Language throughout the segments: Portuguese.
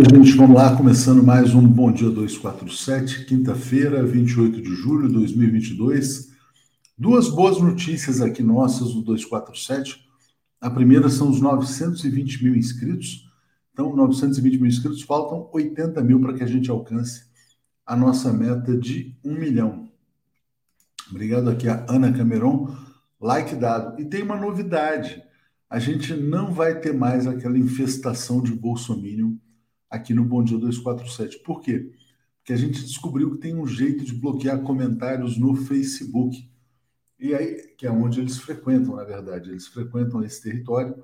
Gente. Vamos lá, começando mais um Bom Dia 247, quinta-feira, 28 de julho de 2022. Duas boas notícias aqui nossas do 247. A primeira são os 920 mil inscritos. Então, 920 mil inscritos, faltam 80 mil para que a gente alcance a nossa meta de 1 milhão. Obrigado aqui a Ana Cameron, like dado. E tem uma novidade: a gente não vai ter mais aquela infestação de bolsominion aqui no Bom Dia 247. Por quê? Porque a gente descobriu que tem um jeito de bloquear comentários no Facebook. E aí, que é onde eles frequentam, na verdade. Eles frequentam esse território.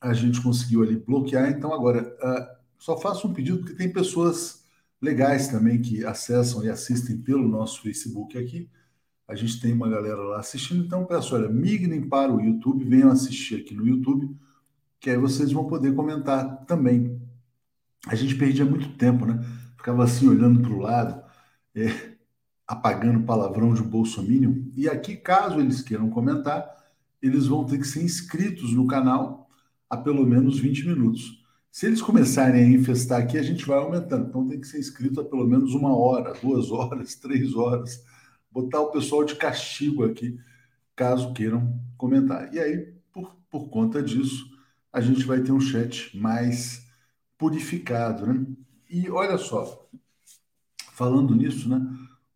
A gente conseguiu ali bloquear. Então, agora, uh, só faço um pedido, porque tem pessoas legais também que acessam e assistem pelo nosso Facebook aqui. A gente tem uma galera lá assistindo. Então, peço, olha, migrem para o YouTube, venham assistir aqui no YouTube, que aí vocês vão poder comentar também a gente perdia muito tempo, né? Ficava assim olhando para o lado, é, apagando palavrão de Bolsonaro. E aqui, caso eles queiram comentar, eles vão ter que ser inscritos no canal há pelo menos 20 minutos. Se eles começarem a infestar aqui, a gente vai aumentando. Então tem que ser inscrito há pelo menos uma hora, duas horas, três horas. Botar o pessoal de castigo aqui, caso queiram comentar. E aí, por, por conta disso, a gente vai ter um chat mais purificado, né? E olha só, falando nisso, né?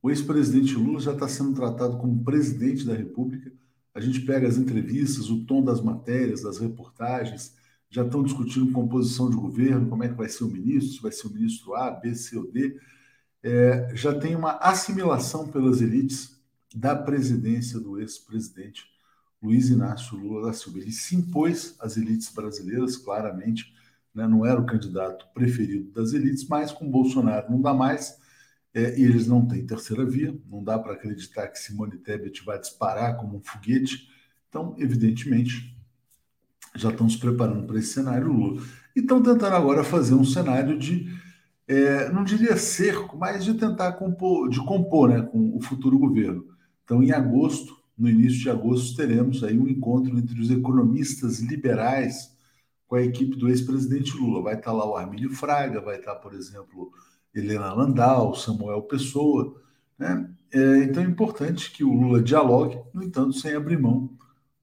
O ex-presidente Lula já está sendo tratado como presidente da República. A gente pega as entrevistas, o tom das matérias, das reportagens, já estão discutindo composição de governo, como é que vai ser o ministro, se vai ser o ministro A, B, C ou D. É, já tem uma assimilação pelas elites da presidência do ex-presidente Luiz Inácio Lula da Silva. Ele se impôs às elites brasileiras, claramente, né, não era o candidato preferido das elites, mas com Bolsonaro não dá mais, é, e eles não têm terceira via, não dá para acreditar que Simone Tebet vai disparar como um foguete, então, evidentemente, já estão se preparando para esse cenário Lula. E estão tentando agora fazer um cenário de, é, não diria cerco, mas de tentar compor, de compor né, com o futuro governo. Então, em agosto, no início de agosto, teremos aí um encontro entre os economistas liberais com a equipe do ex-presidente Lula. Vai estar lá o Armílio Fraga, vai estar, por exemplo, Helena Landau, Samuel Pessoa. Né? É, então é importante que o Lula dialogue, no entanto, sem abrir mão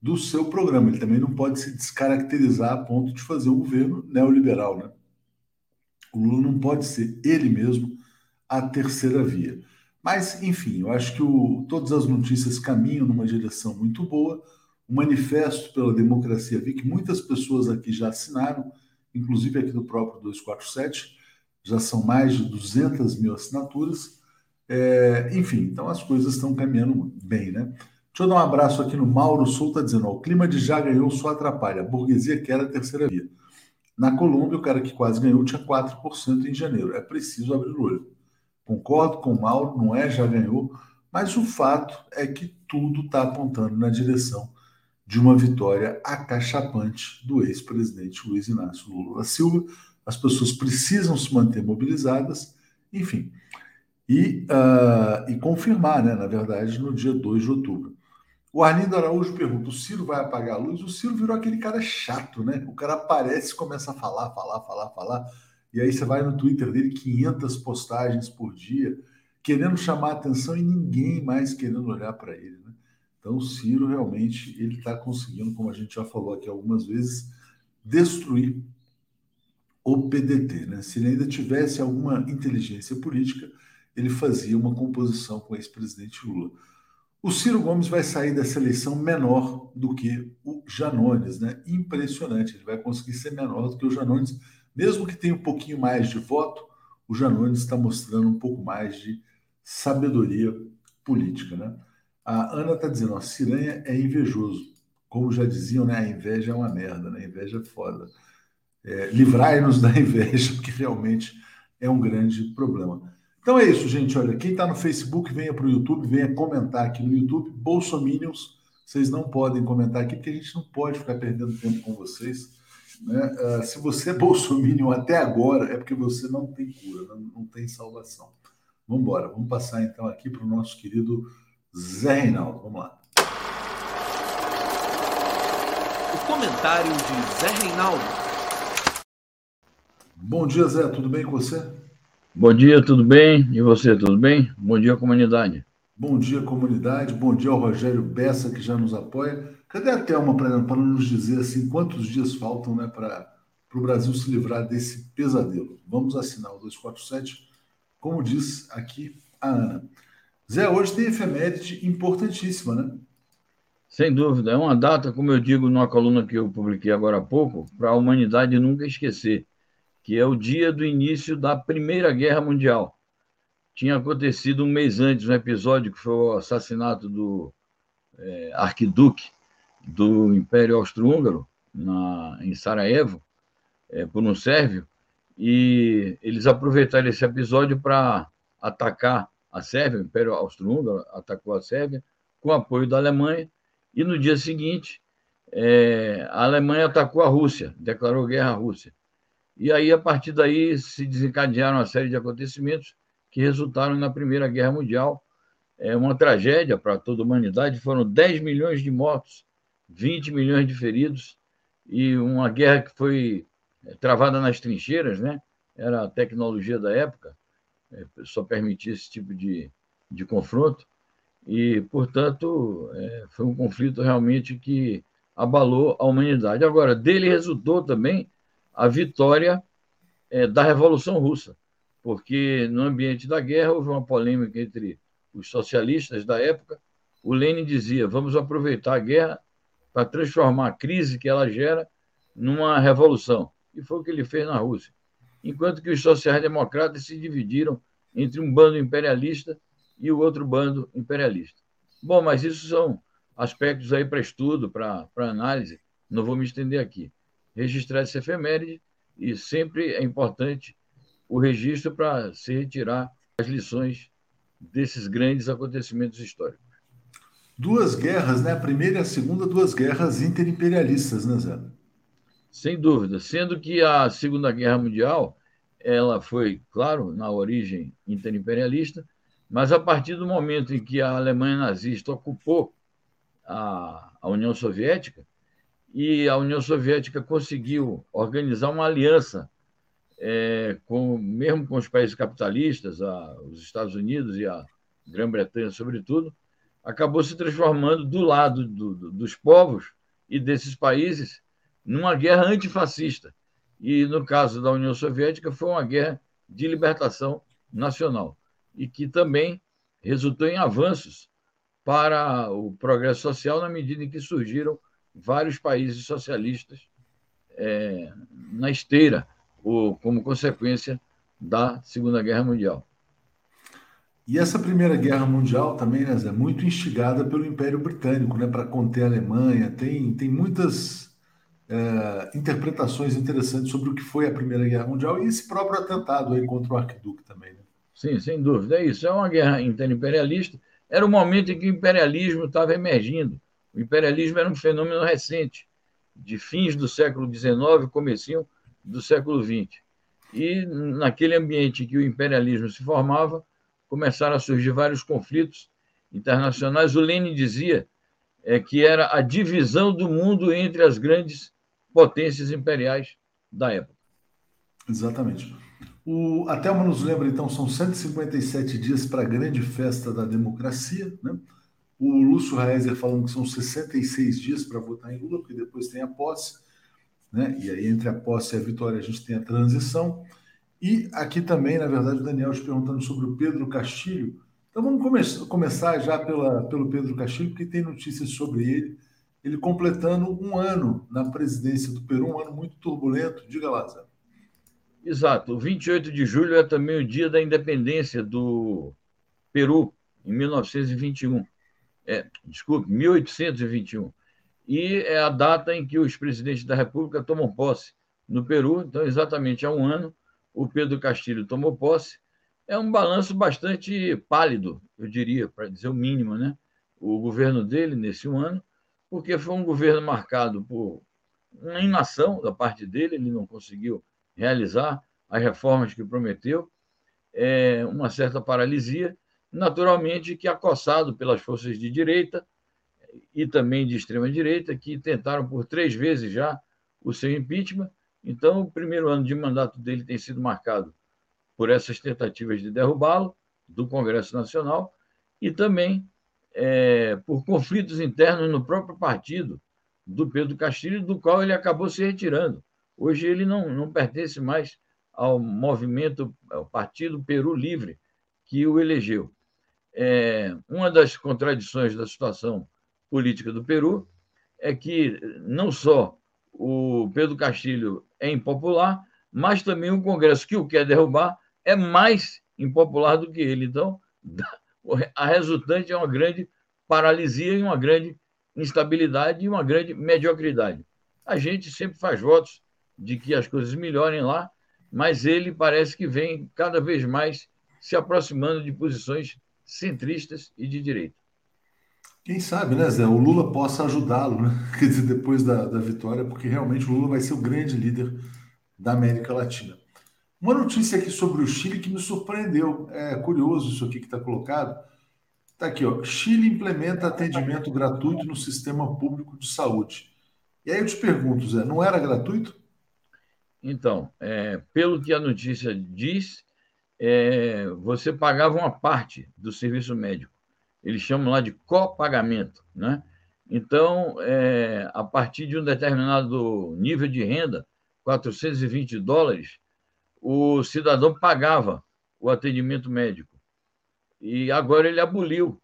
do seu programa. Ele também não pode se descaracterizar a ponto de fazer um governo neoliberal. Né? O Lula não pode ser ele mesmo a terceira via. Mas, enfim, eu acho que o, todas as notícias caminham numa direção muito boa o Manifesto pela Democracia Vi, que muitas pessoas aqui já assinaram, inclusive aqui do próprio 247, já são mais de 200 mil assinaturas. É, enfim, então as coisas estão caminhando bem, né? Deixa eu dar um abraço aqui no Mauro Sul, está dizendo: ó, o clima de já ganhou só atrapalha, a burguesia quer a terceira via. Na Colômbia, o cara que quase ganhou tinha 4% em janeiro. É preciso abrir o olho. Concordo com o Mauro, não é já ganhou, mas o fato é que tudo está apontando na direção de uma vitória acachapante do ex-presidente Luiz Inácio Lula da Silva. As pessoas precisam se manter mobilizadas, enfim, e, uh, e confirmar, né, na verdade, no dia 2 de outubro. O Arlindo Araújo pergunta: o Ciro vai apagar a luz? O Ciro virou aquele cara chato, né? O cara aparece, começa a falar, falar, falar, falar, e aí você vai no Twitter dele, 500 postagens por dia, querendo chamar a atenção e ninguém mais querendo olhar para ele. Então, o Ciro realmente ele está conseguindo, como a gente já falou aqui algumas vezes, destruir o PDT. Né? Se ele ainda tivesse alguma inteligência política, ele fazia uma composição com o ex-presidente Lula. O Ciro Gomes vai sair dessa eleição menor do que o Janones, né? Impressionante, ele vai conseguir ser menor do que o Janones, mesmo que tenha um pouquinho mais de voto, o Janones está mostrando um pouco mais de sabedoria política, né? A Ana está dizendo, ó, Ciranha é invejoso. Como já diziam, né? A inveja é uma merda, né? A inveja é foda. É, Livrai-nos da inveja, porque realmente é um grande problema. Então é isso, gente. Olha, quem está no Facebook, venha para o YouTube, venha comentar aqui no YouTube. Bolsominions, vocês não podem comentar aqui, porque a gente não pode ficar perdendo tempo com vocês. Né? Uh, se você é bolsominion até agora, é porque você não tem cura, não, não tem salvação. Vamos embora, vamos passar então aqui para o nosso querido Zé Reinaldo. Vamos lá. O comentário de Zé Reinaldo. Bom dia, Zé. Tudo bem com você? Bom dia, tudo bem? E você, tudo bem? Bom dia, comunidade. Bom dia, comunidade. Bom dia ao Rogério Bessa, que já nos apoia. Cadê a Thelma para nos dizer assim quantos dias faltam né, para o Brasil se livrar desse pesadelo? Vamos assinar o 247, como diz aqui a Ana. Zé, hoje tem efeméride importantíssima, né? Sem dúvida. É uma data, como eu digo numa coluna que eu publiquei agora há pouco, para a humanidade nunca esquecer, que é o dia do início da Primeira Guerra Mundial. Tinha acontecido um mês antes um episódio que foi o assassinato do é, arquiduque do Império Austro-Húngaro, em Sarajevo, é, por um sérvio, e eles aproveitaram esse episódio para atacar a Sérvia, o Império Austro-Húngaro atacou a Sérvia, com apoio da Alemanha, e no dia seguinte, é, a Alemanha atacou a Rússia, declarou guerra à Rússia. E aí, a partir daí, se desencadearam uma série de acontecimentos que resultaram na Primeira Guerra Mundial. É uma tragédia para toda a humanidade. Foram 10 milhões de mortos, 20 milhões de feridos, e uma guerra que foi é, travada nas trincheiras, né? Era a tecnologia da época, só permitia esse tipo de, de confronto. E, portanto, é, foi um conflito realmente que abalou a humanidade. Agora, dele resultou também a vitória é, da Revolução Russa, porque no ambiente da guerra houve uma polêmica entre os socialistas da época. O Lenin dizia: vamos aproveitar a guerra para transformar a crise que ela gera numa revolução. E foi o que ele fez na Rússia. Enquanto que os sociais-democratas se dividiram entre um bando imperialista e o outro bando imperialista. Bom, mas isso são aspectos aí para estudo, para análise, não vou me estender aqui. Registrar essa efeméride e sempre é importante o registro para se retirar as lições desses grandes acontecimentos históricos. Duas guerras, né? A primeira e a segunda, duas guerras interimperialistas, né, Zé? Sem dúvida. Sendo que a Segunda Guerra Mundial ela foi, claro, na origem interimperialista, mas a partir do momento em que a Alemanha nazista ocupou a, a União Soviética, e a União Soviética conseguiu organizar uma aliança é, com, mesmo com os países capitalistas, a, os Estados Unidos e a Grã-Bretanha, sobretudo, acabou se transformando do lado do, do, dos povos e desses países numa guerra antifascista. E, no caso da União Soviética, foi uma guerra de libertação nacional e que também resultou em avanços para o progresso social na medida em que surgiram vários países socialistas é, na esteira, ou como consequência da Segunda Guerra Mundial. E essa Primeira Guerra Mundial também, né, Zé, muito instigada pelo Império Britânico, né, para conter a Alemanha. Tem, tem muitas é, interpretações interessantes sobre o que foi a Primeira Guerra Mundial e esse próprio atentado aí contra o arquiduque também. Né? Sim, sem dúvida. É isso. É uma guerra interimperialista. Era o momento em que o imperialismo estava emergindo. O imperialismo era um fenômeno recente, de fins do século XIX, comecinho do século XX. E naquele ambiente que o imperialismo se formava, começaram a surgir vários conflitos internacionais. O Lenin dizia é, que era a divisão do mundo entre as grandes potências imperiais da época. Exatamente. O, a Thelma nos lembra, então, são 157 dias para a grande festa da democracia. Né? O Lúcio Reiser falando que são 66 dias para votar em Lula, porque depois tem a posse. Né? E aí, entre a posse e a vitória, a gente tem a transição. E aqui também, na verdade, o Daniel te perguntando sobre o Pedro Castilho. Então vamos come começar já pela, pelo Pedro Castilho, porque tem notícias sobre ele. Ele completando um ano na presidência do Peru, um ano muito turbulento. Diga lá, Zé. Exato. O 28 de julho é também o dia da independência do Peru, em 1921. É, desculpe, 1821. E é a data em que os presidentes da República tomam posse no Peru. Então, exatamente há um ano, o Pedro Castilho tomou posse. É um balanço bastante pálido, eu diria, para dizer o mínimo, né? O governo dele nesse um ano, porque foi um governo marcado por uma inação da parte dele, ele não conseguiu realizar as reformas que prometeu, é, uma certa paralisia, naturalmente que acossado pelas forças de direita e também de extrema direita, que tentaram por três vezes já o seu impeachment, Então, o primeiro ano de mandato dele tem sido marcado por essas tentativas de derrubá-lo do Congresso Nacional e também é, por conflitos internos no próprio partido do Pedro Castilho, do qual ele acabou se retirando. Hoje ele não, não pertence mais ao movimento, ao Partido Peru Livre, que o elegeu. É, uma das contradições da situação política do Peru é que não só o Pedro Castilho é impopular, mas também o Congresso que o quer derrubar é mais impopular do que ele. Então, a resultante é uma grande paralisia e uma grande instabilidade e uma grande mediocridade. A gente sempre faz votos de que as coisas melhorem lá, mas ele parece que vem cada vez mais se aproximando de posições centristas e de direita. Quem sabe, né, Zé? O Lula possa ajudá-lo, né? Quer dizer, depois da, da vitória, porque realmente o Lula vai ser o grande líder da América Latina. Uma notícia aqui sobre o Chile que me surpreendeu. É curioso isso aqui que está colocado. Está aqui, ó. Chile implementa atendimento gratuito no sistema público de saúde. E aí eu te pergunto, Zé, não era gratuito? Então, é, pelo que a notícia diz, é, você pagava uma parte do serviço médico. Eles chamam lá de copagamento, né? Então, é, a partir de um determinado nível de renda, 420 dólares, o cidadão pagava o atendimento médico. E agora ele aboliu.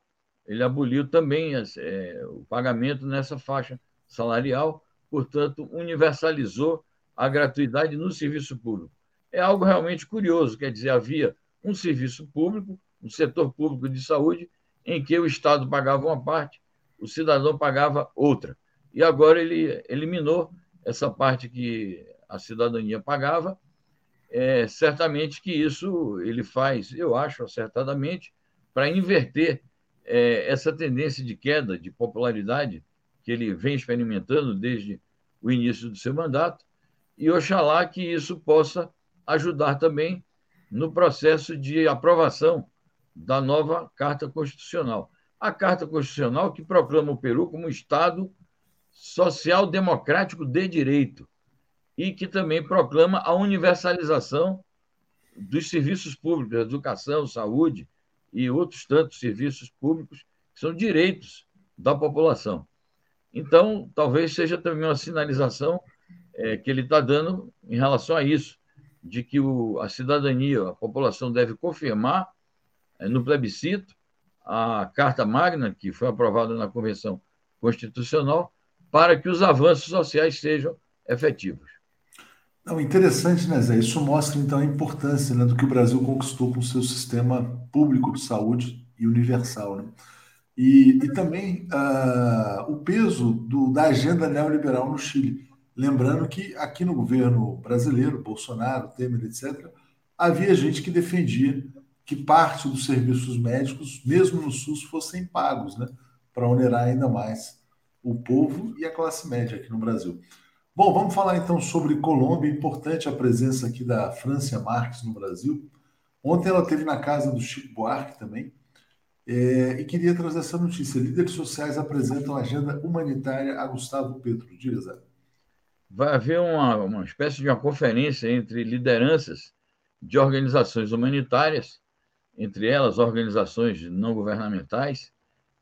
Ele aboliu também é, o pagamento nessa faixa salarial, portanto, universalizou a gratuidade no serviço público. É algo realmente curioso, quer dizer, havia um serviço público, um setor público de saúde, em que o Estado pagava uma parte, o cidadão pagava outra. E agora ele eliminou essa parte que a cidadania pagava. É, certamente que isso ele faz, eu acho, acertadamente, para inverter é, essa tendência de queda de popularidade que ele vem experimentando desde o início do seu mandato, e oxalá que isso possa ajudar também no processo de aprovação da nova Carta Constitucional. A Carta Constitucional que proclama o Peru como um Estado social-democrático de direito e que também proclama a universalização dos serviços públicos, educação, saúde, e outros tantos serviços públicos que são direitos da população. Então, talvez seja também uma sinalização é, que ele está dando em relação a isso, de que o, a cidadania, a população deve confirmar é, no plebiscito a Carta Magna, que foi aprovada na Convenção Constitucional, para que os avanços sociais sejam efetivos. Não, interessante, né, Zé? Isso mostra, então, a importância né, do que o Brasil conquistou com o seu sistema público de saúde e universal. Né? E, e também uh, o peso do, da agenda neoliberal no Chile. Lembrando que aqui no governo brasileiro, Bolsonaro, Temer, etc., havia gente que defendia que parte dos serviços médicos, mesmo no SUS, fossem pagos, né, para onerar ainda mais o povo e a classe média aqui no Brasil. Bom, vamos falar então sobre Colômbia. Importante a presença aqui da Francia Marques no Brasil. Ontem ela teve na casa do Chico Buarque também. É, e queria trazer essa notícia. Líderes sociais apresentam agenda humanitária a Gustavo Petro. Diga, Zé. Vai haver uma, uma espécie de uma conferência entre lideranças de organizações humanitárias, entre elas organizações não governamentais,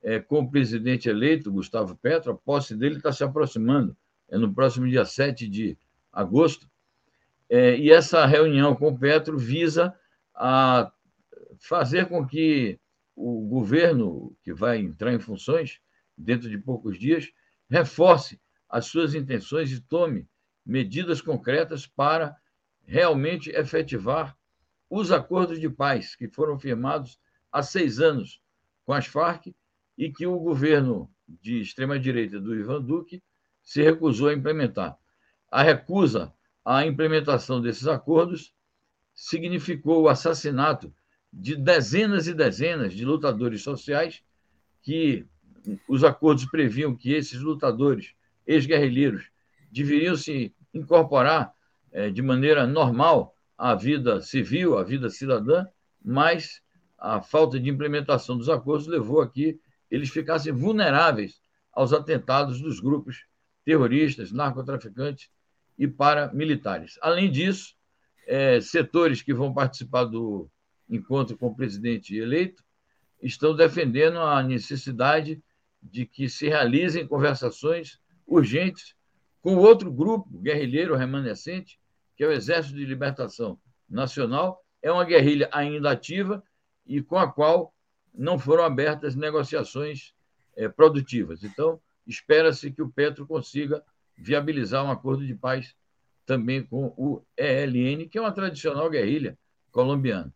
é, com o presidente eleito, Gustavo Petro. A posse dele está se aproximando é no próximo dia 7 de agosto. É, e essa reunião com o Petro visa a fazer com que o governo, que vai entrar em funções dentro de poucos dias, reforce as suas intenções e tome medidas concretas para realmente efetivar os acordos de paz que foram firmados há seis anos com as Farc e que o governo de extrema-direita do Ivan Duque se recusou a implementar. A recusa à implementação desses acordos significou o assassinato de dezenas e dezenas de lutadores sociais que os acordos previam que esses lutadores, ex-guerrilheiros, deveriam se incorporar é, de maneira normal à vida civil, à vida cidadã, mas a falta de implementação dos acordos levou a que eles ficassem vulneráveis aos atentados dos grupos terroristas, narcotraficantes e paramilitares. Além disso, é, setores que vão participar do encontro com o presidente eleito estão defendendo a necessidade de que se realizem conversações urgentes com outro grupo guerrilheiro remanescente, que é o Exército de Libertação Nacional. É uma guerrilha ainda ativa e com a qual não foram abertas negociações é, produtivas. Então, espera-se que o Petro consiga viabilizar um acordo de paz também com o ELN, que é uma tradicional guerrilha colombiana.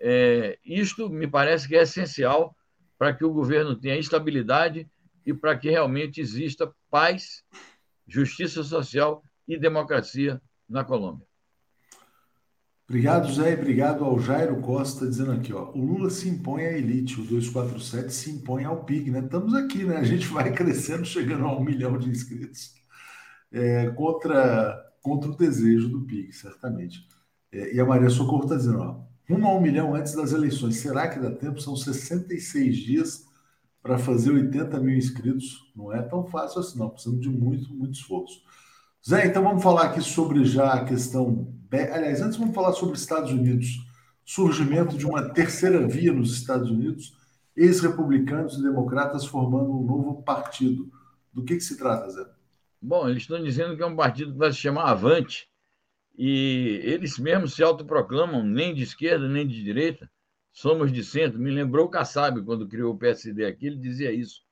É, isto me parece que é essencial para que o governo tenha estabilidade e para que realmente exista paz, justiça social e democracia na Colômbia. Obrigado, Zé, e obrigado ao Jairo Costa, dizendo aqui, ó, o Lula se impõe à elite, o 247 se impõe ao PIG, né? Estamos aqui, né? A gente vai crescendo, chegando a um milhão de inscritos é, contra, contra o desejo do PIG, certamente. É, e a Maria Socorro está dizendo, ó, rumo a um milhão antes das eleições. Será que dá tempo? São 66 dias para fazer 80 mil inscritos. Não é tão fácil assim, não. Precisamos de muito, muito esforço. Zé, então vamos falar aqui sobre já a questão. Aliás, antes vamos falar sobre Estados Unidos. Surgimento de uma terceira via nos Estados Unidos, ex-republicanos e democratas formando um novo partido. Do que, que se trata, Zé? Bom, eles estão dizendo que é um partido que vai se chamar Avante, e eles mesmos se autoproclamam nem de esquerda nem de direita, somos de centro. Me lembrou o Kassab, quando criou o PSD aqui, ele dizia isso.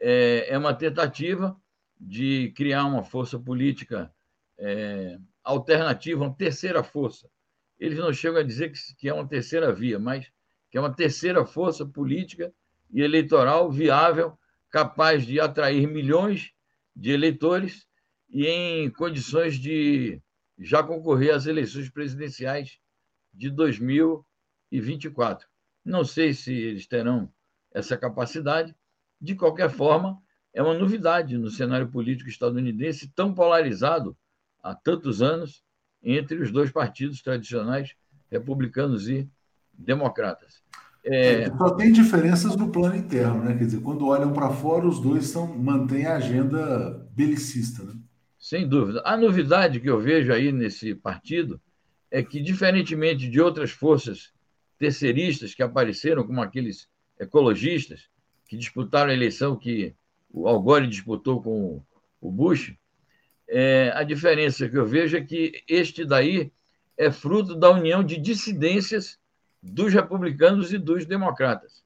É, é uma tentativa de criar uma força política é, alternativa, uma terceira força. Eles não chegam a dizer que, é uma terceira via, mas que é uma terceira força política e eleitoral viável, capaz de atrair milhões de eleitores e em condições de já concorrer às eleições presidenciais de 2024. Não sei se eles terão essa capacidade. De qualquer forma, é uma novidade no cenário político estadunidense tão polarizado há tantos anos entre os dois partidos tradicionais, republicanos e democratas. É... Só tem diferenças no plano interno, né? Quer dizer, quando olham para fora, os dois são, mantêm a agenda belicista, né? Sem dúvida. A novidade que eu vejo aí nesse partido é que, diferentemente de outras forças terceiristas que apareceram, como aqueles ecologistas que disputaram a eleição que o Al Gore disputou com o Bush, é, a diferença que eu vejo é que este daí é fruto da união de dissidências dos republicanos e dos democratas.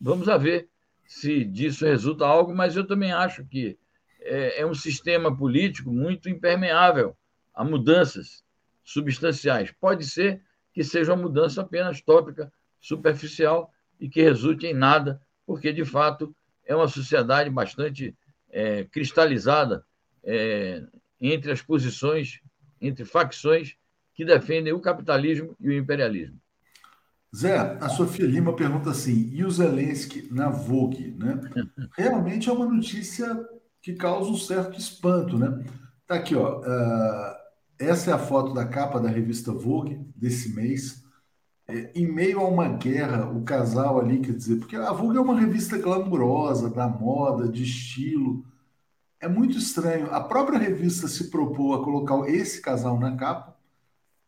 Vamos a ver se disso resulta algo, mas eu também acho que é, é um sistema político muito impermeável a mudanças substanciais. Pode ser que seja uma mudança apenas tópica, superficial e que resulte em nada, porque de fato é uma sociedade bastante é, cristalizada é, entre as posições, entre facções que defendem o capitalismo e o imperialismo. Zé, a Sofia Lima pergunta assim: e o Zelensky na Vogue? Né? Realmente é uma notícia que causa um certo espanto, né? Tá aqui, ó. Uh, essa é a foto da capa da revista Vogue desse mês. É, em meio a uma guerra, o casal ali, quer dizer, porque a Vogue é uma revista glamurosa, da moda, de estilo. É muito estranho. A própria revista se propôs a colocar esse casal na capa,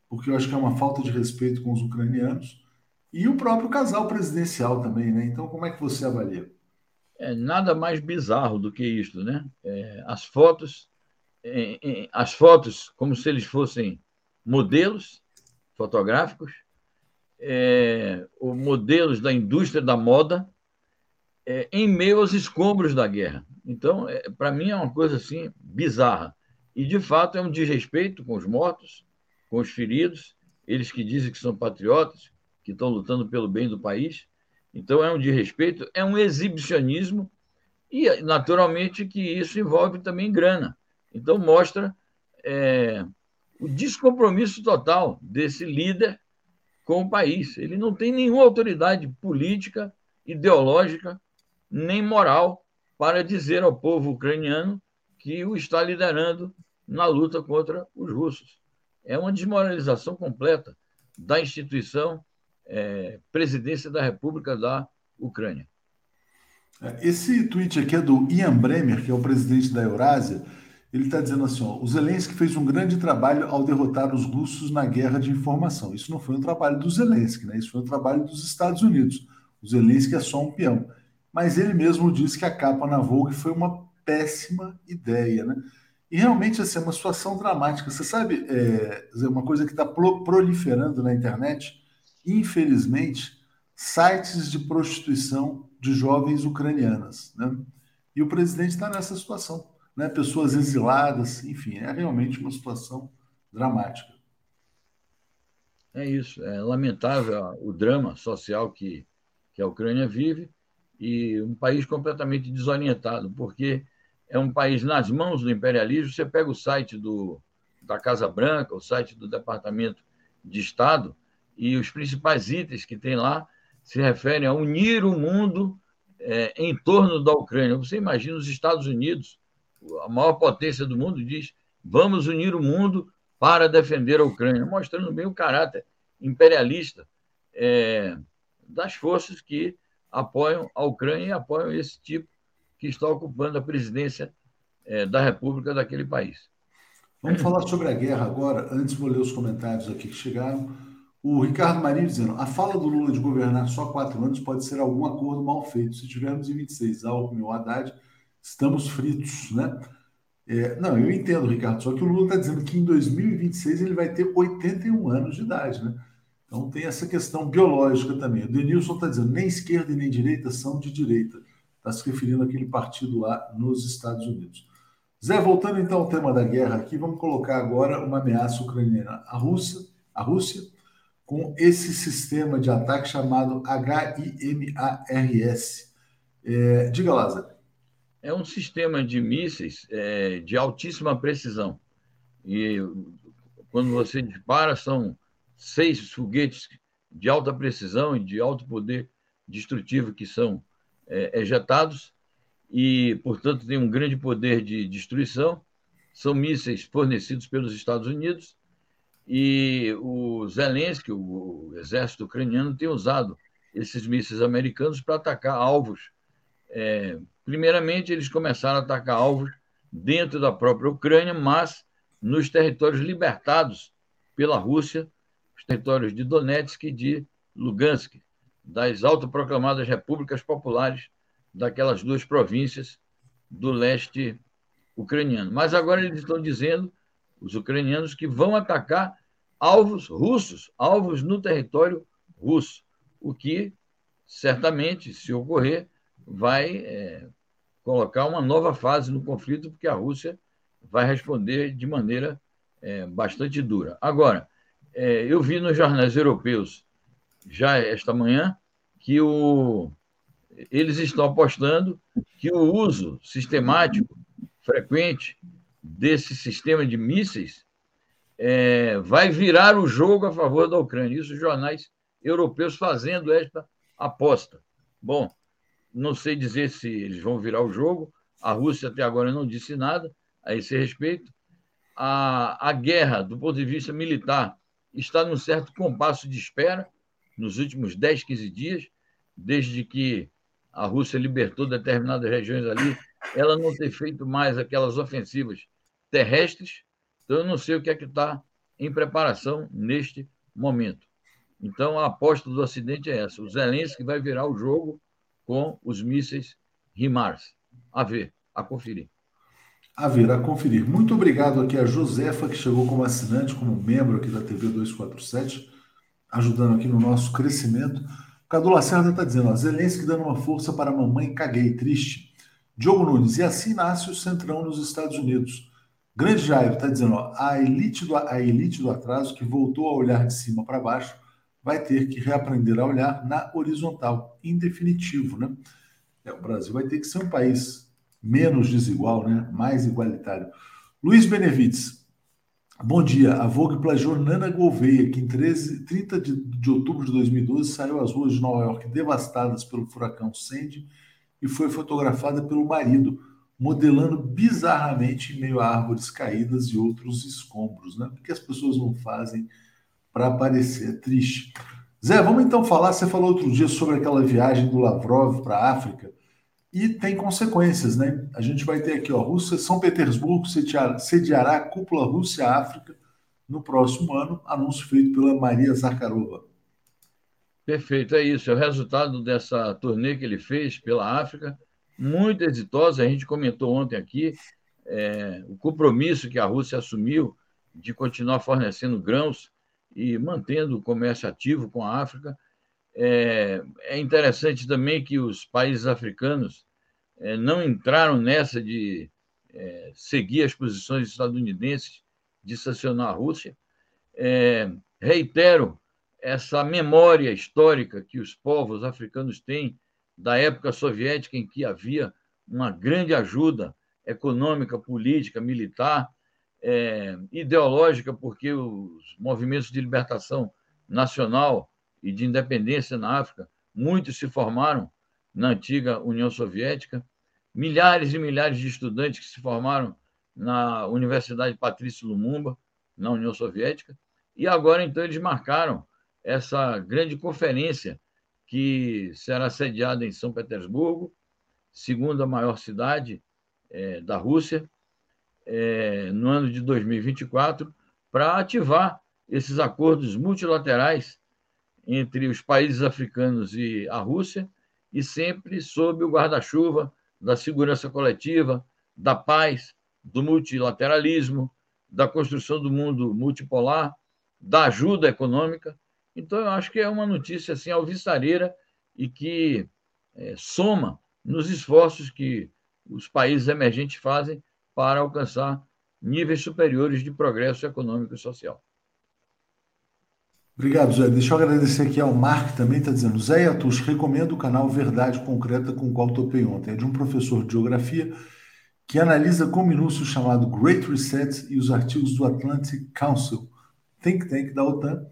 porque eu acho que é uma falta de respeito com os ucranianos. E o próprio casal presidencial também, né? Então, como é que você avalia? É nada mais bizarro do que isto, né? É, as fotos, é, é, as fotos como se eles fossem modelos fotográficos, é, modelos da indústria da moda, é, em meio aos escombros da guerra. Então, é, para mim é uma coisa assim bizarra. E de fato é um desrespeito com os mortos, com os feridos, eles que dizem que são patriotas, que estão lutando pelo bem do país. Então, é um desrespeito, é um exibicionismo e, naturalmente, que isso envolve também grana. Então, mostra é, o descompromisso total desse líder com o país. Ele não tem nenhuma autoridade política, ideológica, nem moral para dizer ao povo ucraniano que o está liderando na luta contra os russos. É uma desmoralização completa da instituição é, presidência da República da Ucrânia. Esse tweet aqui é do Ian Bremer, que é o presidente da Eurásia, Ele está dizendo assim: ó, o Zelensky fez um grande trabalho ao derrotar os russos na guerra de informação. Isso não foi um trabalho do Zelensky, né? isso foi um trabalho dos Estados Unidos. O Zelensky é só um peão. Mas ele mesmo disse que a capa na Vogue foi uma péssima ideia. Né? E realmente assim, é uma situação dramática. Você sabe, é, uma coisa que está proliferando na internet, infelizmente, sites de prostituição de jovens ucranianas. Né? E o presidente está nessa situação né, pessoas exiladas, enfim, é realmente uma situação dramática. É isso, é lamentável o drama social que, que a Ucrânia vive e um país completamente desorientado, porque é um país nas mãos do imperialismo. Você pega o site do, da Casa Branca, o site do Departamento de Estado, e os principais itens que tem lá se referem a unir o mundo é, em torno da Ucrânia. Você imagina os Estados Unidos a maior potência do mundo, diz: vamos unir o mundo para defender a Ucrânia, mostrando bem o caráter imperialista é, das forças que apoiam a Ucrânia e apoiam esse tipo que está ocupando a presidência é, da República daquele país. Vamos falar sobre a guerra agora. Antes, vou ler os comentários aqui que chegaram. O Ricardo Marinho dizendo: a fala do Lula de governar só quatro anos pode ser algum acordo mal feito. Se tivermos em 26 Alckmin ou Haddad, estamos fritos, né? É, não, eu entendo, Ricardo, só que o Lula está dizendo que em 2026 ele vai ter 81 anos de idade, né? Então tem essa questão biológica também. O Denilson está dizendo nem esquerda e nem direita são de direita. Está se referindo àquele partido lá nos Estados Unidos. Zé, voltando então ao tema da guerra aqui, vamos colocar agora uma ameaça ucraniana. A Rússia, a Rússia com esse sistema de ataque chamado HIMARS. É, diga lá, Zé é um sistema de mísseis é, de altíssima precisão. E quando você dispara, são seis foguetes de alta precisão e de alto poder destrutivo que são é, ejetados e, portanto, tem um grande poder de destruição. São mísseis fornecidos pelos Estados Unidos e o Zelensky, o exército ucraniano, tem usado esses mísseis americanos para atacar alvos é, Primeiramente, eles começaram a atacar alvos dentro da própria Ucrânia, mas nos territórios libertados pela Rússia, territórios de Donetsk e de Lugansk, das autoproclamadas repúblicas populares daquelas duas províncias do leste ucraniano. Mas agora eles estão dizendo, os ucranianos, que vão atacar alvos russos, alvos no território russo, o que certamente, se ocorrer, vai é, colocar uma nova fase no conflito, porque a Rússia vai responder de maneira é, bastante dura. Agora, é, eu vi nos jornais europeus já esta manhã que o, eles estão apostando que o uso sistemático, frequente desse sistema de mísseis é, vai virar o jogo a favor da Ucrânia. Isso os jornais europeus fazendo esta aposta. Bom, não sei dizer se eles vão virar o jogo. A Rússia até agora não disse nada a esse respeito. A, a guerra, do ponto de vista militar, está num certo compasso de espera nos últimos 10, 15 dias, desde que a Rússia libertou determinadas regiões ali, ela não tem feito mais aquelas ofensivas terrestres. Então, eu não sei o que é que está em preparação neste momento. Então, a aposta do Ocidente é essa: o Zelensky vai virar o jogo com os mísseis RIMARS. A ver, a conferir. A ver, a conferir. Muito obrigado aqui a Josefa, que chegou como assinante, como membro aqui da TV 247, ajudando aqui no nosso crescimento. Cadu Lacerda está dizendo, ó, Zelensky dando uma força para a mamãe, caguei, triste. Diogo Nunes, e assim nasce o Centrão nos Estados Unidos. Grande Jairo está dizendo, ó, a, elite do, a elite do atraso que voltou a olhar de cima para baixo vai ter que reaprender a olhar na horizontal, em definitivo, né? É, o Brasil vai ter que ser um país menos desigual, né? Mais igualitário. Luiz Benevides, bom dia. A Vogue plagiou Nana Gouveia, que em 13, 30 de, de outubro de 2012 saiu às ruas de Nova York devastadas pelo furacão Sandy e foi fotografada pelo marido, modelando bizarramente em meio a árvores caídas e outros escombros, né? Porque as pessoas não fazem para parecer triste. Zé, vamos então falar. Você falou outro dia sobre aquela viagem do Lavrov para a África. E tem consequências, né? A gente vai ter aqui, ó, Rússia, São Petersburgo sediará a cúpula Rússia-África no próximo ano, anúncio feito pela Maria Zakharova. Perfeito, é isso. É o resultado dessa turnê que ele fez pela África, muito exitosa. A gente comentou ontem aqui é, o compromisso que a Rússia assumiu de continuar fornecendo grãos e mantendo o comércio ativo com a África. É, é interessante também que os países africanos é, não entraram nessa de é, seguir as posições estadunidenses de sancionar a Rússia. É, reitero essa memória histórica que os povos africanos têm da época soviética, em que havia uma grande ajuda econômica, política, militar, é, ideológica, porque os movimentos de libertação nacional e de independência na África, muitos se formaram na antiga União Soviética, milhares e milhares de estudantes que se formaram na Universidade Patrício Lumumba, na União Soviética, e agora então eles marcaram essa grande conferência que será sediada em São Petersburgo, segunda maior cidade é, da Rússia, é, no ano de 2024, para ativar esses acordos multilaterais entre os países africanos e a Rússia, e sempre sob o guarda-chuva da segurança coletiva, da paz, do multilateralismo, da construção do mundo multipolar, da ajuda econômica então, eu acho que é uma notícia assim, alvissareira e que é, soma nos esforços que os países emergentes fazem para alcançar níveis superiores de progresso econômico e social. Obrigado, Zé. Deixa eu agradecer aqui ao Mark, também está dizendo. Zé Atus, recomendo o canal Verdade Concreta com o qual topei ontem. É de um professor de geografia que analisa com minúcio chamado Great Reset e os artigos do Atlantic Council, think tank da OTAN,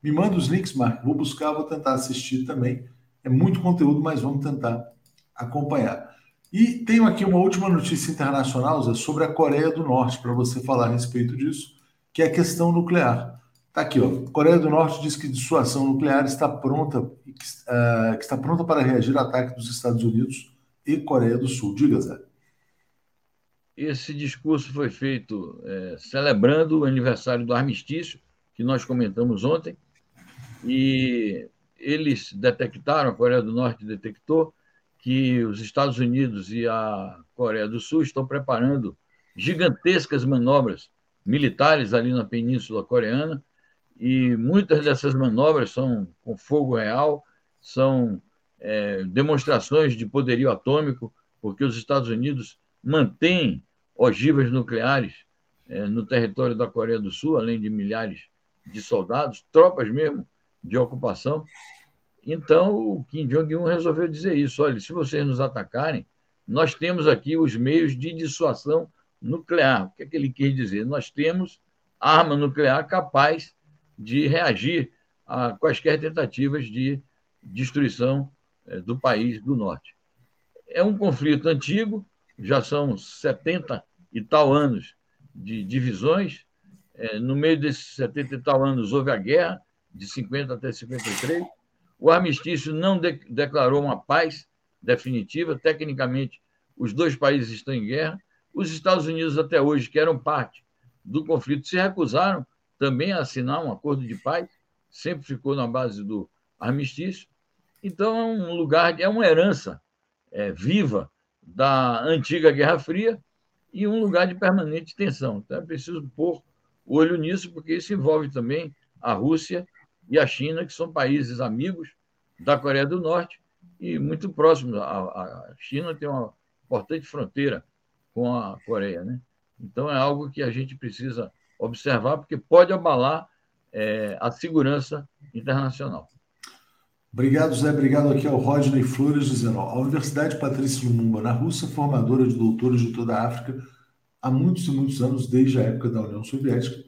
me manda os links, Mark. Vou buscar, vou tentar assistir também. É muito conteúdo, mas vamos tentar acompanhar. E tenho aqui uma última notícia internacional Zé, sobre a Coreia do Norte, para você falar a respeito disso, que é a questão nuclear. Está aqui, ó. Coreia do Norte diz que dissuasão nuclear está pronta, que, uh, que está pronta para reagir ao ataque dos Estados Unidos e Coreia do Sul. Diga, Zé. Esse discurso foi feito é, celebrando o aniversário do armistício, que nós comentamos ontem, e eles detectaram, a Coreia do Norte detectou, que os Estados Unidos e a Coreia do Sul estão preparando gigantescas manobras militares ali na Península Coreana, e muitas dessas manobras são com fogo real, são é, demonstrações de poderio atômico, porque os Estados Unidos mantêm ogivas nucleares é, no território da Coreia do Sul, além de milhares de soldados, tropas mesmo, de ocupação. Então, o Kim Jong-un resolveu dizer isso: olha, se vocês nos atacarem, nós temos aqui os meios de dissuasão nuclear. O que é que ele quer dizer? Nós temos arma nuclear capaz de reagir a quaisquer tentativas de destruição eh, do país do norte. É um conflito antigo, já são 70 e tal anos de divisões. Eh, no meio desses 70 e tal anos houve a guerra, de 50 até 53. O armistício não de declarou uma paz definitiva. Tecnicamente, os dois países estão em guerra. Os Estados Unidos, até hoje, que eram parte do conflito, se recusaram também assinar um acordo de paz, sempre ficou na base do armistício. Então, é um lugar, é uma herança é, viva da antiga Guerra Fria e um lugar de permanente tensão. Então, é preciso pôr olho nisso, porque isso envolve também a Rússia e a China, que são países amigos da Coreia do Norte e muito próximos. A, a China tem uma importante fronteira com a Coreia. Né? Então, é algo que a gente precisa observar, porque pode abalar é, a segurança internacional. Obrigado, Zé. Obrigado aqui ao Rodney Flores, dizendo: a Universidade Patrícia Lumumba, na Rússia, formadora de doutores de toda a África há muitos e muitos anos, desde a época da União Soviética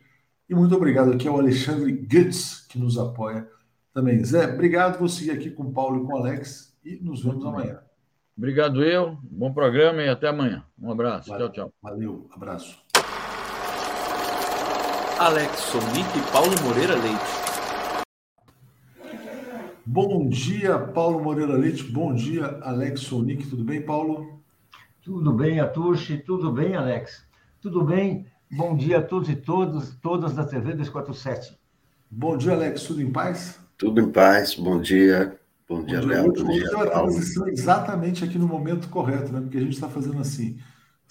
e muito obrigado aqui ao Alexandre Goetz, que nos apoia também. Zé, obrigado. Vou seguir aqui com o Paulo e com o Alex e nos vemos amanhã. Obrigado eu, bom programa e até amanhã. Um abraço. Valeu, tchau, tchau. Valeu, abraço. Alex Sonic e Paulo Moreira Leite. Bom dia, Paulo Moreira Leite. Bom dia, Alex Sonic. Tudo bem, Paulo? Tudo bem, Atushi. Tudo bem, Alex? Tudo bem? Bom dia a todos e todas, todas da TV 247. Bom dia, Alex. Tudo em paz? Tudo em paz. Bom dia. Bom dia, Léo. Bom dia, Paulo. a transição exatamente aqui no momento correto, né? Porque a gente está fazendo assim,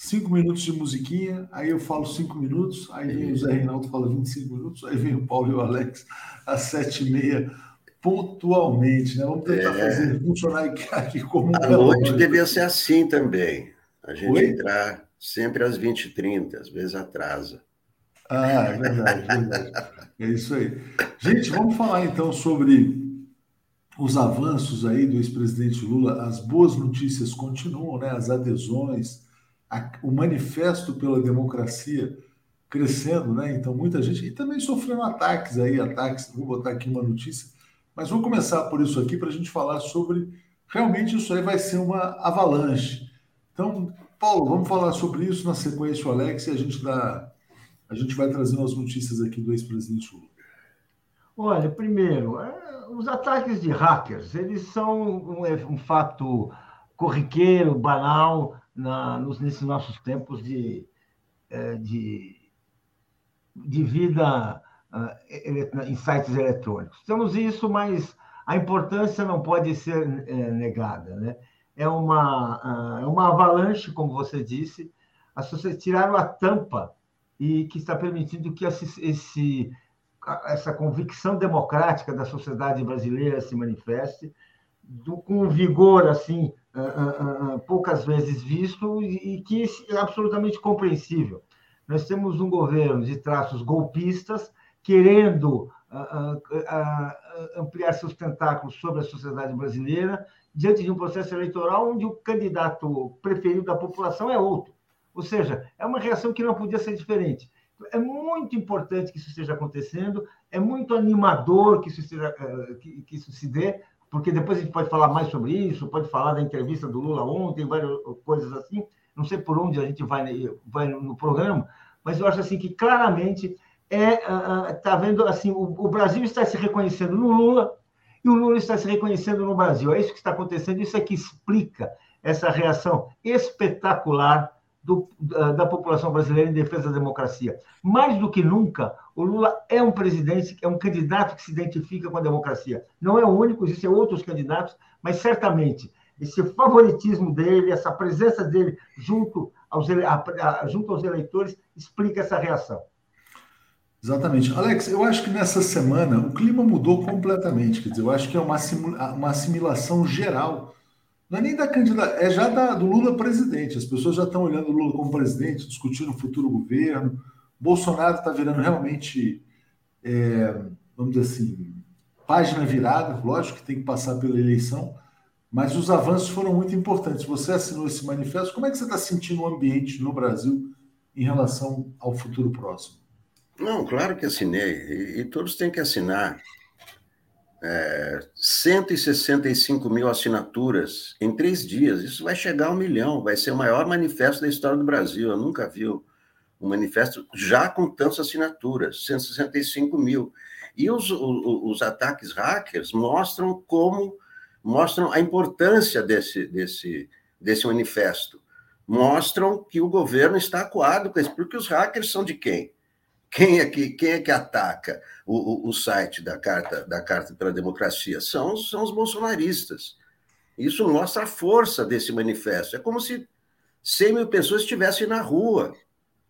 cinco minutos de musiquinha, aí eu falo cinco minutos, aí vem o Zé Reinaldo fala 25 minutos, aí vem o Paulo e o Alex às sete e meia pontualmente, né? Vamos tentar é. fazer funcionar aqui como um. A noite devia ser assim também. A gente Oi? entrar sempre às 20h30, às vezes atrasa. Ah, é verdade, é verdade. É isso aí. Gente, vamos falar então sobre os avanços aí do ex-presidente Lula. As boas notícias continuam, né? As adesões, a, o manifesto pela democracia crescendo, né? Então, muita gente. E também sofrendo ataques aí, ataques. Vou botar aqui uma notícia mas vamos começar por isso aqui para a gente falar sobre realmente isso aí vai ser uma avalanche. Então, Paulo, vamos falar sobre isso na sequência, o Alex, e a gente dá, a gente vai trazendo as notícias aqui do ex-presidente Lula. Olha, primeiro, é, os ataques de hackers, eles são um, um fato corriqueiro, banal, na, nos, nesses nossos tempos de, é, de, de vida ah, em sites eletrônicos. Temos isso, mas a importância não pode ser é, negada. Né? É, uma, ah, é uma avalanche, como você disse, as pessoas tiraram a tampa e que está permitindo que esse, esse, essa convicção democrática da sociedade brasileira se manifeste do, com vigor assim uh, uh, uh, poucas vezes visto e, que é absolutamente compreensível. Nós temos um governo de traços golpistas querendo ampliar seus tentáculos sobre a sociedade brasileira, diante de um processo eleitoral onde o candidato preferido da população é outro. Ou seja, é uma reação que não podia ser diferente. É muito importante que isso esteja acontecendo, é muito animador que isso, esteja, que isso se dê, porque depois a gente pode falar mais sobre isso, pode falar da entrevista do Lula ontem, várias coisas assim. Não sei por onde a gente vai, vai no programa, mas eu acho assim que claramente é está vendo assim o, o, Brasil está se reconhecendo no Lula e o Lula está se reconhecendo no Brasil. É isso que está acontecendo. Isso é que explica essa reação espetacular do, da população brasileira em defesa da democracia. Mais do que nunca, o Lula é um presidente, é um candidato que se identifica com a democracia. Não é o único, existem outros candidatos, mas certamente esse favoritismo dele, essa presença dele junto aos, junto aos eleitores, explica essa reação. Exatamente. Alex, eu acho que nessa semana o clima mudou completamente. Quer dizer, eu acho que é uma, uma assimilação geral. Não é nem da candidata, é já da, do Lula presidente. As pessoas já estão olhando o Lula como presidente, discutindo o futuro governo. Bolsonaro está virando realmente, é, vamos dizer assim, página virada. Lógico que tem que passar pela eleição, mas os avanços foram muito importantes. Você assinou esse manifesto. Como é que você está sentindo o ambiente no Brasil em relação ao futuro próximo? Não, claro que assinei. E, e todos têm que assinar. É, 165 mil assinaturas em três dias. Isso vai chegar a um milhão. Vai ser o maior manifesto da história do Brasil. Eu nunca vi um manifesto já com tantas assinaturas 165 mil. E os, os, os ataques hackers mostram como mostram a importância desse, desse, desse manifesto. Mostram que o governo está acuado com isso, porque os hackers são de quem? Quem é que, quem é que ataca o, o, o site da Carta, da Carta pela Democracia? São, são os bolsonaristas. Isso mostra a força desse manifesto. É como se 100 mil pessoas estivessem na rua.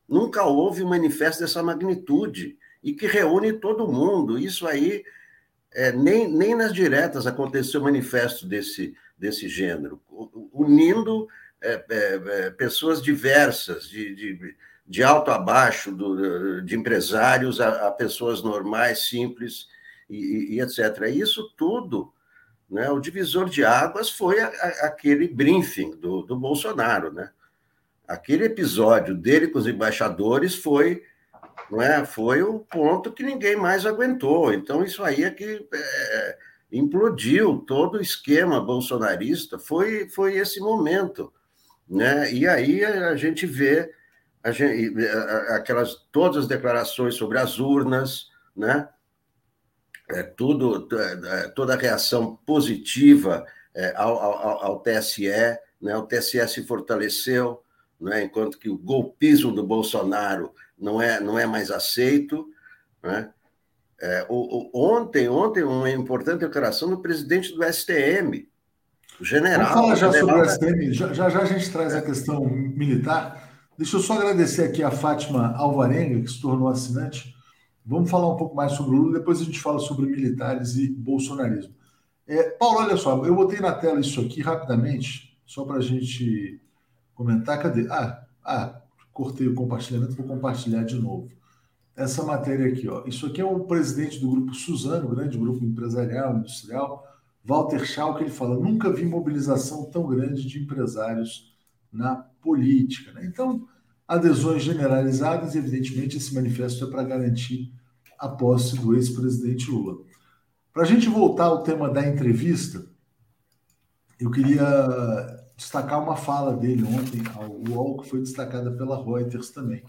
Nunca houve um manifesto dessa magnitude e que reúne todo mundo. Isso aí, é, nem, nem nas diretas aconteceu um manifesto desse, desse gênero, unindo é, é, é pessoas diversas, de, de de alto a baixo, do, de empresários a, a, pessoas normais, simples e, e, etc. Isso tudo, né, o divisor de águas foi a, a, aquele briefing do, do Bolsonaro. Né? Aquele episódio dele com os embaixadores foi, não é, foi o ponto que ninguém mais aguentou. Então, isso aí é que é, implodiu todo o esquema bolsonarista, foi, foi esse momento. Né? E aí a gente vê gente, aquelas todas as declarações sobre as urnas, né? é, tudo, é, toda a reação positiva é, ao, ao, ao, TSE, né? o TSE se fortaleceu, né? enquanto que o golpismo do Bolsonaro não é, não é mais aceito. Né? É, o, o, ontem, ontem, uma importante declaração do presidente do STM, o general. Vamos falar já general... sobre o STM, já, já, já a gente traz a questão militar. Deixa eu só agradecer aqui a Fátima Alvarenga, que se tornou assinante. Vamos falar um pouco mais sobre o Lula, depois a gente fala sobre militares e bolsonarismo. É, Paulo, olha só, eu botei na tela isso aqui rapidamente, só para a gente comentar. Cadê? Ah, ah, cortei o compartilhamento, vou compartilhar de novo essa matéria aqui. Ó. Isso aqui é o presidente do grupo Suzano, grande grupo empresarial, industrial, Walter Schau, que ele fala: nunca vi mobilização tão grande de empresários na política. Né? Então, adesões generalizadas, e evidentemente esse manifesto é para garantir a posse do ex-presidente Lula. Para a gente voltar ao tema da entrevista, eu queria destacar uma fala dele ontem ao UOL, que foi destacada pela Reuters também.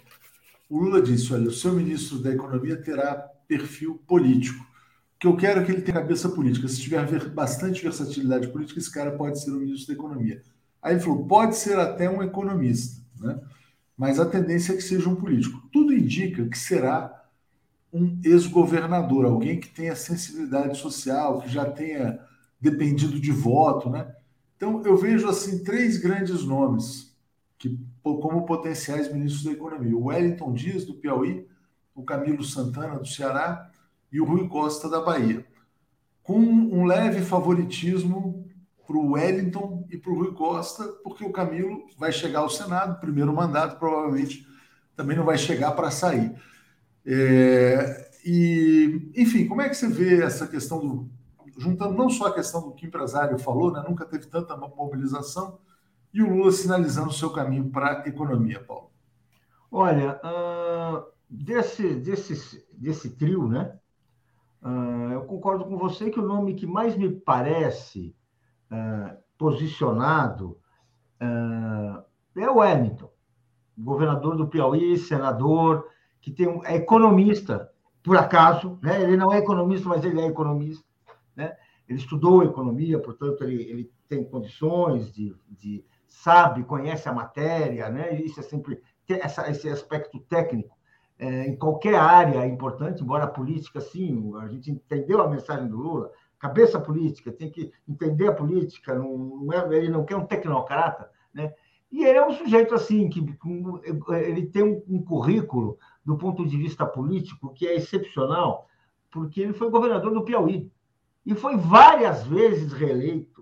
O Lula disse: olha, o seu ministro da Economia terá perfil político. O que eu quero é que ele tenha cabeça política. Se tiver bastante versatilidade política, esse cara pode ser o ministro da Economia. Aí ele falou: pode ser até um economista, né? Mas a tendência é que seja um político. Tudo indica que será um ex-governador, alguém que tenha sensibilidade social, que já tenha dependido de voto, né? Então eu vejo assim três grandes nomes que como potenciais ministros da Economia: o Wellington Dias, do Piauí, o Camilo Santana, do Ceará, e o Rui Costa, da Bahia. Com um leve favoritismo para o Wellington e para o Rui Costa, porque o Camilo vai chegar ao Senado, primeiro mandato, provavelmente também não vai chegar para sair. É, e, enfim, como é que você vê essa questão do. Juntando não só a questão do que o empresário falou, né, nunca teve tanta mobilização, e o Lula sinalizando o seu caminho para a economia, Paulo? Olha, uh, desse, desse, desse trio, né? Uh, eu concordo com você que o nome que mais me parece uh, posicionado é o Wellington, governador do Piauí, senador, que tem um, é economista, por acaso, né? ele não é economista, mas ele é economista. Né? Ele estudou economia, portanto, ele, ele tem condições de, de sabe, conhece a matéria, né? Isso é sempre essa, esse aspecto técnico é, em qualquer área é importante, embora a política, sim, a gente entendeu a mensagem do Lula, cabeça política, tem que entender a política, não, não é, ele não quer um tecnocrata, né? E ele é um sujeito assim que ele tem um, um currículo do ponto de vista político que é excepcional, porque ele foi governador do Piauí e foi várias vezes reeleito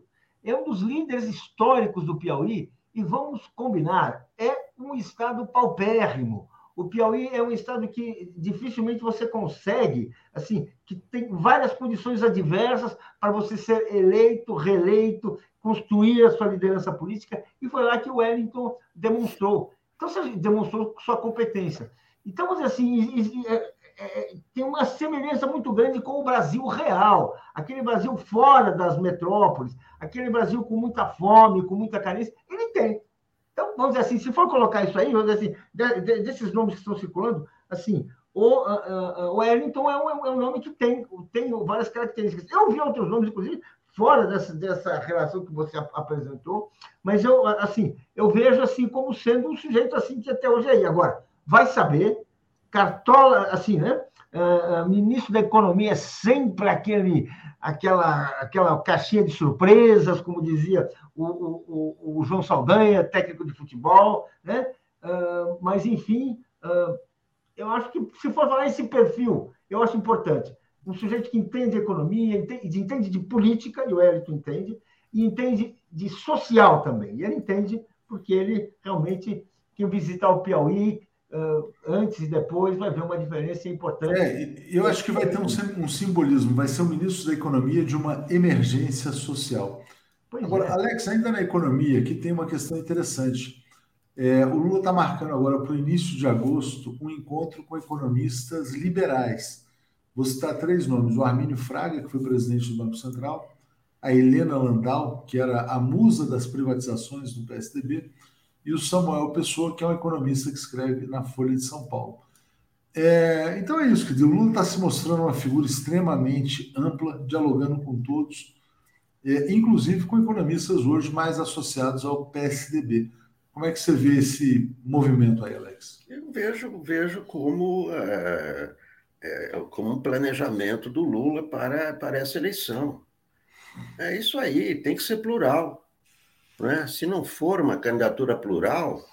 é um dos líderes históricos do Piauí, e vamos combinar, é um estado paupérrimo. O Piauí é um estado que dificilmente você consegue, assim, que tem várias condições adversas para você ser eleito, reeleito, construir a sua liderança política, e foi lá que o Wellington demonstrou. Então, você demonstrou sua competência. Então, vamos dizer assim, é, é, tem uma semelhança muito grande com o Brasil real, aquele Brasil fora das metrópoles, aquele Brasil com muita fome, com muita carência, ele tem. Então, vamos dizer assim, se for colocar isso aí, vamos dizer assim, de, de, desses nomes que estão circulando, assim, o, uh, o Wellington é um, é um nome que tem, tem várias características. Eu vi outros nomes, inclusive, fora dessa, dessa relação que você apresentou, mas eu, assim, eu vejo assim como sendo um sujeito assim que até hoje é aí. Agora, vai saber Cartola, assim, né? Uh, ministro da Economia é sempre aquele, aquela, aquela caixinha de surpresas, como dizia o, o, o João Saldanha, técnico de futebol, né? Uh, mas, enfim, uh, eu acho que, se for falar esse perfil, eu acho importante. Um sujeito que entende economia, entende, entende de política, e o Hélito entende, e entende de social também. E ele entende porque ele realmente, quem visitar o Piauí, antes e depois vai ver uma diferença importante. É, eu acho que vai ter um, um, simbolismo, vai ser o ministro da Economia de uma emergência social. Pois agora, é. Alex, ainda na economia, aqui tem uma questão interessante. É, o Lula está marcando agora para o início de agosto um encontro com economistas liberais. Vou citar três nomes: o Armínio Fraga, que foi presidente do Banco Central, a Helena Landau, que era a musa das privatizações do PSDB, e o Samuel Pessoa, que é um economista que escreve na Folha de São Paulo. É, então é isso, dizer, o Lula está se mostrando uma figura extremamente ampla, dialogando com todos, é, inclusive com economistas hoje mais associados ao PSDB. Como é que você vê esse movimento aí, Alex? Eu vejo, vejo como, é, é, como um planejamento do Lula para, para essa eleição. É isso aí, tem que ser plural. Né? Se não for uma candidatura plural,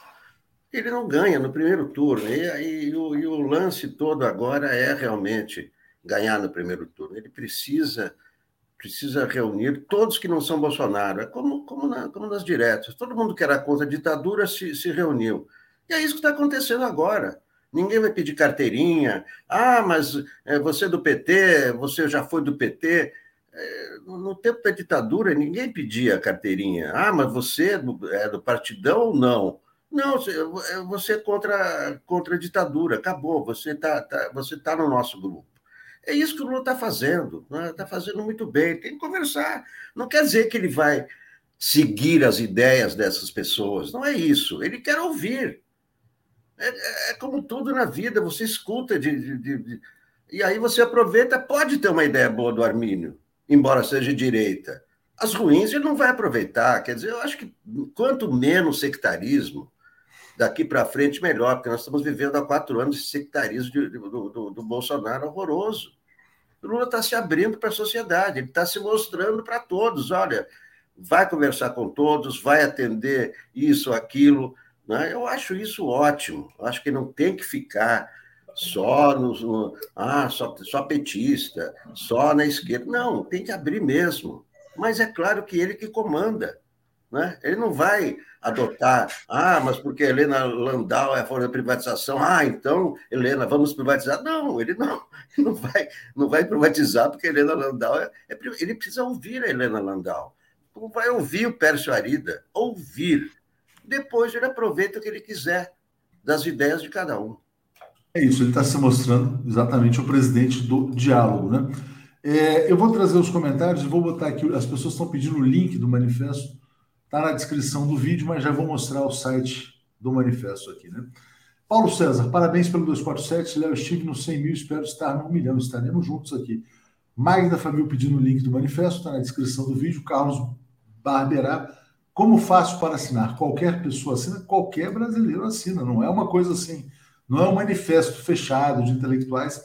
ele não ganha no primeiro turno. E, e, o, e o lance todo agora é realmente ganhar no primeiro turno. Ele precisa precisa reunir todos que não são Bolsonaro. É como, como, na, como nas diretas. Todo mundo que era contra a ditadura se, se reuniu. E é isso que está acontecendo agora. Ninguém vai pedir carteirinha. Ah, mas é, você é do PT, você já foi do PT. É, no tempo da ditadura, ninguém pedia carteirinha. Ah, mas você é do, é partidão ou não? Não, você é contra, contra a ditadura, acabou, você está tá, você tá no nosso grupo. É isso que o Lula está fazendo, está né? Tá fazendo muito bem, tem que conversar. Não quer dizer que ele vai seguir as ideias dessas pessoas, não é isso. Ele quer ouvir. É, é como tudo na vida, você escuta de, de, de, e aí você aproveita, pode ter uma ideia boa do Armínio, embora seja direita. As ruins ele não vai aproveitar. Quer dizer, eu acho que quanto menos sectarismo, daqui para frente melhor, porque nós estamos vivendo há quatro anos de sectarismo de, do, do, do, Bolsonaro horroroso. O Lula está se abrindo para a sociedade, ele está se mostrando para todos: olha, vai conversar com todos, vai atender isso, aquilo. Né? Eu acho isso ótimo. Eu acho que não tem que ficar só no, no ah, só, só petista, só na esquerda. Não, tem que abrir mesmo. Mas é claro que ele que comanda. Né? Ele não vai adotar, ah, mas porque Helena Landau é a favor da privatização, ah, então, Helena, vamos privatizar. Não, ele não, não vai, não vai privatizar porque Helena Landau é, é ele precisa ouvir a Helena Landau. Como vai ouvir o Pércio Arida? Ouvir. Depois ele aproveita o que ele quiser das ideias de cada um. É isso, ele está se mostrando exatamente o presidente do diálogo, né? É, eu vou trazer os comentários e vou botar aqui. As pessoas estão pedindo o link do manifesto Está na descrição do vídeo, mas já vou mostrar o site do manifesto aqui, né? Paulo César, parabéns pelo 247. Léo, estive no 100 mil, espero estar no 1 milhão. Estaremos juntos aqui. Magda Família pedindo o link do manifesto, está na descrição do vídeo. Carlos Barberá, como faço para assinar? Qualquer pessoa assina, qualquer brasileiro assina. Não é uma coisa assim, não é um manifesto fechado de intelectuais.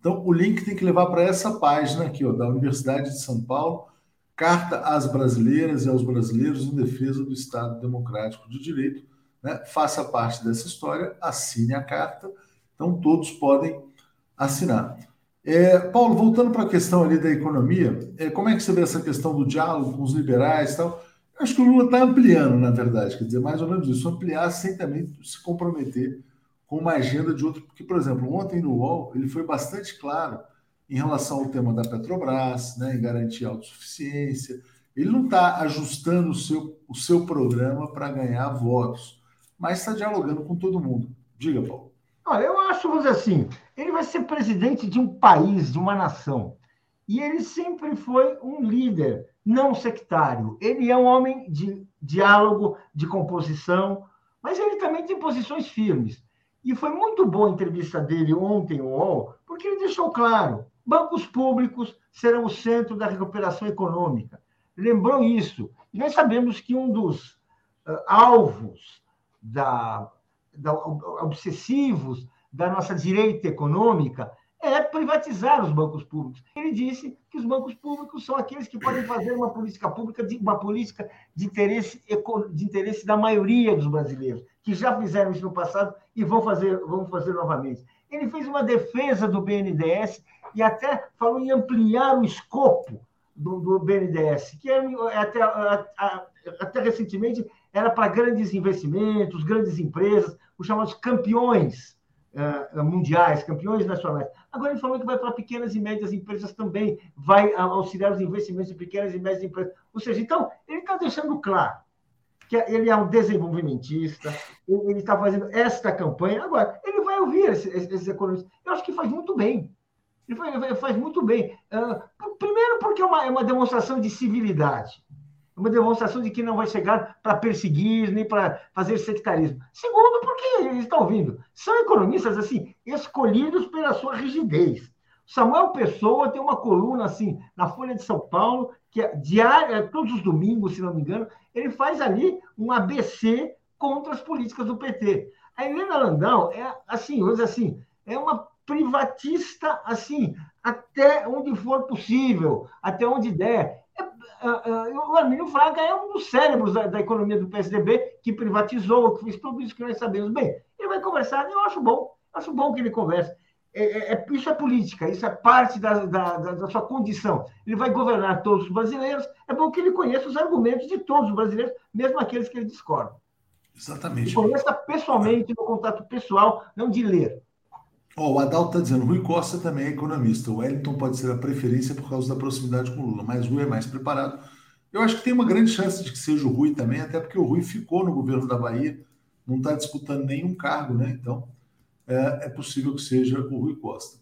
Então, o link tem que levar para essa página aqui, ó, da Universidade de São Paulo Carta às brasileiras e aos brasileiros em defesa do Estado Democrático de Direito. Né? Faça parte dessa história, assine a carta. Então, todos podem assinar. É, Paulo, voltando para a questão ali da economia, é, como é que você vê essa questão do diálogo com os liberais e tal? Acho que o Lula está ampliando, na verdade, quer dizer, mais ou menos isso, ampliar sem também se comprometer com uma agenda de outro. Porque, por exemplo, ontem no UOL, ele foi bastante claro em relação ao tema da Petrobras, né, em garantir autossuficiência. Ele não está ajustando o seu, o seu programa para ganhar votos, mas está dialogando com todo mundo. Diga, Paulo. Olha, eu acho, vamos dizer assim, ele vai ser presidente de um país, de uma nação. E ele sempre foi um líder não sectário. Ele é um homem de diálogo, de composição, mas ele também tem posições firmes. E foi muito boa a entrevista dele ontem, UOL, porque ele deixou claro: Bancos públicos serão o centro da recuperação econômica. Lembrou isso. E nós sabemos que um dos uh, alvos da, da, obsessivos da nossa direita econômica é privatizar os bancos públicos. Ele disse que os bancos públicos são aqueles que podem fazer uma política pública, de, uma política de interesse, de interesse da maioria dos brasileiros, que já fizeram isso no passado e vão fazer, vão fazer novamente. Ele fez uma defesa do BNDES e até falou em ampliar o escopo do, do BNDES, que é, é até, até recentemente era para grandes investimentos, grandes empresas, os chamados campeões uh, mundiais, campeões nacionais. Agora ele falou que vai para pequenas e médias empresas também, vai auxiliar os investimentos de pequenas e médias empresas. Ou seja, então, ele está deixando claro que ele é um desenvolvimentista, ele está fazendo esta campanha. Agora, ele vai ouvir esses, esses economistas. Eu acho que faz muito bem. Ele faz muito bem. Uh, primeiro, porque é uma, é uma demonstração de civilidade. Uma demonstração de que não vai chegar para perseguir, nem para fazer sectarismo. Segundo, porque eles estão ouvindo. São economistas, assim, escolhidos pela sua rigidez. Samuel Pessoa tem uma coluna, assim, na Folha de São Paulo, que é diária, todos os domingos, se não me engano, ele faz ali um ABC contra as políticas do PT. A Helena Landau é, assim, vamos dizer assim, é uma privatista, assim, até onde for possível, até onde der. É, é, o Armínio Fraga é um dos cérebros da, da, economia do PSDB, que privatizou, que fez tudo isso que nós sabemos. Bem, ele vai conversar, eu acho bom, acho bom que ele converse. É, é, é, isso é política, isso é parte da, da, da, sua condição. Ele vai governar todos os brasileiros, é bom que ele conheça os argumentos de todos os brasileiros, mesmo aqueles que ele discorda. Exatamente. E conheça pessoalmente, no contato pessoal, não de ler. O Adalto está dizendo, Rui Costa também é economista. O Wellington pode ser a preferência por causa da proximidade com o Lula, mas o Rui é mais preparado. Eu acho que tem uma grande chance de que seja o Rui também, até porque o Rui ficou no governo da Bahia, não está disputando nenhum cargo, né? Então, é, é, possível que seja o Rui Costa.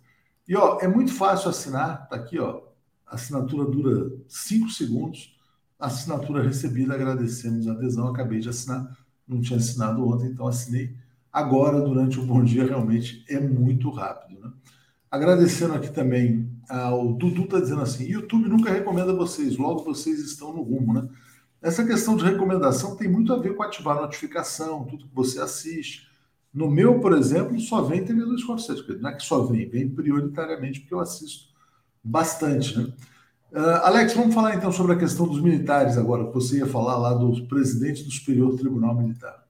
E ó, é muito fácil assinar, tá aqui, ó. Assinatura dura cinco segundos. Assinatura recebida, agradecemos a adesão. Acabei de assinar, não tinha assinado ontem, então assinei agora durante o bom dia. Realmente é muito rápido, né? Agradecendo aqui também ao Dudu está dizendo assim: YouTube nunca recomenda vocês, logo vocês estão no rumo, né? Essa questão de recomendação tem muito a ver com ativar a notificação, tudo que você assiste. No meu, por exemplo, só vem TV 247. Não é que só vem, vem prioritariamente porque eu assisto bastante. Né? Uh, Alex, vamos falar então sobre a questão dos militares agora, que você ia falar lá do presidente do Superior Tribunal Militar.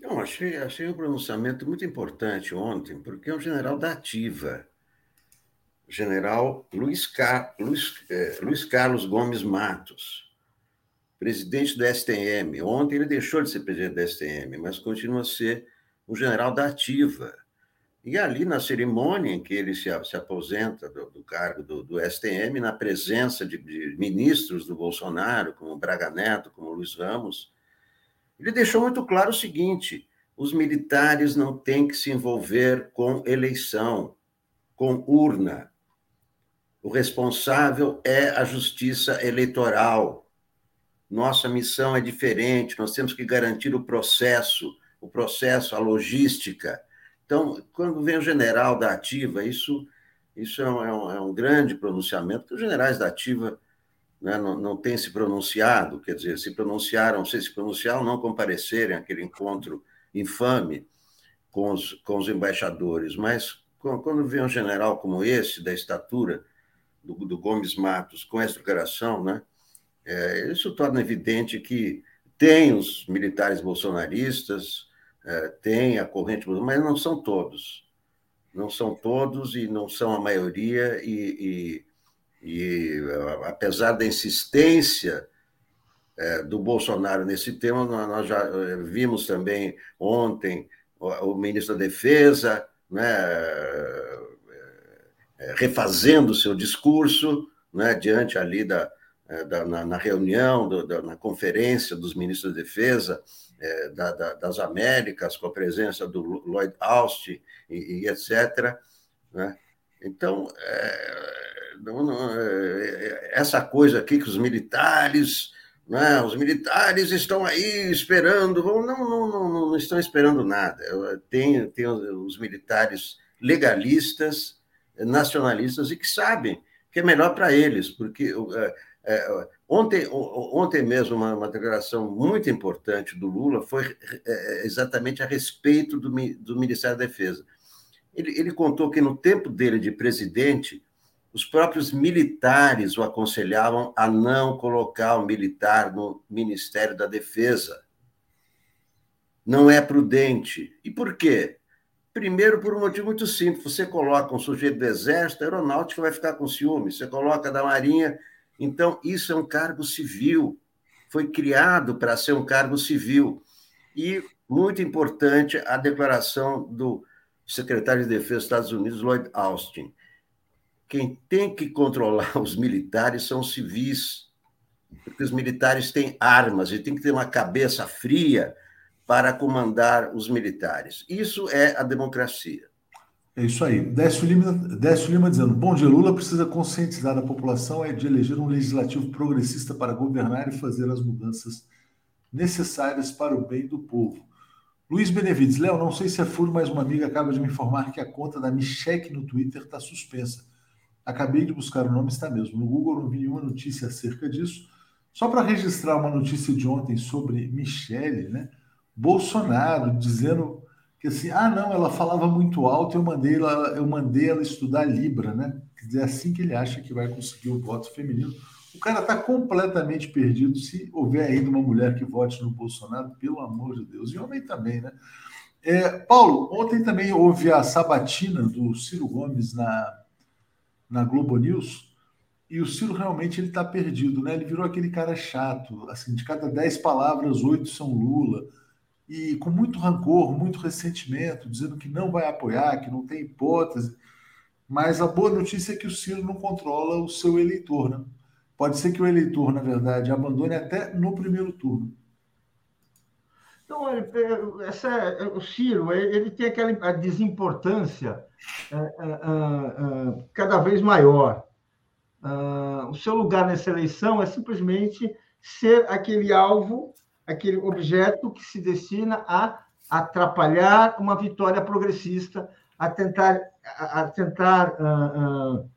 Não, achei, achei um pronunciamento muito importante ontem, porque é um general da ativa. O general Luiz, Car... Luiz, eh, Luiz Carlos Gomes Matos, presidente do STM. Ontem ele deixou de ser presidente do STM, mas continua a ser um general da ativa. E ali, na cerimônia em que ele se, se aposenta do, do cargo do, do, STM, na presença de, de, ministros do Bolsonaro, como Braga Neto, como Luiz Ramos, ele deixou muito claro o seguinte: os militares não têm que se envolver com eleição, com urna. O responsável é a justiça eleitoral. Nossa missão é diferente, nós temos que garantir o processo o processo, a logística. Então, quando vem o general da ativa, isso, isso é, um, é um, é grande pronunciamento, porque os generais da ativa né, não, não têm se pronunciado, quer dizer, se pronunciaram, se se pronunciaram, não comparecerem àquele encontro infame com os, com os embaixadores, mas quando vem um general como esse, da estatura do, do Gomes Matos, com essa declaração, né, é, isso torna evidente que tem os militares bolsonaristas, é, tem a corrente, mas não são todos. Não são todos e não são a maioria, e, e, e apesar da insistência é, do Bolsonaro nesse tema, nós já é, vimos também ontem o, ministro da Defesa né, é, refazendo seu discurso né, diante ali da, da na, na, reunião, do, da, na conferência dos ministros da Defesa, é, da, da, das Américas, com a presença do Lloyd Austin e, e etc. Né? Então, é, não, não, é, essa coisa aqui que os militares, né, os militares estão aí esperando, não, não, não, não estão esperando nada. Tem, tem os militares legalistas, nacionalistas e que sabem que é melhor para eles, porque é, é, ontem, ontem mesmo, uma, uma, declaração muito importante do Lula foi é, exatamente a respeito do, do Ministério da Defesa. Ele, ele contou que no tempo dele de presidente, os próprios militares o aconselhavam a não colocar o militar no Ministério da Defesa. Não é prudente. E por quê? Primeiro, por um motivo muito simples: você coloca um sujeito do Exército, a aeronáutica vai ficar com ciúme, você coloca da Marinha, então, isso é um cargo civil, foi criado para ser um cargo civil. E, muito importante, a declaração do secretário de Defesa dos Estados Unidos, Lloyd Austin. Quem tem que controlar os militares são os civis, porque os militares têm armas e tem que ter uma cabeça fria para comandar os militares. Isso é a democracia. É isso aí. Décio Lima, Décio Lima dizendo: Bom dia, Lula precisa conscientizar a população é de eleger um legislativo progressista para governar e fazer as mudanças necessárias para o bem do povo. Luiz Benevides, Léo, não sei se é furo, mas uma amiga acaba de me informar que a conta da Michelle no Twitter está suspensa. Acabei de buscar o nome, está mesmo. No Google não vi nenhuma notícia acerca disso. Só para registrar uma notícia de ontem sobre Michele, né? Bolsonaro dizendo que assim, ah, não, ela falava muito alto, eu mandei ela, eu mandei ela estudar Libra, né? Quer dizer, é assim que ele acha que vai conseguir o voto feminino. O cara está completamente perdido. Se houver ainda uma mulher que vote no Bolsonaro, pelo amor de Deus, e homem também, né? É, Paulo, ontem também houve a sabatina do Ciro Gomes na, na Globo News, e o Ciro realmente ele está perdido, né? Ele virou aquele cara chato, assim, de cada dez palavras, oito são Lula e com muito rancor, muito ressentimento, dizendo que não vai apoiar, que não tem hipótese. Mas a boa notícia é que o Ciro não controla o seu eleitor, né? Pode ser que o eleitor, na verdade, abandone até no primeiro turno. Então, olha, é, essa, é, o Ciro ele tem aquela desimportância é, é, é, cada vez maior. Ah, o seu lugar nessa eleição é simplesmente ser aquele alvo aquele objeto que se destina a atrapalhar uma vitória progressista, a tentar, a, tentar uh, uh,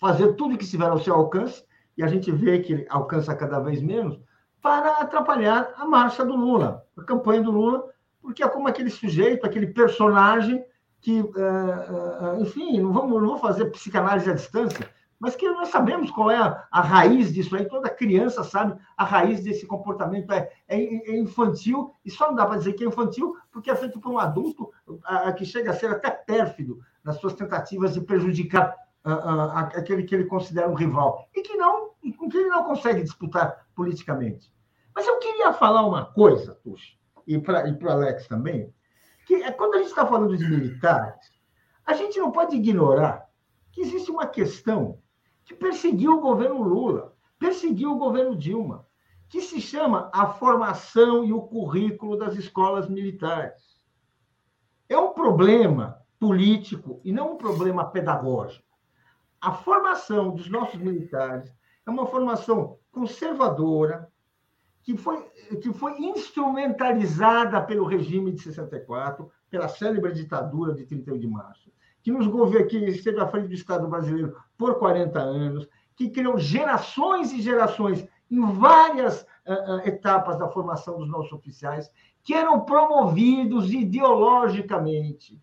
fazer tudo que estiver ao seu alcance, e a gente vê que alcança cada vez menos, para atrapalhar a marcha do Lula, a campanha do Lula, porque é como aquele sujeito, aquele personagem que, uh, enfim, não, vamos, não vou fazer psicanálise à distância, mas que nós sabemos qual é a, a, raiz disso aí, toda criança sabe a raiz desse comportamento é, é, é infantil, e só não dá para dizer que é infantil porque é feito por um adulto a, a, que chega a ser até pérfido nas suas tentativas de prejudicar a, aquele que ele considera um rival, e que não, com que ele não consegue disputar politicamente. Mas eu queria falar uma coisa, Tuxa, e para e o Alex também, que é quando a gente está falando de militares, a gente não pode ignorar que existe uma questão que perseguiu o governo Lula, perseguiu o governo Dilma, que se chama a formação e o currículo das escolas militares. É um problema político e não um problema pedagógico. A formação dos nossos militares é uma formação conservadora, que foi, que foi instrumentalizada pelo regime de 64, pela célebre ditadura de 31 de março que nos governou, que esteve à frente do Estado brasileiro por 40 anos, que criou gerações e gerações em várias uh, uh, etapas da formação dos nossos oficiais, que eram promovidos ideologicamente.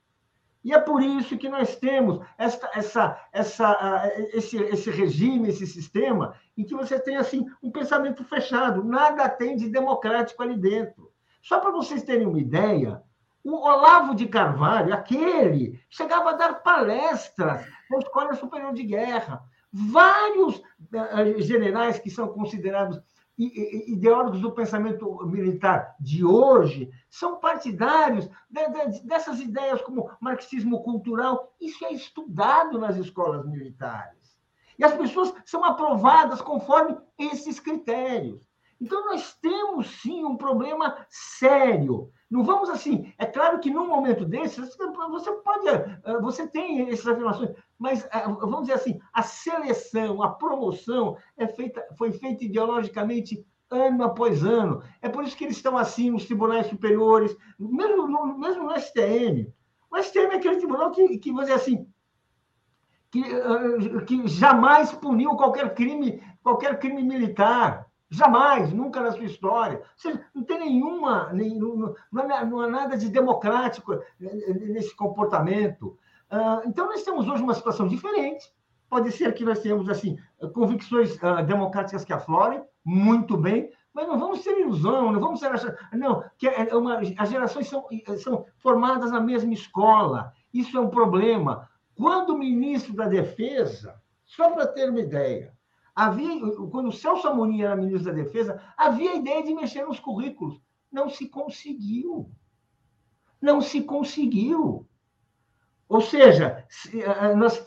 E é por isso que nós temos essa, essa, essa, uh, esse, esse regime, esse sistema, em que você tem assim um pensamento fechado, nada tem de democrático ali dentro. Só para vocês terem uma ideia, o Olavo de Carvalho, aquele, chegava a dar palestras na Escola Superior de Guerra. Vários uh, generais que são considerados ideólogos do pensamento militar de hoje são partidários de, de, dessas ideias como marxismo cultural. Isso é estudado nas escolas militares. E as pessoas são aprovadas conforme esses critérios. Então, nós temos sim um problema sério não vamos assim. É claro que num momento desse, você pode. Eh, você tem essas afirmações, mas eh, vamos dizer assim, a seleção, a promoção é feita, foi feita ideologicamente ano após ano. É por isso que eles estão assim nos tribunais superiores, mesmo no, mesmo no STM. O STM é aquele tribunal que, que vamos dizer assim, que, eh, que jamais puniu qualquer crime, qualquer crime militar. Jamais, nunca na sua história. Seja, não tem nenhuma, nenhum, não, é, não há nada de democrático nesse comportamento. Ah, então, nós temos hoje uma situação diferente. Pode ser que nós tenhamos assim convicções ah, democráticas que aflorem, muito bem, mas não vamos ter ilusão, não vamos ter. Não, que é uma, as gerações são, são formadas na mesma escola. Isso é um problema. Quando o ministro da Defesa, só para ter uma ideia, Havia, quando o Celso Amorim era ministro da Defesa, havia a ideia de mexer nos currículos. Não se conseguiu. Não se conseguiu. Ou seja,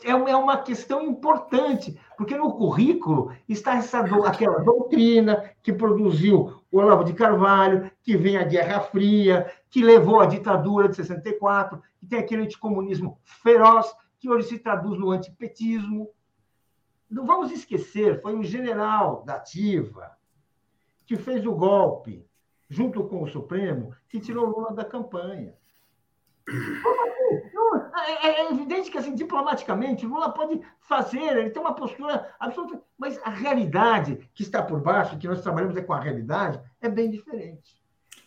é uma questão importante, porque no currículo está essa, aquela doutrina que produziu o Olavo de Carvalho, que vem a Guerra Fria, que levou à ditadura de 64, que tem aquele anticomunismo feroz, que hoje se traduz no antipetismo. Não vamos esquecer, foi um general da ativa que fez o golpe, junto com o Supremo, que tirou Lula da campanha. É, é, é evidente que, assim, diplomaticamente, Lula pode fazer, ele tem uma postura absoluta, mas a realidade que está por baixo, que nós trabalhamos é com a realidade, é bem diferente.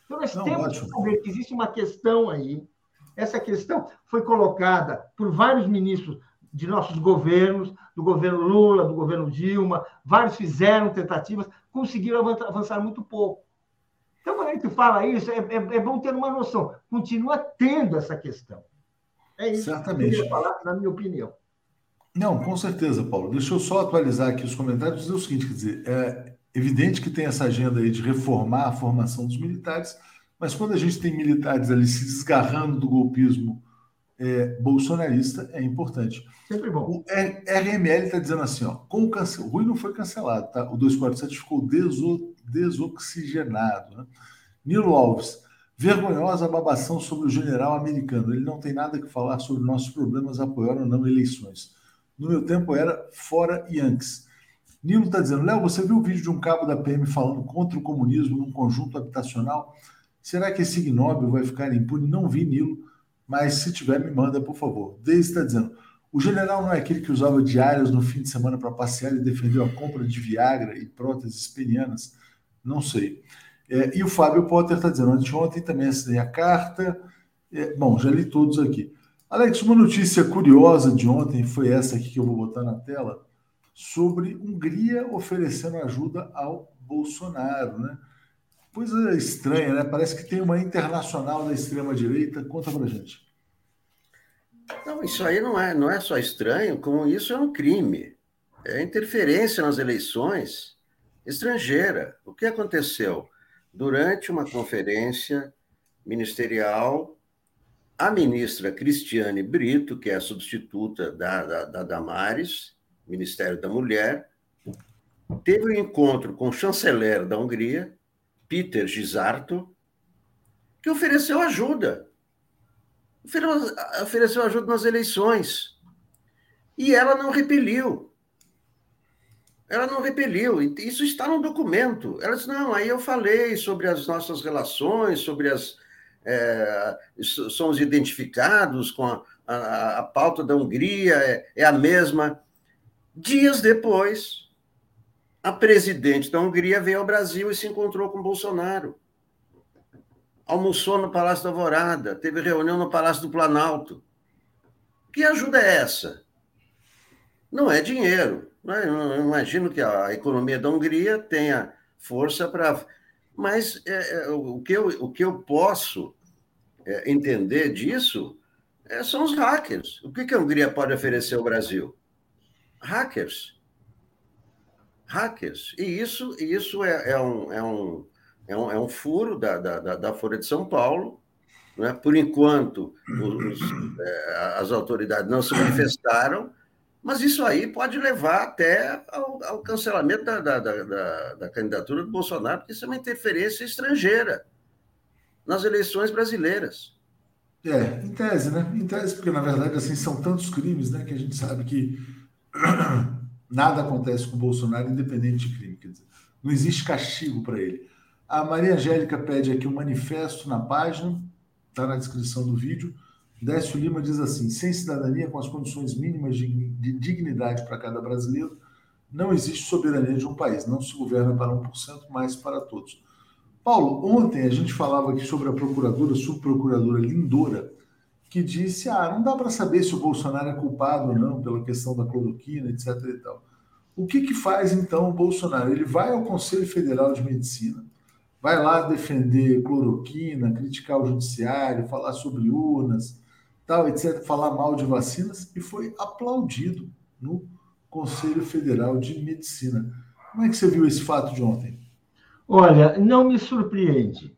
Então, nós Não, temos ótimo. que saber que existe uma questão aí. Essa questão foi colocada por vários ministros de nossos governos, do governo Lula, do governo Dilma, vários fizeram tentativas, conseguiram avançar muito pouco. Então, quando a gente fala isso, é, é, é bom ter uma noção. Continua tendo essa questão. É isso Certamente. que eu queria falar, na minha opinião. Não, com certeza, Paulo. Deixa eu só atualizar aqui os comentários e dizer o seguinte: quer dizer, é evidente que tem essa agenda aí de reformar a formação dos militares, mas quando a gente tem militares ali se desgarrando do golpismo é, bolsonarista, é importante. Sempre bom. O RML está dizendo assim: ó, com o, cance... o Rui não foi cancelado, tá? O 247 ficou deso... desoxigenado. Né? Nilo Alves. Vergonhosa babação sobre o general americano. Ele não tem nada que falar sobre nossos problemas, apoiar ou não eleições. No meu tempo era fora Yankees. Nilo está dizendo, Léo, você viu o vídeo de um cabo da PM falando contra o comunismo num conjunto habitacional? Será que esse ignóbil vai ficar impune? Não vi, Nilo, mas se tiver, me manda, por favor. Deise está dizendo, o general não é aquele que usava diárias no fim de semana para passear e defendeu a compra de Viagra e próteses penianas? Não sei. É, e o Fábio Potter está dizendo, anteontem também assinei a carta. É, bom, já li todos aqui. Alex, uma notícia curiosa de ontem foi essa aqui que eu vou botar na tela, sobre Hungria oferecendo ajuda ao Bolsonaro, né? Coisa estranha, né? Parece que tem uma internacional da extrema-direita. Conta pra gente. Não, isso aí não é, não é só estranho, como isso é um crime. É interferência nas eleições estrangeira. O que aconteceu? Durante uma conferência ministerial, a ministra Cristiane Brito, que é a substituta da, da, da Damares, Ministério da Mulher, teve um encontro com o chanceler da Hungria, Peter Gisarto, que ofereceu ajuda. Ofereceu ajuda nas eleições. E ela não repeliu ela não repeliu. Isso está no documento. Ela disse: não, aí eu falei sobre as nossas relações, sobre as. É, somos identificados com a, a, a pauta da Hungria, é, é, a mesma. Dias depois, a presidente da Hungria veio ao Brasil e se encontrou com Bolsonaro. Almoçou no Palácio da Alvorada, teve reunião no Palácio do Planalto. Que ajuda é essa? Não é dinheiro? Eu imagino que a economia da Hungria tenha força para. Mas é, é, o, que eu, o que eu posso é, entender disso é, são os hackers. O que, que a Hungria pode oferecer ao Brasil? Hackers. Hackers. E isso, isso é, é, um, é, um, é, um, é um furo da, da, da Folha de São Paulo. Né? Por enquanto, os, é, as autoridades não se manifestaram mas isso aí pode levar até ao, ao cancelamento da, da, da, da, candidatura do Bolsonaro, porque isso é uma interferência estrangeira nas eleições brasileiras. É, em tese, né? Em tese, porque na verdade assim são tantos crimes, né, que a gente sabe que nada acontece com o Bolsonaro independente de crime, quer dizer, não existe castigo para ele. A Maria Angélica pede aqui um manifesto na página, está na descrição do vídeo Décio Lima diz assim: sem cidadania, com as condições mínimas de dignidade para cada brasileiro, não existe soberania de um país. Não se governa para 1%, mas para todos. Paulo, ontem a gente falava aqui sobre a procuradora, subprocuradora Lindora, que disse: ah, não dá para saber se o Bolsonaro é culpado ou não pela questão da cloroquina, etc. E tal. O que, que faz então o Bolsonaro? Ele vai ao Conselho Federal de Medicina, vai lá defender cloroquina, criticar o judiciário, falar sobre urnas, tal, etc., falar mal de vacinas e foi aplaudido no Conselho Federal de Medicina. Como é que você viu esse fato de ontem? Olha, não me surpreende.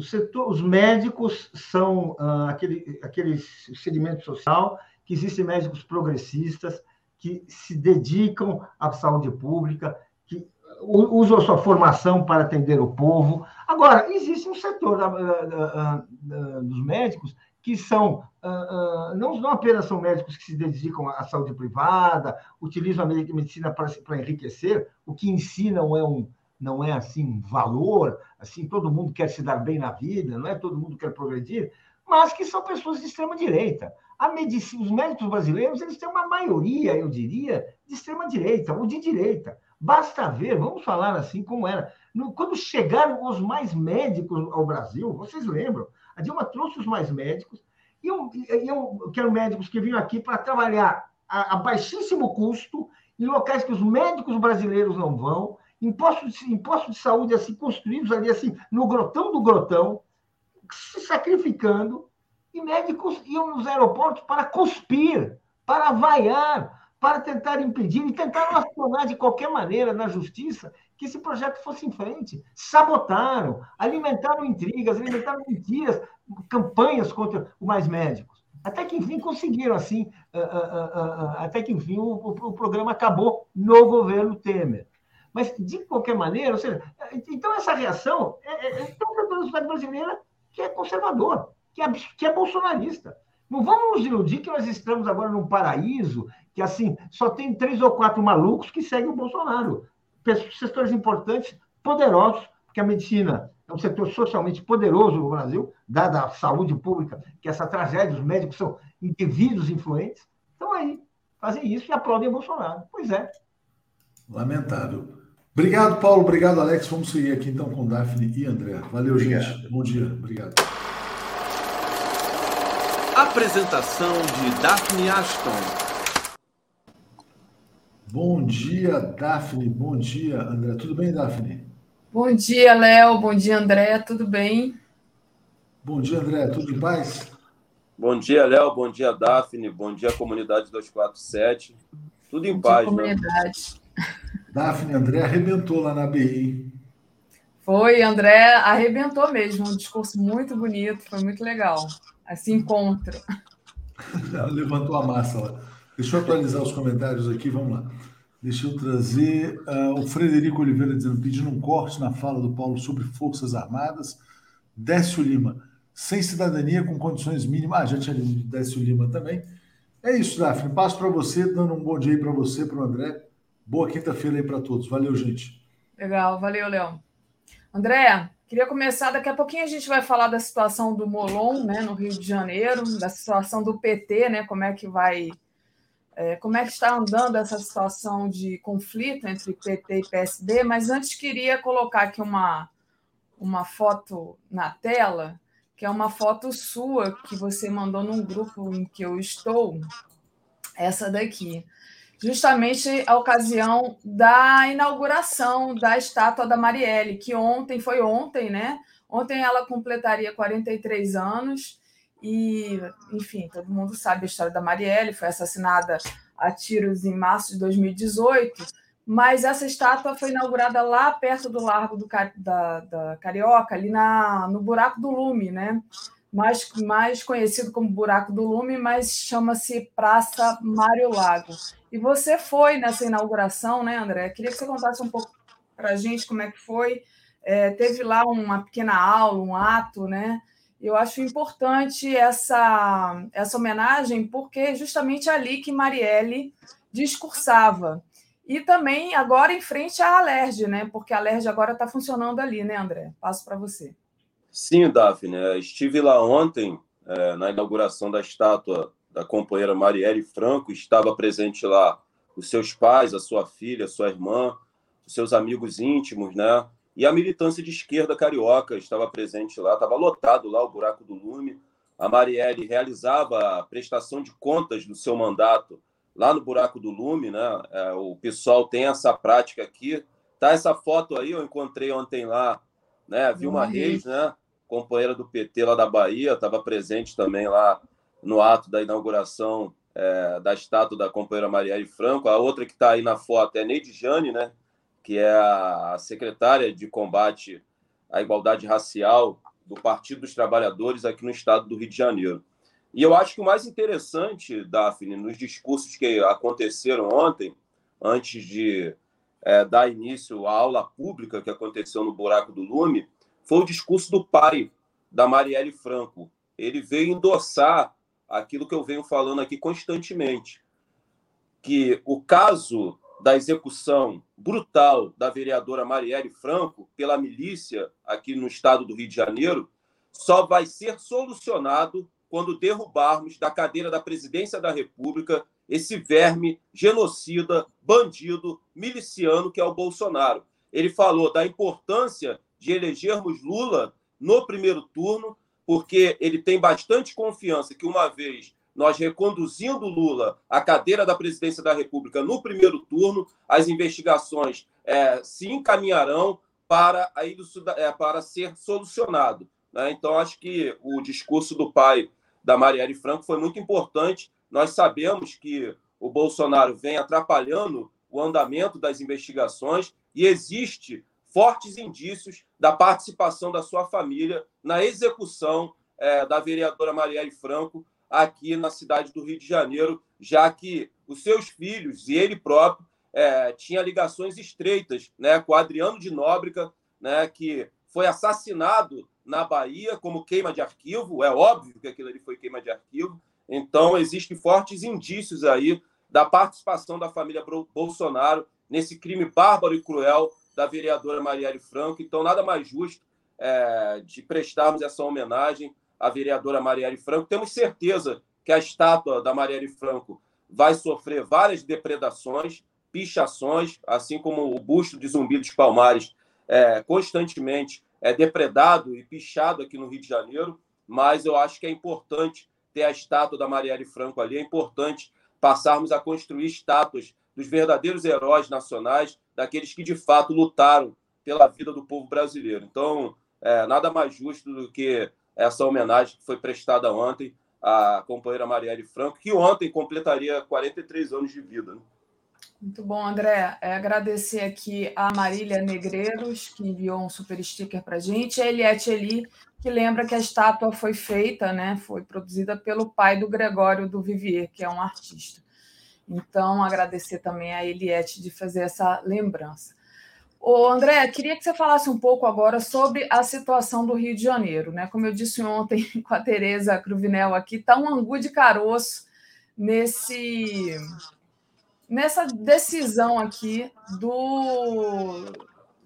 Setor, os médicos são ah, aquele, aquele segmento social que existem médicos progressistas que se dedicam à saúde pública, que usam a sua formação para atender o povo. Agora, existe um setor da, da, da, dos médicos que são uh, uh, não, não apenas são médicos que se dedicam à saúde privada, utilizam a medicina para, enriquecer, o que ensinam é um não é assim um valor, assim todo mundo quer se dar bem na vida, não é todo mundo quer progredir, mas que são pessoas de extrema direita. A medicina, os médicos brasileiros eles têm uma maioria, eu diria, de extrema direita ou de direita. Basta ver, vamos falar assim como era. No, quando chegaram os mais médicos ao Brasil, vocês lembram? A Dilma trouxe os mais médicos, e eu, eu quero médicos que vinham aqui para trabalhar a, a, baixíssimo custo, em locais que os médicos brasileiros não vão, impostos de, impostos de saúde assim construídos ali assim no grotão do grotão, se sacrificando, e médicos iam nos aeroportos para cuspir, para vaiar, para tentar impedir e tentaram acionar de qualquer maneira na justiça que esse projeto fosse em frente. Sabotaram, alimentaram intrigas, alimentaram mentiras, campanhas contra os mais médicos. Até que, enfim, conseguiram, assim, uh, uh, uh, até que, enfim, o, o, programa acabou no governo Temer. Mas, de qualquer maneira, ou seja, então essa reação é, é, é da sociedade brasileira que é conservador, que é, que é bolsonarista. Não vamos nos iludir que nós estamos agora num paraíso que, assim, só tem três ou quatro malucos que seguem o Bolsonaro setores importantes, poderosos, porque a medicina é um setor socialmente poderoso no Brasil, dada a saúde pública, que essa tragédia, os médicos são indivíduos influentes. Então, aí, fazem isso e aplaudem Bolsonaro. Pois é. Lamentável. Obrigado, Paulo. Obrigado, Alex. Vamos seguir aqui então com Daphne e André. Valeu, Obrigado. gente. Bom dia. Obrigado. Apresentação de Daphne Ashton. Bom dia, Daphne. Bom dia, André. Tudo bem, Daphne? Bom dia, Léo. Bom dia, André. Tudo bem? Bom dia, André. Tudo em paz? Bom dia, Léo. Bom dia, Daphne. Bom dia, comunidade 247. Tudo em Bom paz, dia, né? comunidade. Né? Daphne, André arrebentou lá na BI. Foi, André arrebentou mesmo. Um discurso muito bonito, foi muito legal. Esse encontro. Ela levantou a massa lá. Deixa eu atualizar os comentários aqui, vamos lá. Deixa eu trazer uh, o Frederico Oliveira dizendo, pedindo um corte na fala do Paulo sobre Forças Armadas. Décio Lima, sem cidadania, com condições mínimas. Ah, já tinha lido Décio Lima também. É isso, Daphne. Passo para você, dando um bom dia aí para você, para o André. Boa quinta-feira aí para todos. Valeu, gente. Legal, valeu, Leão. André, queria começar. Daqui a pouquinho a gente vai falar da situação do Molon, né, no Rio de Janeiro, da situação do PT, né, como é que vai como é que está andando essa situação de conflito entre PT e PSD, mas antes queria colocar aqui uma, uma foto na tela, que é uma foto sua que você mandou num grupo em que eu estou, essa daqui. Justamente a ocasião da inauguração da estátua da Marielle, que ontem, foi ontem, né? Ontem ela completaria 43 anos e, enfim, todo mundo sabe a história da Marielle, foi assassinada a tiros em março de 2018, mas essa estátua foi inaugurada lá perto do Largo do, da, da Carioca, ali na, no Buraco do Lume, né? mais, mais conhecido como Buraco do Lume, mas chama-se Praça Mário Lago. E você foi nessa inauguração, né, André? Queria que você contasse um pouco para a gente como é que foi. É, teve lá uma pequena aula, um ato, né? Eu acho importante essa, essa homenagem, porque é justamente ali que Marielle discursava. E também agora em frente à Alerj, né? Porque a Alerj agora está funcionando ali, né, André? Passo para você. Sim, Daphne. É, estive lá ontem, é, na inauguração da estátua da companheira Marielle Franco. Estava presente lá os seus pais, a sua filha, a sua irmã, os seus amigos íntimos, né? E a militância de esquerda carioca estava presente lá, estava lotado lá o Buraco do Lume. A Marielle realizava a prestação de contas do seu mandato lá no Buraco do Lume, né? É, o pessoal tem essa prática aqui. Tá essa foto aí, eu encontrei ontem lá, né? Vilma uhum. Reis, né? Companheira do PT lá da Bahia, estava presente também lá no ato da inauguração é, da estátua da companheira Marielle Franco. A outra que está aí na foto é Neide Jane, né? Que é a secretária de combate à igualdade racial do Partido dos Trabalhadores aqui no estado do Rio de Janeiro. E eu acho que o mais interessante, Daphne, nos discursos que aconteceram ontem, antes de é, dar início à aula pública que aconteceu no Buraco do Lume foi o discurso do pai da Marielle Franco. Ele veio endossar aquilo que eu venho falando aqui constantemente, que o caso da execução brutal da vereadora Marielle Franco pela milícia aqui no estado do Rio de Janeiro só vai ser solucionado quando derrubarmos da cadeira da presidência da República esse verme genocida, bandido, miliciano que é o Bolsonaro. Ele falou da importância de elegermos Lula no primeiro turno, porque ele tem bastante confiança que, uma vez nós reconduzindo Lula à cadeira da presidência da República no primeiro turno, as investigações é, se encaminharão para, isso, é, para ser solucionado. Né? Então, acho que o discurso do pai da Marielle Franco foi muito importante. Nós sabemos que o Bolsonaro vem atrapalhando o andamento das investigações e existe fortes indícios da participação da sua família na execução é, da vereadora Marielle Franco aqui na cidade do Rio de Janeiro, já que os seus filhos e ele próprio é, tinha ligações estreitas né, com Adriano de Nóbrega, né, que foi assassinado na Bahia como queima de arquivo. É óbvio que aquilo ali foi queima de arquivo. Então, existem fortes indícios aí da participação da família Bolsonaro nesse crime bárbaro e cruel da vereadora Marielle Franco. Então, nada mais justo é, de prestarmos essa homenagem à vereadora Marielle Franco. Temos certeza que a estátua da Marielle Franco vai sofrer várias depredações, pichações, assim como o busto de Zumbi dos Palmares é, constantemente é depredado e pichado aqui no Rio de Janeiro, mas eu acho que é importante ter a estátua da Marielle Franco ali, é importante passarmos a construir estátuas dos verdadeiros heróis nacionais, daqueles que de fato lutaram pela vida do povo brasileiro. Então, é, nada mais justo do que essa homenagem que foi prestada ontem à companheira Marielle Franco, que ontem completaria 43 anos de vida. Né? Muito bom, André. É, agradecer aqui a Marília Negreiros, que enviou um super sticker para a gente, e a Eliette Eli, que lembra que a estátua foi feita, né, foi produzida pelo pai do Gregório do Vivier, que é um artista. Então, agradecer também a Eliette de fazer essa lembrança. Ô, André, queria que você falasse um pouco agora sobre a situação do Rio de Janeiro. Né? Como eu disse ontem com a Tereza Cruvinel aqui, está um angu de caroço nesse nessa decisão aqui do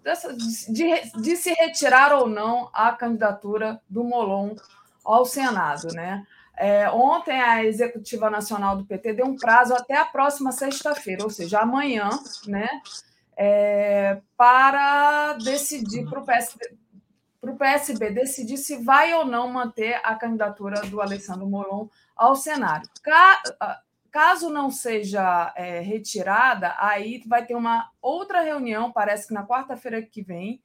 dessa, de, de se retirar ou não a candidatura do Molon ao Senado, né? É, ontem a executiva nacional do PT deu um prazo até a próxima sexta-feira, ou seja, amanhã, né, é, para decidir para o PSB, PSB decidir se vai ou não manter a candidatura do Alessandro Molon ao Senado. Caso não seja é, retirada, aí vai ter uma outra reunião, parece que na quarta-feira que vem,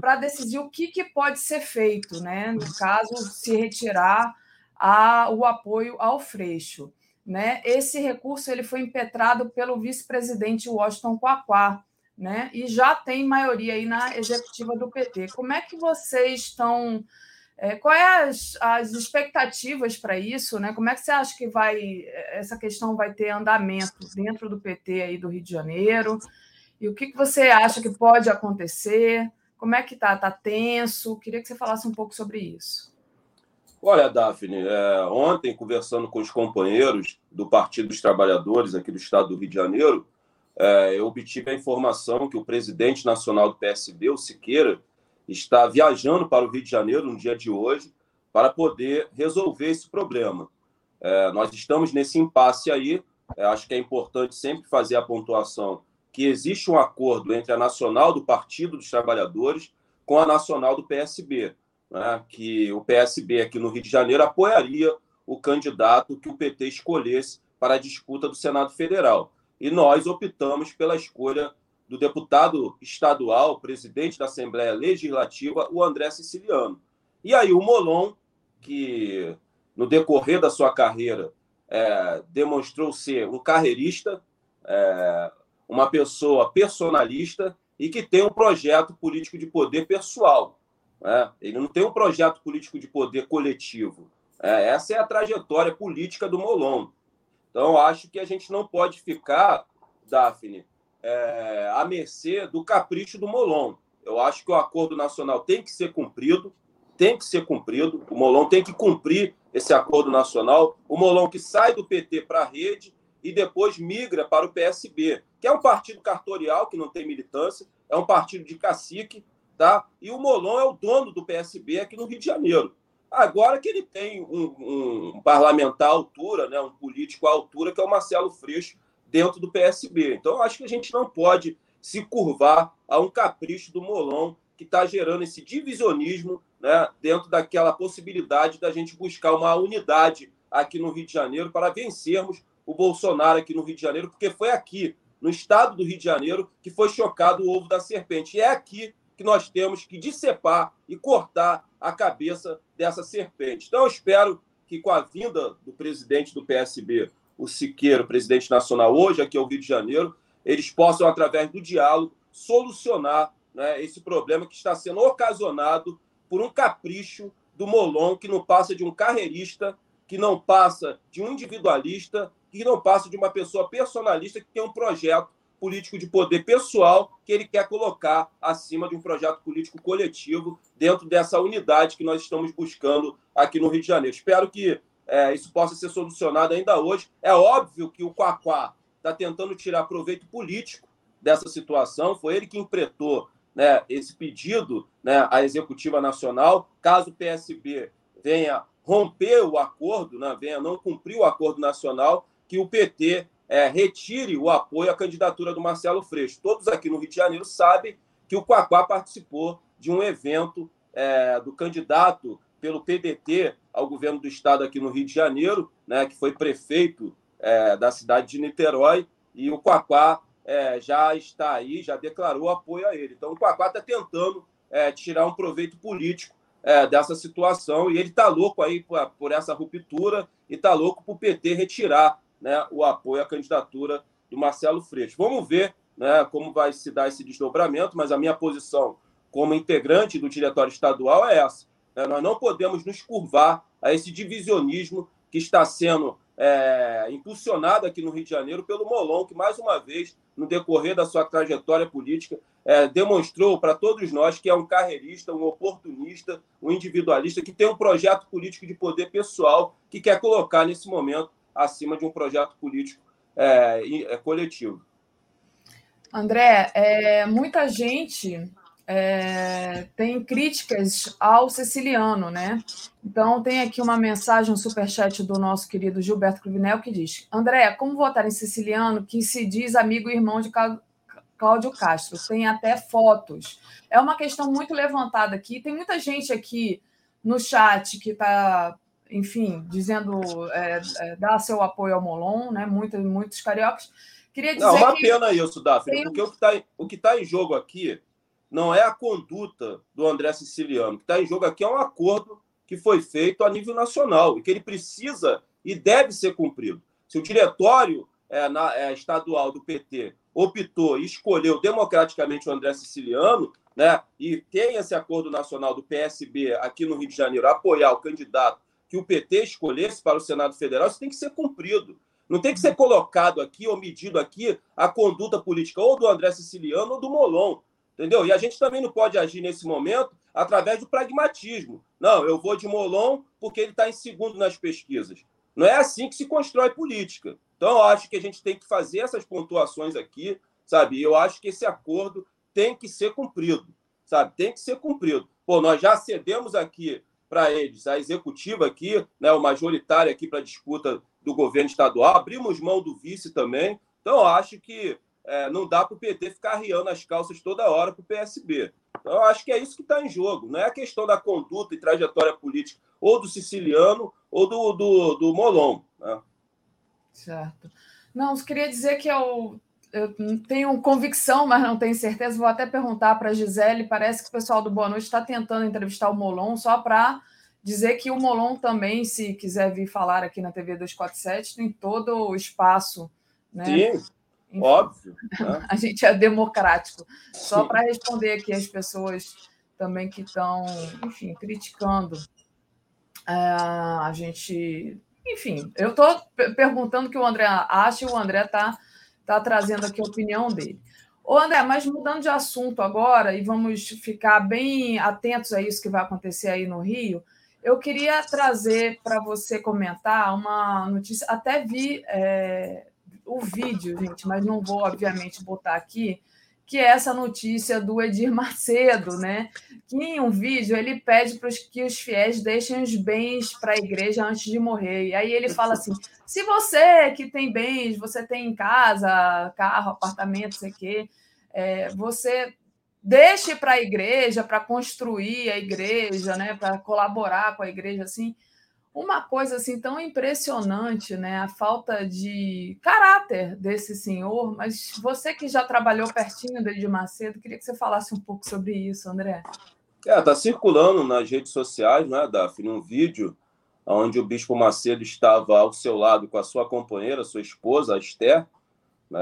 para decidir o que, que pode ser feito, né? No caso, se retirar a, o apoio ao Freixo. Né? Esse recurso ele foi impetrado pelo vice-presidente Washington Quaquá, né? E já tem maioria aí na executiva do PT. Como é que vocês estão é, Quais é as, as expectativas para isso? Né? Como é que você acha que vai essa questão vai ter andamento dentro do PT aí do Rio de Janeiro? E o que, que você acha que pode acontecer? Como é que está? Está tenso? Queria que você falasse um pouco sobre isso. Olha, Daphne, é, ontem, conversando com os companheiros do Partido dos Trabalhadores aqui do estado do Rio de Janeiro, eu obtive a informação que o presidente nacional do PSB, o Siqueira, está viajando para o Rio de Janeiro no dia de hoje para poder resolver esse problema. É, nós estamos nesse impasse aí. É, acho que é importante sempre fazer a pontuação que existe um acordo entre a nacional do Partido dos Trabalhadores com a nacional do PSB, né, que o PSB aqui no Rio de Janeiro apoiaria o candidato que o PT escolhesse para a disputa do Senado Federal. E nós optamos pela escolha do deputado estadual, presidente da Assembleia Legislativa, o André Siciliano. E aí o Molon, que no decorrer da sua carreira é, demonstrou ser um carreirista, é, uma pessoa personalista e que tem um projeto político de poder pessoal. Né? Ele não tem um projeto político de poder coletivo. É, essa é a trajetória política do Molon. Então, acho que a gente não pode ficar, Daphne, é, à mercê do capricho do Molon. Eu acho que o acordo nacional tem que ser cumprido, tem que ser cumprido. O Molon tem que cumprir esse acordo nacional. O Molon que sai do PT para a rede e depois migra para o PSB, que é um partido cartorial, que não tem militância, é um partido de cacique, tá? E o Molon é o dono do PSB aqui no Rio de Janeiro. Agora que ele tem um, um parlamentar à altura, né, um político à altura, que é o Marcelo Freixo, dentro do PSB. Então, acho que a gente não pode se curvar a um capricho do Molon que está gerando esse divisionismo né, dentro daquela possibilidade da gente buscar uma unidade aqui no Rio de Janeiro para vencermos o Bolsonaro aqui no Rio de Janeiro, porque foi aqui, no estado do Rio de Janeiro, que foi chocado o ovo da serpente. E é aqui que nós temos que discepar e cortar a cabeça dessa serpente. Então, eu espero que, com a vinda do presidente do PSB, o Siqueiro, presidente nacional, hoje aqui ao Rio de Janeiro, eles possam, através do diálogo, solucionar né, esse problema que está sendo ocasionado por um capricho do Molon, que não passa de um carreirista, que não passa de um individualista que não passa de uma pessoa personalista que tem um projeto político de poder pessoal que ele quer colocar acima de um projeto político coletivo dentro dessa unidade que nós estamos buscando aqui no Rio de Janeiro. Espero que é, isso possa ser solucionado ainda hoje. É óbvio que o Quaquá está tentando tirar proveito político dessa situação, foi ele que empretou né, esse pedido né, à Executiva Nacional, caso o PSB venha romper o acordo, né, venha não cumprir o acordo nacional, que o PT é, retire o apoio à candidatura do Marcelo Freixo. Todos aqui no Rio de Janeiro sabem que o Quaquá participou de um evento é, do candidato pelo PDT ao governo do estado aqui no Rio de Janeiro, né, que foi prefeito é, da cidade de Niterói, e o Quaquá é, já está aí, já declarou apoio a ele. Então, o Quaquá está tentando é, tirar um proveito político é, dessa situação, e ele está louco aí por, por essa ruptura e está louco para o PT retirar né, o apoio à candidatura do Marcelo Freixo. Vamos ver né, como vai se dar esse desdobramento, mas a minha posição como integrante do diretório estadual é essa. Né? Nós não podemos nos curvar a esse divisionismo que está sendo é, impulsionado aqui no Rio de Janeiro pelo Molon, que mais uma vez, no decorrer da sua trajetória política, é, demonstrou para todos nós que é um carreirista, um oportunista, um individualista que tem um projeto político de poder pessoal que quer colocar nesse momento acima de um projeto político é, é, coletivo. André, é, muita gente é, tem críticas ao siciliano, né? Então, tem aqui uma mensagem, um superchat do nosso querido Gilberto Cruvinel, que diz: André, como votar em siciliano que se diz amigo e irmão de Cláudio Castro? Tem até fotos. É uma questão muito levantada aqui. Tem muita gente aqui no chat que está enfim, dizendo é, é, dar seu apoio ao Molon, né? Muitos, muitos cariocas. Queria dizer não, uma que pena isso, Daphne, tem... porque o que está o que tá em jogo aqui não é a conduta do André Siciliano. O que está em jogo aqui é um acordo que foi feito a nível nacional e que ele precisa e deve ser cumprido. Se o diretório é, na, é, estadual do PT optou e escolheu democraticamente o André Siciliano, né, e tem esse acordo nacional do PSB aqui no Rio de Janeiro apoiar o candidato que o PT escolhesse para o Senado Federal, isso tem que ser cumprido. Não tem que ser colocado aqui ou medido aqui a conduta política ou do André Siciliano ou do Molon. Entendeu? E a gente também não pode agir nesse momento através do pragmatismo. Não, eu vou de Molon porque ele está em segundo nas pesquisas. Não é assim que se constrói política. Então, eu acho que a gente tem que fazer essas pontuações aqui, sabe? Eu acho que esse acordo tem que ser cumprido, sabe? Tem que ser cumprido. Pô, nós já cedemos aqui para eles, a executiva aqui, né, o majoritário aqui para a disputa do governo estadual, abrimos mão do vice também. Então, acho que é, não dá para o PT ficar riando as calças toda hora para o PSB. Então, acho que é isso que está em jogo. Não é a questão da conduta e trajetória política ou do siciliano ou do, do, do Molon. Né? Certo. Não, queria dizer que eu eu tenho convicção, mas não tenho certeza. Vou até perguntar para a Gisele. Parece que o pessoal do Boa Noite está tentando entrevistar o Molon, só para dizer que o Molon também, se quiser vir falar aqui na TV 247, tem todo o espaço. Né? Sim, Enfim, óbvio. Né? A gente é democrático. Só para responder aqui as pessoas também que estão, enfim, criticando. É, a gente. Enfim, eu estou perguntando o que o André acha e o André está está trazendo aqui a opinião dele. Ô, André, mas mudando de assunto agora, e vamos ficar bem atentos a isso que vai acontecer aí no Rio, eu queria trazer para você comentar uma notícia. Até vi é, o vídeo, gente, mas não vou, obviamente, botar aqui, que é essa notícia do Edir Macedo, né? Que em um vídeo ele pede para que os fiéis deixem os bens para a igreja antes de morrer. E aí ele fala assim: se você que tem bens, você tem casa, carro, apartamento, sei o quê, é, você deixe para a igreja, para construir a igreja, né? Para colaborar com a igreja, assim uma coisa assim tão impressionante, né? A falta de caráter desse senhor. Mas você que já trabalhou pertinho dele de Macedo, queria que você falasse um pouco sobre isso, André. É, tá circulando nas redes sociais, né, Daphne, um vídeo onde o Bispo Macedo estava ao seu lado com a sua companheira, sua esposa, a Esther, né,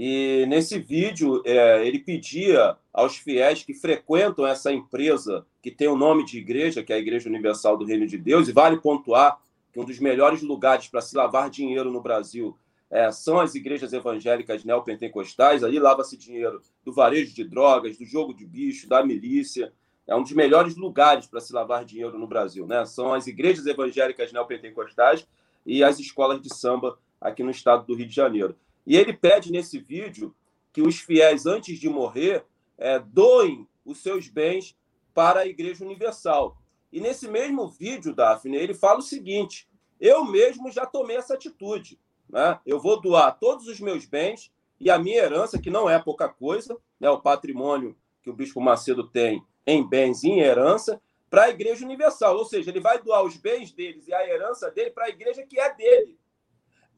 e nesse vídeo, é, ele pedia aos fiéis que frequentam essa empresa que tem o nome de igreja, que é a Igreja Universal do Reino de Deus, e vale pontuar que um dos melhores lugares para se lavar dinheiro no Brasil é, são as igrejas evangélicas neopentecostais. Ali lava-se dinheiro do varejo de drogas, do jogo de bicho, da milícia. É um dos melhores lugares para se lavar dinheiro no Brasil. Né? São as igrejas evangélicas neopentecostais e as escolas de samba aqui no estado do Rio de Janeiro. E ele pede nesse vídeo que os fiéis, antes de morrer, é, doem os seus bens para a Igreja Universal. E nesse mesmo vídeo, Daphne, ele fala o seguinte: eu mesmo já tomei essa atitude. Né? Eu vou doar todos os meus bens e a minha herança, que não é pouca coisa, né? o patrimônio que o Bispo Macedo tem em bens e em herança, para a Igreja Universal. Ou seja, ele vai doar os bens deles e a herança dele para a igreja que é dele.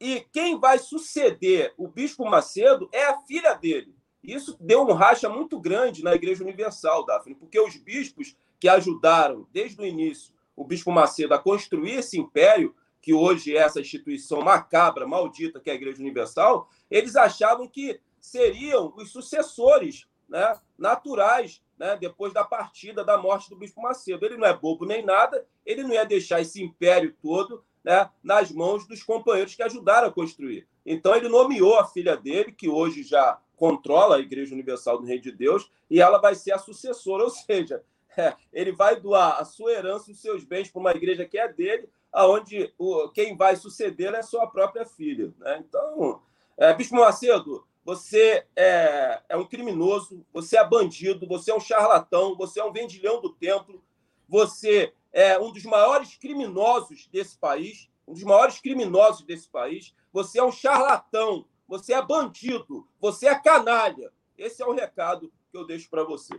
E quem vai suceder o Bispo Macedo é a filha dele. Isso deu um racha muito grande na Igreja Universal, Daphne, porque os bispos que ajudaram desde o início o Bispo Macedo a construir esse império, que hoje é essa instituição macabra, maldita, que é a Igreja Universal, eles achavam que seriam os sucessores né, naturais né, depois da partida, da morte do Bispo Macedo. Ele não é bobo nem nada, ele não ia deixar esse império todo né, nas mãos dos companheiros que ajudaram a construir. Então, ele nomeou a filha dele, que hoje já controla a Igreja Universal do Reino de Deus, e ela vai ser a sucessora, ou seja, é, ele vai doar a sua herança, os seus bens para uma igreja que é dele, aonde o, quem vai suceder é sua própria filha. Né? Então, é, Bispo Macedo, você é, é um criminoso, você é bandido, você é um charlatão, você é um vendilhão do templo, você é um dos maiores criminosos desse país, um dos maiores criminosos desse país. Você é um charlatão, você é bandido, você é canalha. Esse é o recado que eu deixo para você.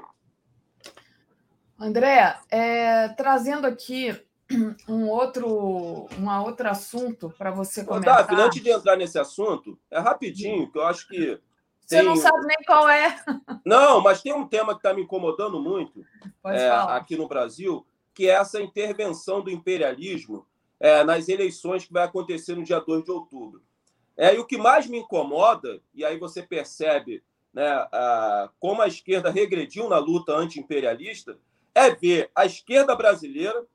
André, é, trazendo aqui um outro, um outro assunto para você comentar. Davi, antes de entrar nesse assunto, é rapidinho, que eu acho que. Você tem... não sabe nem qual é. Não, mas tem um tema que está me incomodando muito é, aqui no Brasil, que é essa intervenção do imperialismo é, nas eleições que vai acontecer no dia 2 de outubro. É, e o que mais me incomoda, e aí você percebe né, a, como a esquerda regrediu na luta anti-imperialista, é ver a esquerda brasileira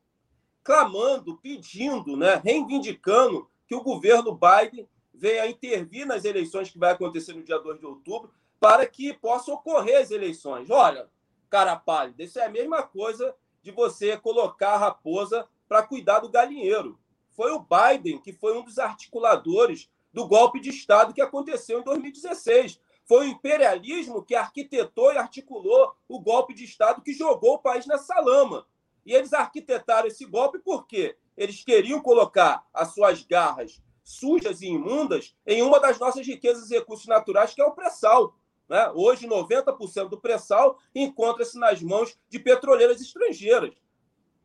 clamando, pedindo, né, reivindicando que o governo Biden venha intervir nas eleições que vai acontecer no dia 2 de outubro para que possam ocorrer as eleições. Olha, cara pálida, isso é a mesma coisa de você colocar a raposa para cuidar do galinheiro. Foi o Biden que foi um dos articuladores do golpe de Estado que aconteceu em 2016. Foi o imperialismo que arquitetou e articulou o golpe de Estado que jogou o país nessa lama. E eles arquitetaram esse golpe porque eles queriam colocar as suas garras sujas e imundas em uma das nossas riquezas e recursos naturais, que é o pré-sal. Né? Hoje, 90% do pré-sal encontra-se nas mãos de petroleiras estrangeiras.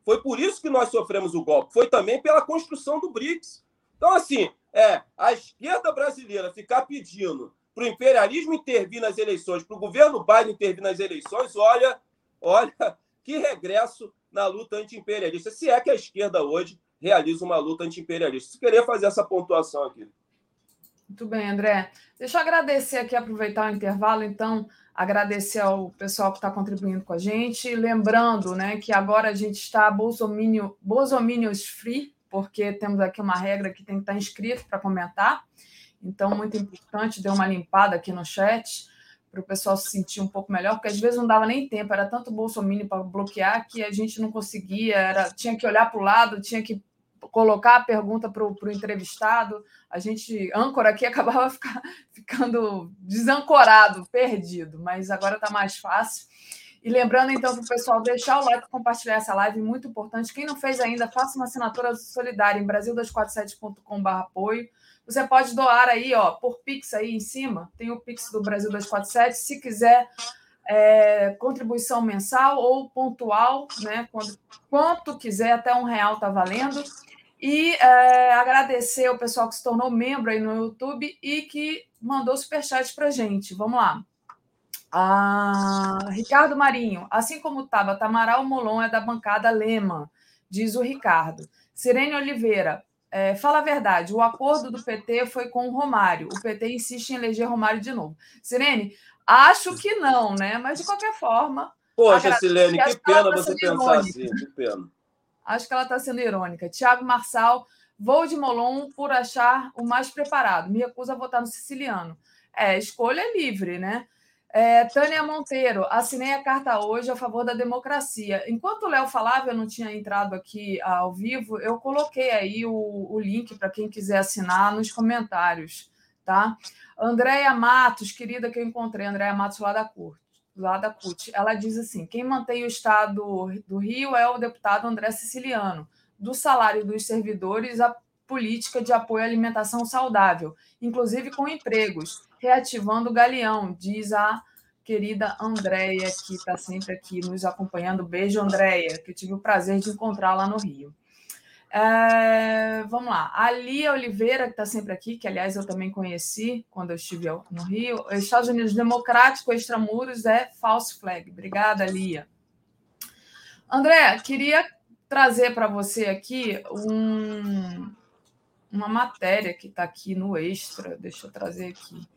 Foi por isso que nós sofremos o golpe. Foi também pela construção do BRICS. Então, assim, é a esquerda brasileira ficar pedindo para o imperialismo intervir nas eleições, para o governo Biden intervir nas eleições, olha, olha que regresso na luta anti-imperialista. Se é que a esquerda hoje realiza uma luta anti-imperialista. Queria fazer essa pontuação aqui. Muito bem, André. Deixa eu agradecer aqui, aproveitar o intervalo, então, agradecer ao pessoal que está contribuindo com a gente. Lembrando né, que agora a gente está Bolsominion, Bolsominions Free, porque temos aqui uma regra que tem que estar inscrito para comentar. Então, muito importante, deu uma limpada aqui no chat para o pessoal se sentir um pouco melhor, porque às vezes não dava nem tempo, era tanto Bolsonaro para bloquear que a gente não conseguia, era, tinha que olhar para o lado, tinha que colocar a pergunta para o entrevistado, a gente, âncora aqui, acabava ficar, ficando desancorado, perdido, mas agora está mais fácil. E lembrando, então, para o pessoal deixar o like, compartilhar essa live, muito importante. Quem não fez ainda, faça uma assinatura solidária em brasil247.com.br apoio. Você pode doar aí, ó, por Pix aí em cima, tem o Pix do Brasil 247. Se quiser é, contribuição mensal ou pontual, né? Quando, quanto quiser, até um real está valendo. E é, agradecer o pessoal que se tornou membro aí no YouTube e que mandou superchat para gente. Vamos lá. Ah, Ricardo Marinho, assim como estava Tamaral Molon é da bancada Lema, diz o Ricardo. Sirene Oliveira, é, fala a verdade, o acordo do PT foi com o Romário. O PT insiste em eleger Romário de novo. Sirene, acho que não, né? Mas de qualquer forma. Poxa, Sirene, que pena tá você pensar irônica. assim, que pena. Acho que ela está sendo irônica. Tiago Marçal, vou de Molon por achar o mais preparado. Me recuso a votar no siciliano. É, escolha é livre, né? É, Tânia Monteiro, assinei a carta hoje a favor da democracia. Enquanto o Léo falava, eu não tinha entrado aqui ao vivo, eu coloquei aí o, o link para quem quiser assinar nos comentários, tá? Andréia Matos, querida que eu encontrei, Andréia Matos lá da CUT, lá da CUT, ela diz assim: quem mantém o Estado do Rio é o deputado André Siciliano. Do salário dos servidores, a política de apoio à alimentação saudável, inclusive com empregos, reativando o galeão, diz a querida Andréia, que está sempre aqui nos acompanhando. Beijo, Andréia, que eu tive o prazer de encontrar lá no Rio. É, vamos lá. A Lia Oliveira, que está sempre aqui, que aliás eu também conheci quando eu estive no Rio. Estados Unidos Democrático, extramuros é false flag. Obrigada, Lia. André, queria trazer para você aqui um, uma matéria que está aqui no Extra, deixa eu trazer aqui,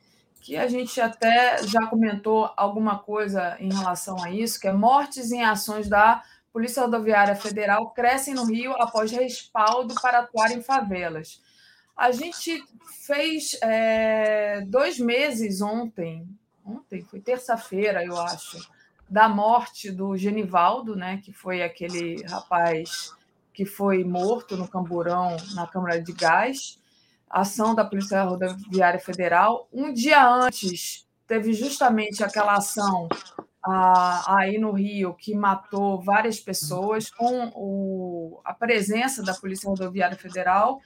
que a gente até já comentou alguma coisa em relação a isso, que é mortes em ações da Polícia Rodoviária Federal crescem no Rio após respaldo para atuar em favelas. A gente fez é, dois meses ontem, ontem foi terça-feira, eu acho, da morte do Genivaldo, né, que foi aquele rapaz que foi morto no Camburão, na Câmara de Gás, ação da Polícia Rodoviária Federal. Um dia antes, teve justamente aquela ação ah, aí no Rio que matou várias pessoas, com o, a presença da Polícia Rodoviária Federal,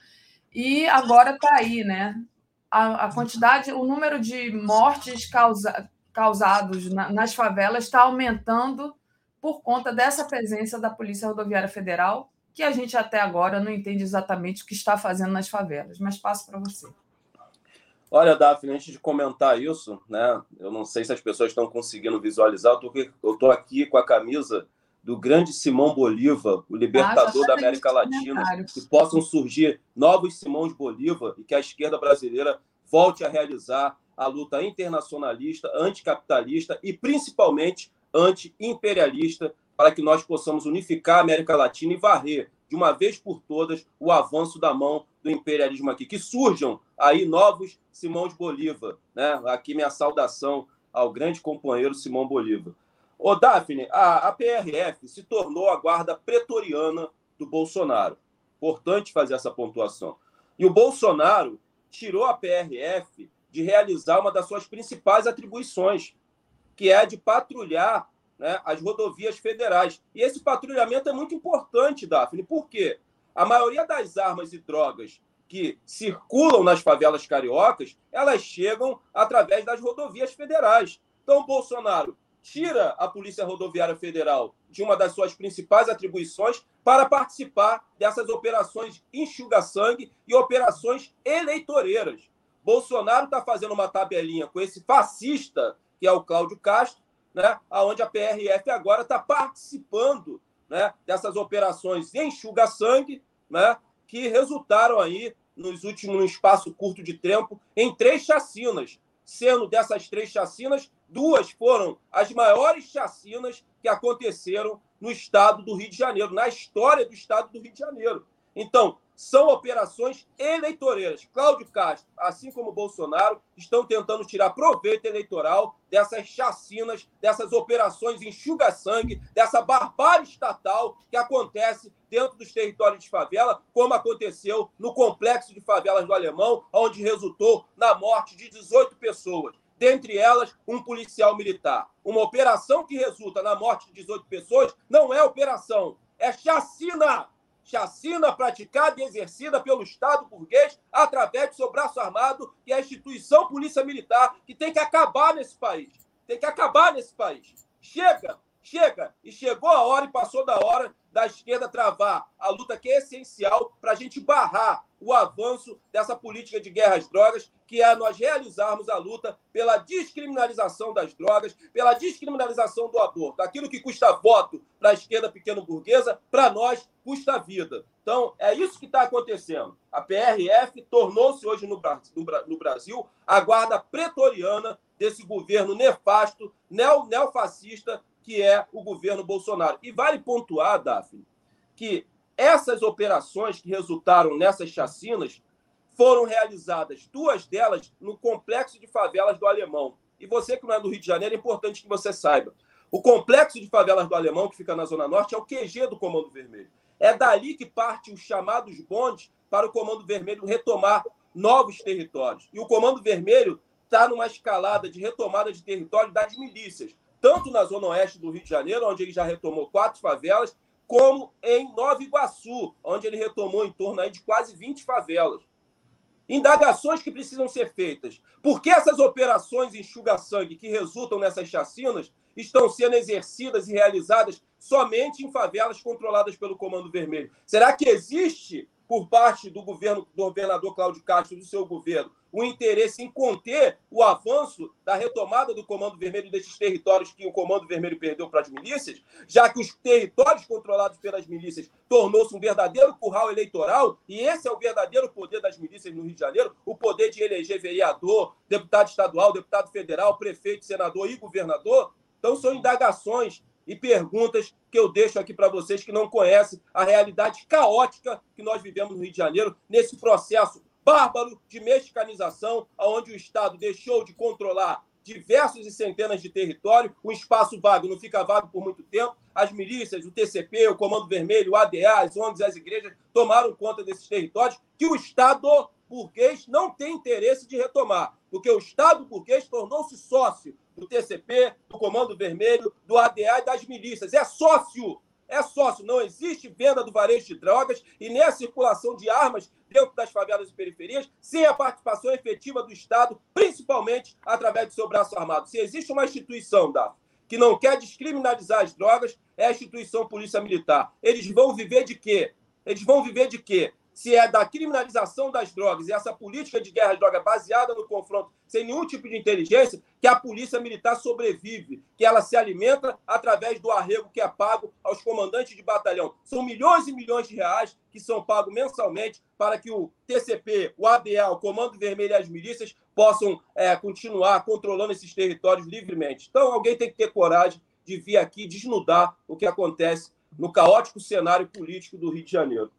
e agora está aí, né? A, a, quantidade, o número de mortes causa, causados na, nas favelas está aumentando por conta dessa presença da Polícia Rodoviária Federal que a gente até agora não entende exatamente o que está fazendo nas favelas. Mas passo para você. Olha, Daphne, antes de comentar isso, né, eu não sei se as pessoas estão conseguindo visualizar, eu estou aqui com a camisa do grande Simão Bolívar, o libertador ah, da América Latina, que possam surgir novos Simões Bolívar e que a esquerda brasileira volte a realizar a luta internacionalista, anticapitalista e principalmente anti-imperialista para que nós possamos unificar a América Latina e varrer de uma vez por todas o avanço da mão do imperialismo aqui. Que surjam aí novos Simão de Bolívar. Né? Aqui minha saudação ao grande companheiro Simão Bolívar. Ô, Daphne, a, a PRF se tornou a guarda pretoriana do Bolsonaro. Importante fazer essa pontuação. E o Bolsonaro tirou a PRF de realizar uma das suas principais atribuições, que é a de patrulhar né, as rodovias federais. E esse patrulhamento é muito importante, Daphne, por quê? A maioria das armas e drogas que circulam nas favelas cariocas, elas chegam através das rodovias federais. Então, Bolsonaro tira a Polícia Rodoviária Federal de uma das suas principais atribuições para participar dessas operações enxuga-sangue e operações eleitoreiras. Bolsonaro está fazendo uma tabelinha com esse fascista, que é o Cláudio Castro, né, onde a PRF agora está participando né, dessas operações enxuga-sangue, né, que resultaram aí, nos últimos, num espaço curto de tempo, em três chacinas. Sendo dessas três chacinas, duas foram as maiores chacinas que aconteceram no estado do Rio de Janeiro, na história do estado do Rio de Janeiro. Então, são operações eleitoreiras. Cláudio Castro, assim como Bolsonaro, estão tentando tirar proveito eleitoral dessas chacinas, dessas operações enxuga-sangue, dessa barbárie estatal que acontece dentro dos territórios de favela, como aconteceu no complexo de favelas do Alemão, onde resultou na morte de 18 pessoas dentre elas um policial militar. Uma operação que resulta na morte de 18 pessoas não é operação, é chacina chacina praticada e exercida pelo Estado burguês através do seu braço armado, que é a instituição Polícia Militar, que tem que acabar nesse país. Tem que acabar nesse país. Chega, chega. E chegou a hora e passou da hora da esquerda travar a luta que é essencial para a gente barrar o avanço dessa política de guerra às drogas, que é nós realizarmos a luta pela descriminalização das drogas, pela descriminalização do aborto. Aquilo que custa voto para a esquerda pequeno-burguesa, para nós custa vida. Então, é isso que está acontecendo. A PRF tornou-se hoje no Brasil a guarda pretoriana desse governo nefasto, neofascista, que é o governo Bolsonaro. E vale pontuar, Daphne, que essas operações que resultaram nessas chacinas foram realizadas, duas delas, no complexo de favelas do Alemão. E você que não é do Rio de Janeiro, é importante que você saiba. O complexo de favelas do Alemão, que fica na Zona Norte, é o QG do Comando Vermelho. É dali que parte os chamados bondes para o Comando Vermelho retomar novos territórios. E o Comando Vermelho está numa escalada de retomada de território das milícias tanto na zona oeste do Rio de Janeiro, onde ele já retomou quatro favelas, como em Nova Iguaçu, onde ele retomou em torno de quase 20 favelas. Indagações que precisam ser feitas. Por que essas operações enxuga-sangue que resultam nessas chacinas estão sendo exercidas e realizadas somente em favelas controladas pelo Comando Vermelho? Será que existe por parte do governo do governador Cláudio Castro do seu governo o interesse em conter o avanço da retomada do Comando Vermelho desses territórios que o Comando Vermelho perdeu para as milícias, já que os territórios controlados pelas milícias tornou-se um verdadeiro curral eleitoral, e esse é o verdadeiro poder das milícias no Rio de Janeiro, o poder de eleger vereador, deputado estadual, deputado federal, prefeito, senador e governador. Então são indagações e perguntas que eu deixo aqui para vocês que não conhecem a realidade caótica que nós vivemos no Rio de Janeiro, nesse processo bárbaro de mexicanização, onde o Estado deixou de controlar diversos e centenas de territórios, o espaço vago não fica vago por muito tempo, as milícias, o TCP, o Comando Vermelho, o ADA, as ONGs, as igrejas tomaram conta desses territórios que o Estado burguês não tem interesse de retomar, porque o Estado burguês tornou-se sócio do TCP, do Comando Vermelho, do ADA e das milícias. É sócio, é sócio. Não existe venda do varejo de drogas e nem a circulação de armas dentro das favelas e periferias sem a participação efetiva do Estado, principalmente através do seu braço armado. Se existe uma instituição, da que não quer descriminalizar as drogas, é a instituição Polícia Militar. Eles vão viver de quê? Eles vão viver de quê? Se é da criminalização das drogas e essa política de guerra às drogas baseada no confronto, sem nenhum tipo de inteligência, que a polícia militar sobrevive, que ela se alimenta através do arrego que é pago aos comandantes de batalhão. São milhões e milhões de reais que são pagos mensalmente para que o TCP, o ADA, o Comando Vermelho e as milícias possam é, continuar controlando esses territórios livremente. Então, alguém tem que ter coragem de vir aqui desnudar o que acontece no caótico cenário político do Rio de Janeiro.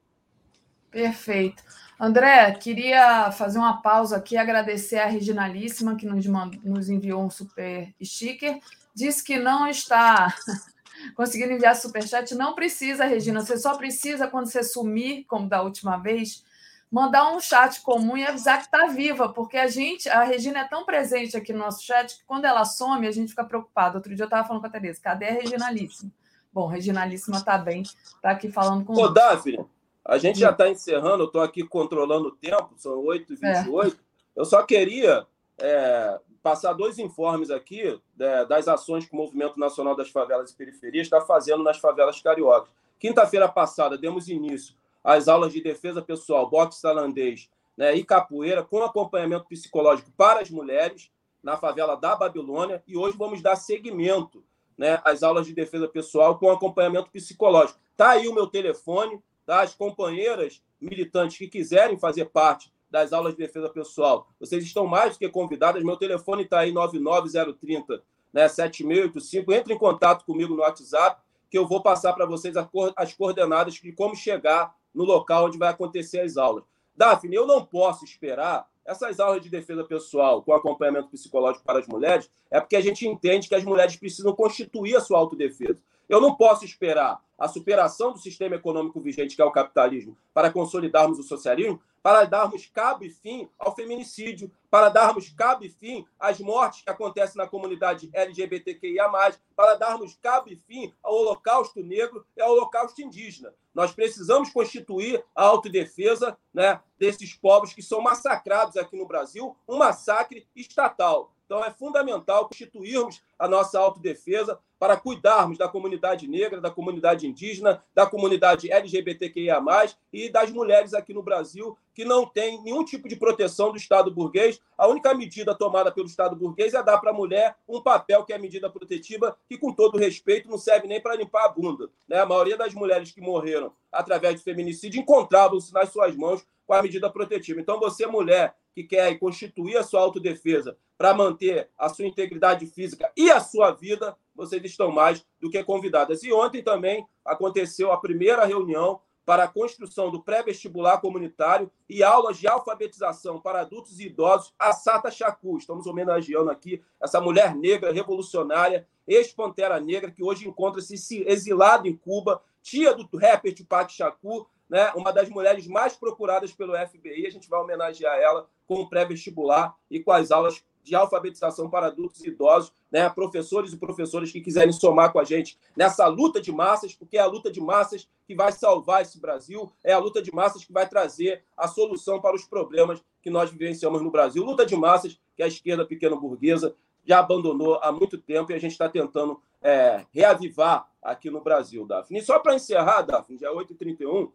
Perfeito. André, queria fazer uma pausa aqui, agradecer a Reginalíssima, que nos, mandou, nos enviou um super sticker. Diz que não está conseguindo enviar superchat. Não precisa, Regina, você só precisa, quando você sumir, como da última vez, mandar um chat comum e avisar que está viva, porque a gente, a Regina é tão presente aqui no nosso chat que quando ela some, a gente fica preocupado. Outro dia eu estava falando com a Tereza, cadê a Reginalíssima? Bom, Reginalíssima está bem, está aqui falando com. Ô, Daphne, a gente já está encerrando, eu estou aqui controlando o tempo, são 8h28. É. Eu só queria é, passar dois informes aqui é, das ações que o Movimento Nacional das Favelas e Periferias está fazendo nas favelas cariocas. Quinta-feira passada, demos início às aulas de defesa pessoal, boxe tailandês né, e capoeira, com acompanhamento psicológico para as mulheres, na favela da Babilônia, e hoje vamos dar seguimento né, às aulas de defesa pessoal com acompanhamento psicológico. Está aí o meu telefone, das companheiras militantes que quiserem fazer parte das aulas de defesa pessoal, vocês estão mais do que convidadas. Meu telefone está aí 99030 né, 7685. Entre em contato comigo no WhatsApp, que eu vou passar para vocês as coordenadas de como chegar no local onde vai acontecer as aulas. Daphne, eu não posso esperar essas aulas de defesa pessoal com acompanhamento psicológico para as mulheres, é porque a gente entende que as mulheres precisam constituir a sua autodefesa. Eu não posso esperar a superação do sistema econômico vigente, que é o capitalismo, para consolidarmos o socialismo, para darmos cabo e fim ao feminicídio, para darmos cabo e fim às mortes que acontecem na comunidade LGBTQIA, para darmos cabo e fim ao Holocausto Negro e ao Holocausto Indígena. Nós precisamos constituir a autodefesa né, desses povos que são massacrados aqui no Brasil, um massacre estatal. Então, é fundamental constituirmos a nossa autodefesa para cuidarmos da comunidade negra, da comunidade indígena, da comunidade LGBTQIA, e das mulheres aqui no Brasil que não têm nenhum tipo de proteção do Estado burguês. A única medida tomada pelo Estado burguês é dar para a mulher um papel que é medida protetiva, que, com todo respeito, não serve nem para limpar a bunda. Né? A maioria das mulheres que morreram através de feminicídio encontravam-se nas suas mãos com a medida protetiva. Então, você, mulher, que quer constituir a sua autodefesa para manter a sua integridade física e a sua vida, vocês estão mais do que convidadas. E ontem também aconteceu a primeira reunião para a construção do pré-vestibular comunitário e aulas de alfabetização para adultos e idosos, a Sata Chacu. Estamos homenageando aqui essa mulher negra revolucionária, ex-pantera negra, que hoje encontra-se exilada em Cuba, tia do rapper Tupac Shakur, né, uma das mulheres mais procuradas pelo FBI. A gente vai homenagear ela com o pré-vestibular e com as aulas de alfabetização para adultos e idosos, né, professores e professoras que quiserem somar com a gente nessa luta de massas, porque é a luta de massas que vai salvar esse Brasil, é a luta de massas que vai trazer a solução para os problemas que nós vivenciamos no Brasil. Luta de massas que a esquerda pequena burguesa já abandonou há muito tempo e a gente está tentando é, reavivar aqui no Brasil, Daphne. E só para encerrar, Daphne, já é 8h31,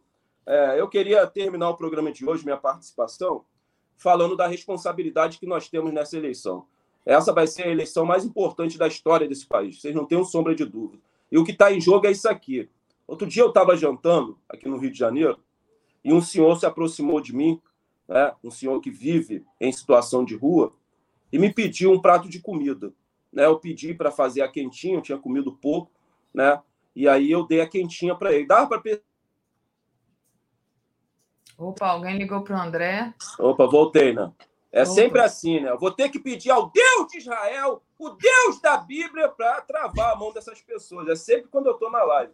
é, eu queria terminar o programa de hoje, minha participação, falando da responsabilidade que nós temos nessa eleição. Essa vai ser a eleição mais importante da história desse país, vocês não tenham sombra de dúvida. E o que está em jogo é isso aqui. Outro dia eu estava jantando aqui no Rio de Janeiro e um senhor se aproximou de mim, né, um senhor que vive em situação de rua, e me pediu um prato de comida. Né, eu pedi para fazer a quentinha, eu tinha comido pouco, né, e aí eu dei a quentinha para ele. Dava para Opa, alguém ligou para o André. Opa, voltei, né? É Opa. sempre assim, né? Eu vou ter que pedir ao Deus de Israel, o Deus da Bíblia, para travar a mão dessas pessoas. É sempre quando eu estou na live.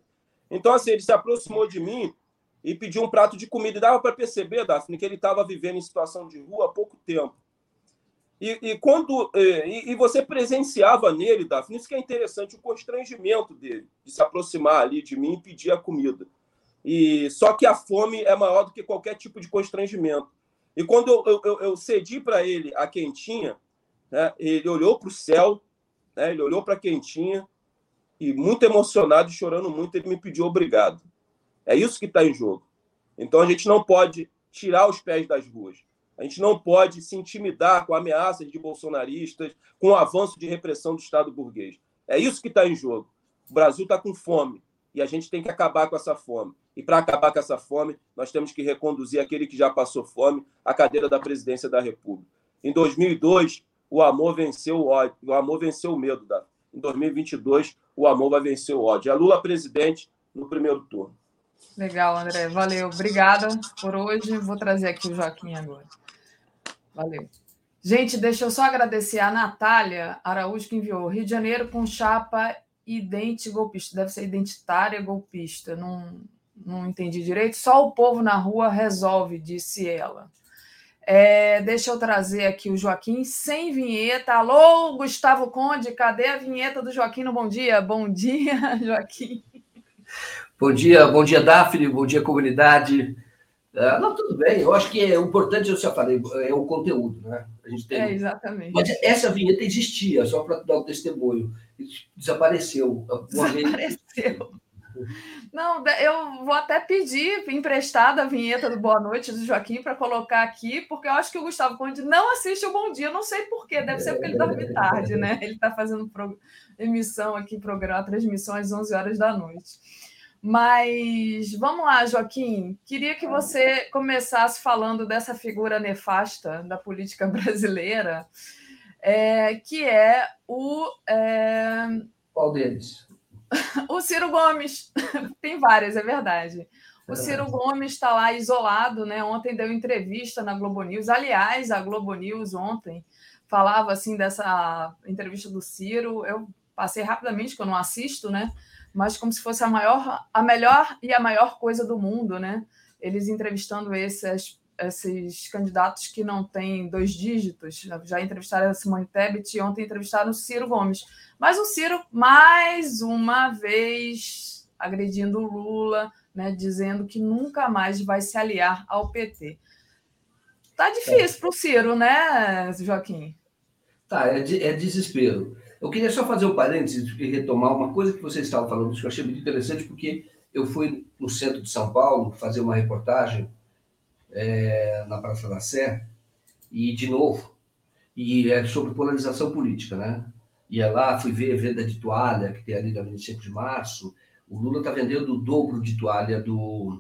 Então, assim, ele se aproximou de mim e pediu um prato de comida. E dava para perceber, Daphne, que ele estava vivendo em situação de rua há pouco tempo. E, e quando e, e, você presenciava nele, Daphne, isso que é interessante, o constrangimento dele de se aproximar ali de mim e pedir a comida. E só que a fome é maior do que qualquer tipo de constrangimento. E quando eu, eu, eu cedi para ele a quentinha, né, ele olhou para o céu, né, ele olhou para a quentinha e muito emocionado chorando muito, ele me pediu obrigado. É isso que está em jogo. Então a gente não pode tirar os pés das ruas. A gente não pode se intimidar com ameaças de bolsonaristas, com o avanço de repressão do Estado burguês. É isso que está em jogo. O Brasil está com fome e a gente tem que acabar com essa fome. E para acabar com essa fome, nós temos que reconduzir aquele que já passou fome à cadeira da presidência da República. Em 2002, o amor venceu o ódio, o amor venceu o medo. Da... Em 2022, o amor vai vencer o ódio. É Lula presidente no primeiro turno. Legal, André. Valeu. Obrigada por hoje. Vou trazer aqui o Joaquim agora. Valeu. Gente, deixa eu só agradecer a Natália Araújo que enviou Rio de Janeiro com chapa idente golpista. Deve ser identitária golpista. Não, não entendi direito. Só o povo na rua resolve, disse ela. É, deixa eu trazer aqui o Joaquim sem vinheta. Alô, Gustavo Conde, cadê a vinheta do Joaquim no Bom Dia? Bom dia, Joaquim. Bom dia, bom dia, Daphne, bom dia, comunidade. Uh, não, tudo bem, eu acho que é importante, eu já falei, é o conteúdo, né? A gente tem... É, exatamente. Mas essa vinheta existia, só para dar o testemunho. Desapareceu. Desapareceu. Não, eu vou até pedir emprestada a vinheta do Boa Noite do Joaquim para colocar aqui, porque eu acho que o Gustavo Conde não assiste o Bom Dia. Não sei porquê, deve ser porque ele dorme tarde, né? Ele está fazendo pro... emissão aqui, programa, transmissão às 11 horas da noite. Mas vamos lá, Joaquim. Queria que você começasse falando dessa figura nefasta da política brasileira, é, que é o. É... Qual deles? o Ciro Gomes. Tem várias, é verdade. O Ciro Gomes está lá isolado, né? Ontem deu entrevista na Globo News. Aliás, a Globo News ontem falava assim dessa entrevista do Ciro. Eu passei rapidamente, que eu não assisto, né? Mas como se fosse a maior, a melhor e a maior coisa do mundo, né? Eles entrevistando esses, esses candidatos que não têm dois dígitos. Já entrevistaram a Simone Tebet e ontem entrevistaram o Ciro Gomes. Mas o Ciro, mais uma vez, agredindo o Lula, né, dizendo que nunca mais vai se aliar ao PT. Tá difícil para o Ciro, né, Joaquim? Tá, é, de, é desespero. Eu queria só fazer um parênteses e retomar uma coisa que vocês estavam falando, que eu achei muito interessante, porque eu fui no centro de São Paulo fazer uma reportagem é, na Praça da Sé, e de novo, e é sobre polarização política, né? Ia lá, fui ver a venda de toalha que tem ali na 25 de março. O Lula está vendendo o dobro de toalha do,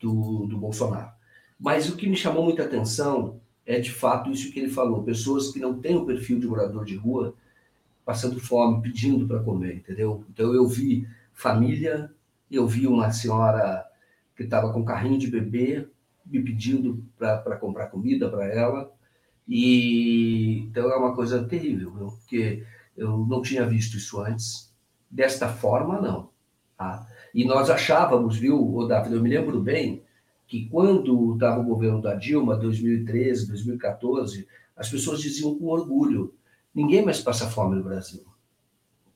do, do Bolsonaro. Mas o que me chamou muita atenção é de fato isso que ele falou: pessoas que não têm o perfil de morador de rua passando fome, pedindo para comer, entendeu? Então eu vi família, eu vi uma senhora que estava com carrinho de bebê me pedindo para comprar comida para ela. E então é uma coisa terrível, viu? porque eu não tinha visto isso antes. Desta forma, não. Tá? E nós achávamos, viu, o eu me lembro bem, que quando estava o governo da Dilma, 2013, 2014, as pessoas diziam com orgulho: ninguém mais passa fome no Brasil.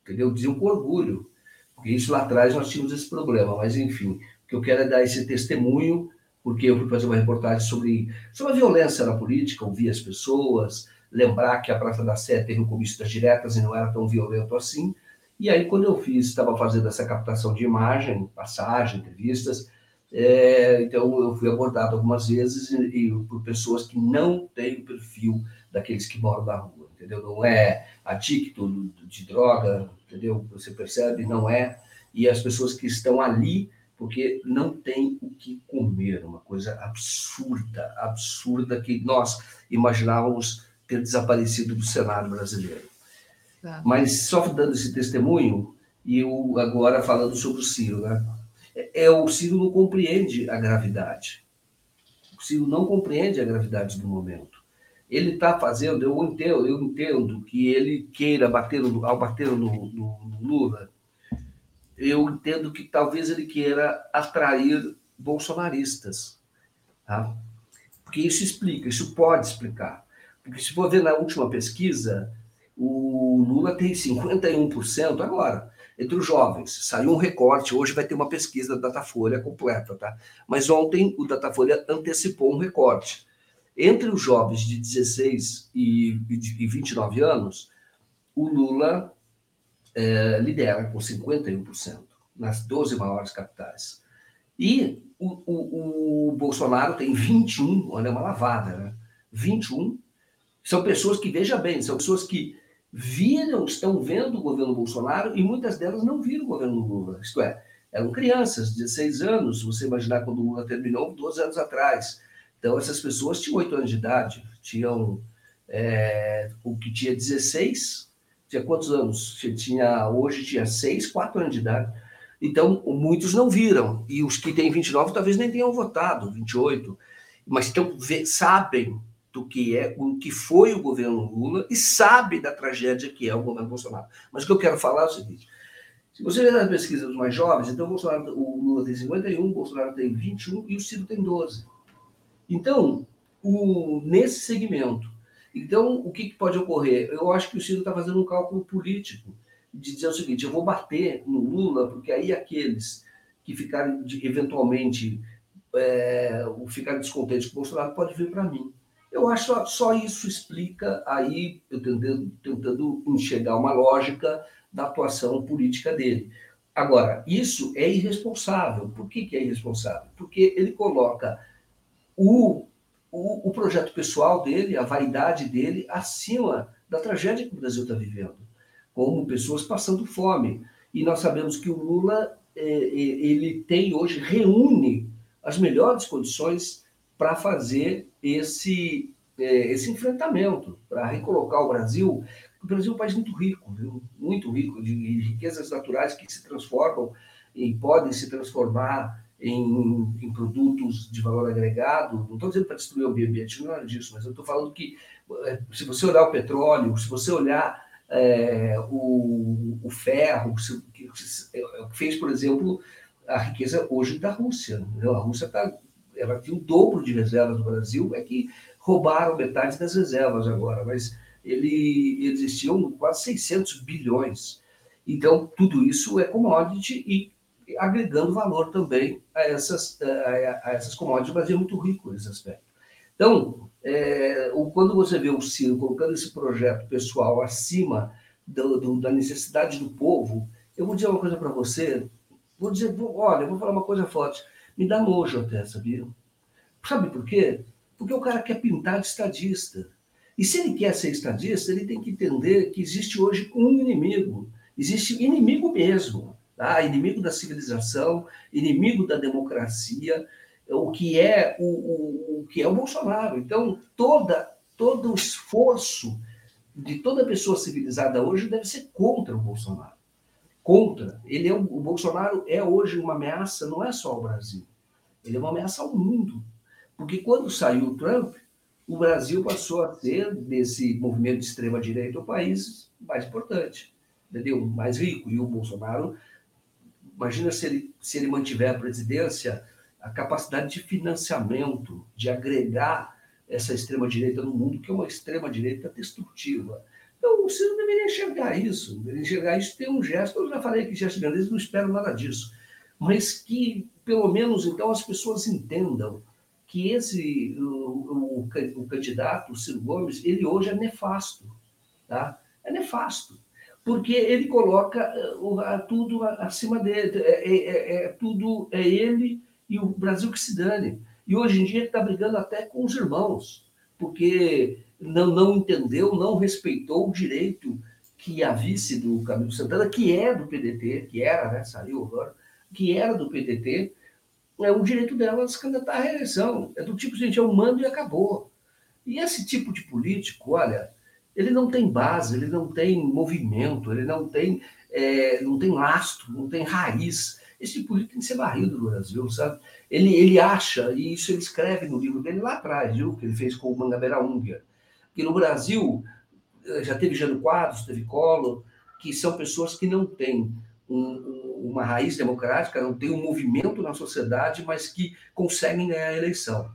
Entendeu? Diziam com orgulho. Porque isso lá atrás nós tínhamos esse problema, mas enfim, o que eu quero é dar esse testemunho, porque eu fui fazer uma reportagem sobre, sobre a violência na política, ouvir as pessoas, lembrar que a Praça da Sé teve um comício das diretas e não era tão violento assim. E aí, quando eu fiz, estava fazendo essa captação de imagem, passagem, entrevistas, é, então eu fui abordado algumas vezes e, e, por pessoas que não têm o perfil daqueles que moram na rua, entendeu? Não é adicto de droga, entendeu? Você percebe? Não é. E as pessoas que estão ali porque não tem o que comer, uma coisa absurda, absurda que nós imaginávamos ter desaparecido do cenário brasileiro. Tá. Mas só dando esse testemunho, e eu agora falando sobre o Ciro, né? É, é, o Ciro não compreende a gravidade. O Ciro não compreende a gravidade do momento. Ele está fazendo, eu entendo, eu entendo que ele queira bater no, ao bater no, no, no Lula, eu entendo que talvez ele queira atrair bolsonaristas, tá? Porque isso explica, isso pode explicar. Porque se for ver na última pesquisa, o Lula tem 51% agora, entre os jovens. Saiu um recorte, hoje vai ter uma pesquisa da Datafolha completa, tá? Mas ontem o Datafolha antecipou um recorte. Entre os jovens de 16 e 29 anos, o Lula é, lidera com 51% nas 12 maiores capitais. E o, o, o Bolsonaro tem 21, olha, é uma lavada, né? 21 são pessoas que, veja bem, são pessoas que viram, estão vendo o governo Bolsonaro e muitas delas não viram o governo Lula. Isto é, eram crianças, 16 anos, você imaginar quando o Lula terminou, 12 anos atrás. Então, essas pessoas tinham 8 anos de idade, tinham é, o que tinha 16, tinha quantos anos? Tinha, hoje tinha 6, 4 anos de idade. Então, muitos não viram, e os que têm 29 talvez nem tenham votado, 28, mas então, sabem do que é o que foi o governo Lula e sabe da tragédia que é o governo Bolsonaro. Mas o que eu quero falar é o seguinte: se você ver nas pesquisas dos mais jovens, então o, Bolsonaro, o Lula tem 51, o Bolsonaro tem 21 e o Ciro tem 12. Então, o, nesse segmento, então o que, que pode ocorrer? Eu acho que o Ciro está fazendo um cálculo político de dizer o seguinte: eu vou bater no Lula, porque aí aqueles que ficarem de, eventualmente é, ficarem descontentes com o Bolsonaro pode vir para mim. Eu acho só, só isso explica aí, eu tentando, tentando enxergar uma lógica da atuação política dele. Agora, isso é irresponsável. Por que, que é irresponsável? Porque ele coloca o, o, o projeto pessoal dele, a vaidade dele, acima da tragédia que o Brasil está vivendo, como pessoas passando fome. E nós sabemos que o Lula é, é ele tem hoje, reúne as melhores condições para fazer esse, é, esse enfrentamento, para recolocar o Brasil. O Brasil é um país muito rico, viu? muito rico, de riquezas naturais que se transformam e podem se transformar em, em produtos de valor agregado. Não estou dizendo para destruir o meio ambiente, não é disso, mas eu estou falando que é, se você olhar o petróleo, se você olhar é, o, o, ferro, se, que, é, que fez, por exemplo, a riqueza hoje da Rússia. Né? A Rússia tá, ela tinha o dobro de reservas do Brasil, é que roubaram metade das reservas agora, mas ele existiam quase 600 bilhões. Então, tudo isso é commodity e agregando valor também a essas, a, essas commodities. O Brasil é muito rico nesse aspecto. Então, é, quando você vê o Ciro colocando esse projeto pessoal acima do, do, da necessidade do povo, eu vou dizer uma coisa para você. Vou dizer, vou, olha, vou falar uma coisa forte. Me dá nojo até, sabia? Sabe por quê? Porque o cara quer pintar de estadista. E se ele quer ser estadista, ele tem que entender que existe hoje um inimigo. Existe inimigo mesmo. Tá? Inimigo da civilização, inimigo da democracia, o que é o, o, o que é o Bolsonaro. Então, toda, todo o esforço de toda pessoa civilizada hoje deve ser contra o Bolsonaro. Contra. Ele é o Bolsonaro é hoje uma ameaça, não é só ao Brasil. Ele é uma ameaça ao mundo. Porque quando saiu o Trump, o Brasil passou a ser, desse movimento de extrema-direita, o país mais importante, entendeu? mais rico. E o Bolsonaro, imagina se ele, se ele mantiver a presidência, a capacidade de financiamento, de agregar essa extrema-direita no mundo, que é uma extrema-direita destrutiva. Então, o Ciro deveria enxergar isso, deveria enxergar isso ter um gesto. Eu já falei que gesto grandeza não espero nada disso, mas que, pelo menos, então, as pessoas entendam que esse o, o, o, candidato, o Ciro Gomes, ele hoje é nefasto, tá? É nefasto, porque ele coloca uh, tudo acima dele, é, é, é, é tudo é ele e o Brasil que se dane. E hoje em dia ele está brigando até com os irmãos, porque não, não entendeu, não respeitou o direito que a vice do Camilo Santana, que é do PDT, que era, né, saiu agora, que era do PDT, é o direito dela se candidatar à reeleição. É do tipo, gente, eu mando e acabou. E esse tipo de político, olha, ele não tem base, ele não tem movimento, ele não tem, é, não tem lastro, não tem raiz. Esse tipo político tem que ser varrido no Brasil, sabe? Ele, ele acha, e isso ele escreve no livro dele lá atrás, viu? Que ele fez com o Mangabeira Húngria, que no Brasil eh, já teve Jânio Quadros, teve Collor, que são pessoas que não têm um, uma raiz democrática, não têm um movimento na sociedade, mas que conseguem ganhar a eleição.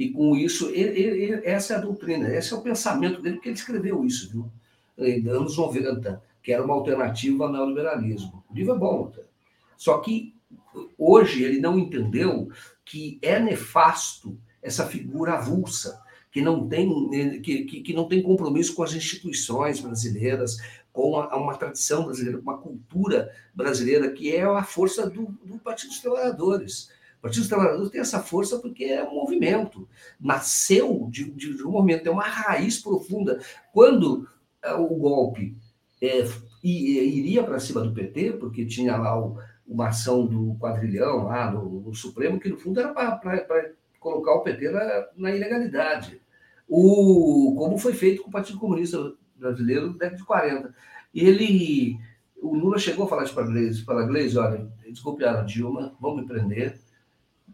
E com isso, ele, ele, essa é a doutrina, esse é o pensamento dele, porque ele escreveu isso, viu? Em anos 90, que era uma alternativa ao neoliberalismo. O livro é bom, até. Só que hoje ele não entendeu que é nefasto essa figura avulsa, que não tem, que, que, que não tem compromisso com as instituições brasileiras, com uma, uma tradição brasileira, com uma cultura brasileira, que é a força do, do Partido dos Trabalhadores. O Partido dos Trabalhadores tem essa força porque é um movimento, nasceu de, de, de um movimento, tem uma raiz profunda. Quando uh, o golpe é, iria para cima do PT, porque tinha lá o, uma ação do quadrilhão lá no, no Supremo, que no fundo era para colocar o PT na, na, ilegalidade. O, como foi feito com o Partido Comunista Brasileiro na década de 40. Ele, o Lula chegou a falar para a Gleisi, para a Gleisi, olha, copiaram a Dilma, vão me prender,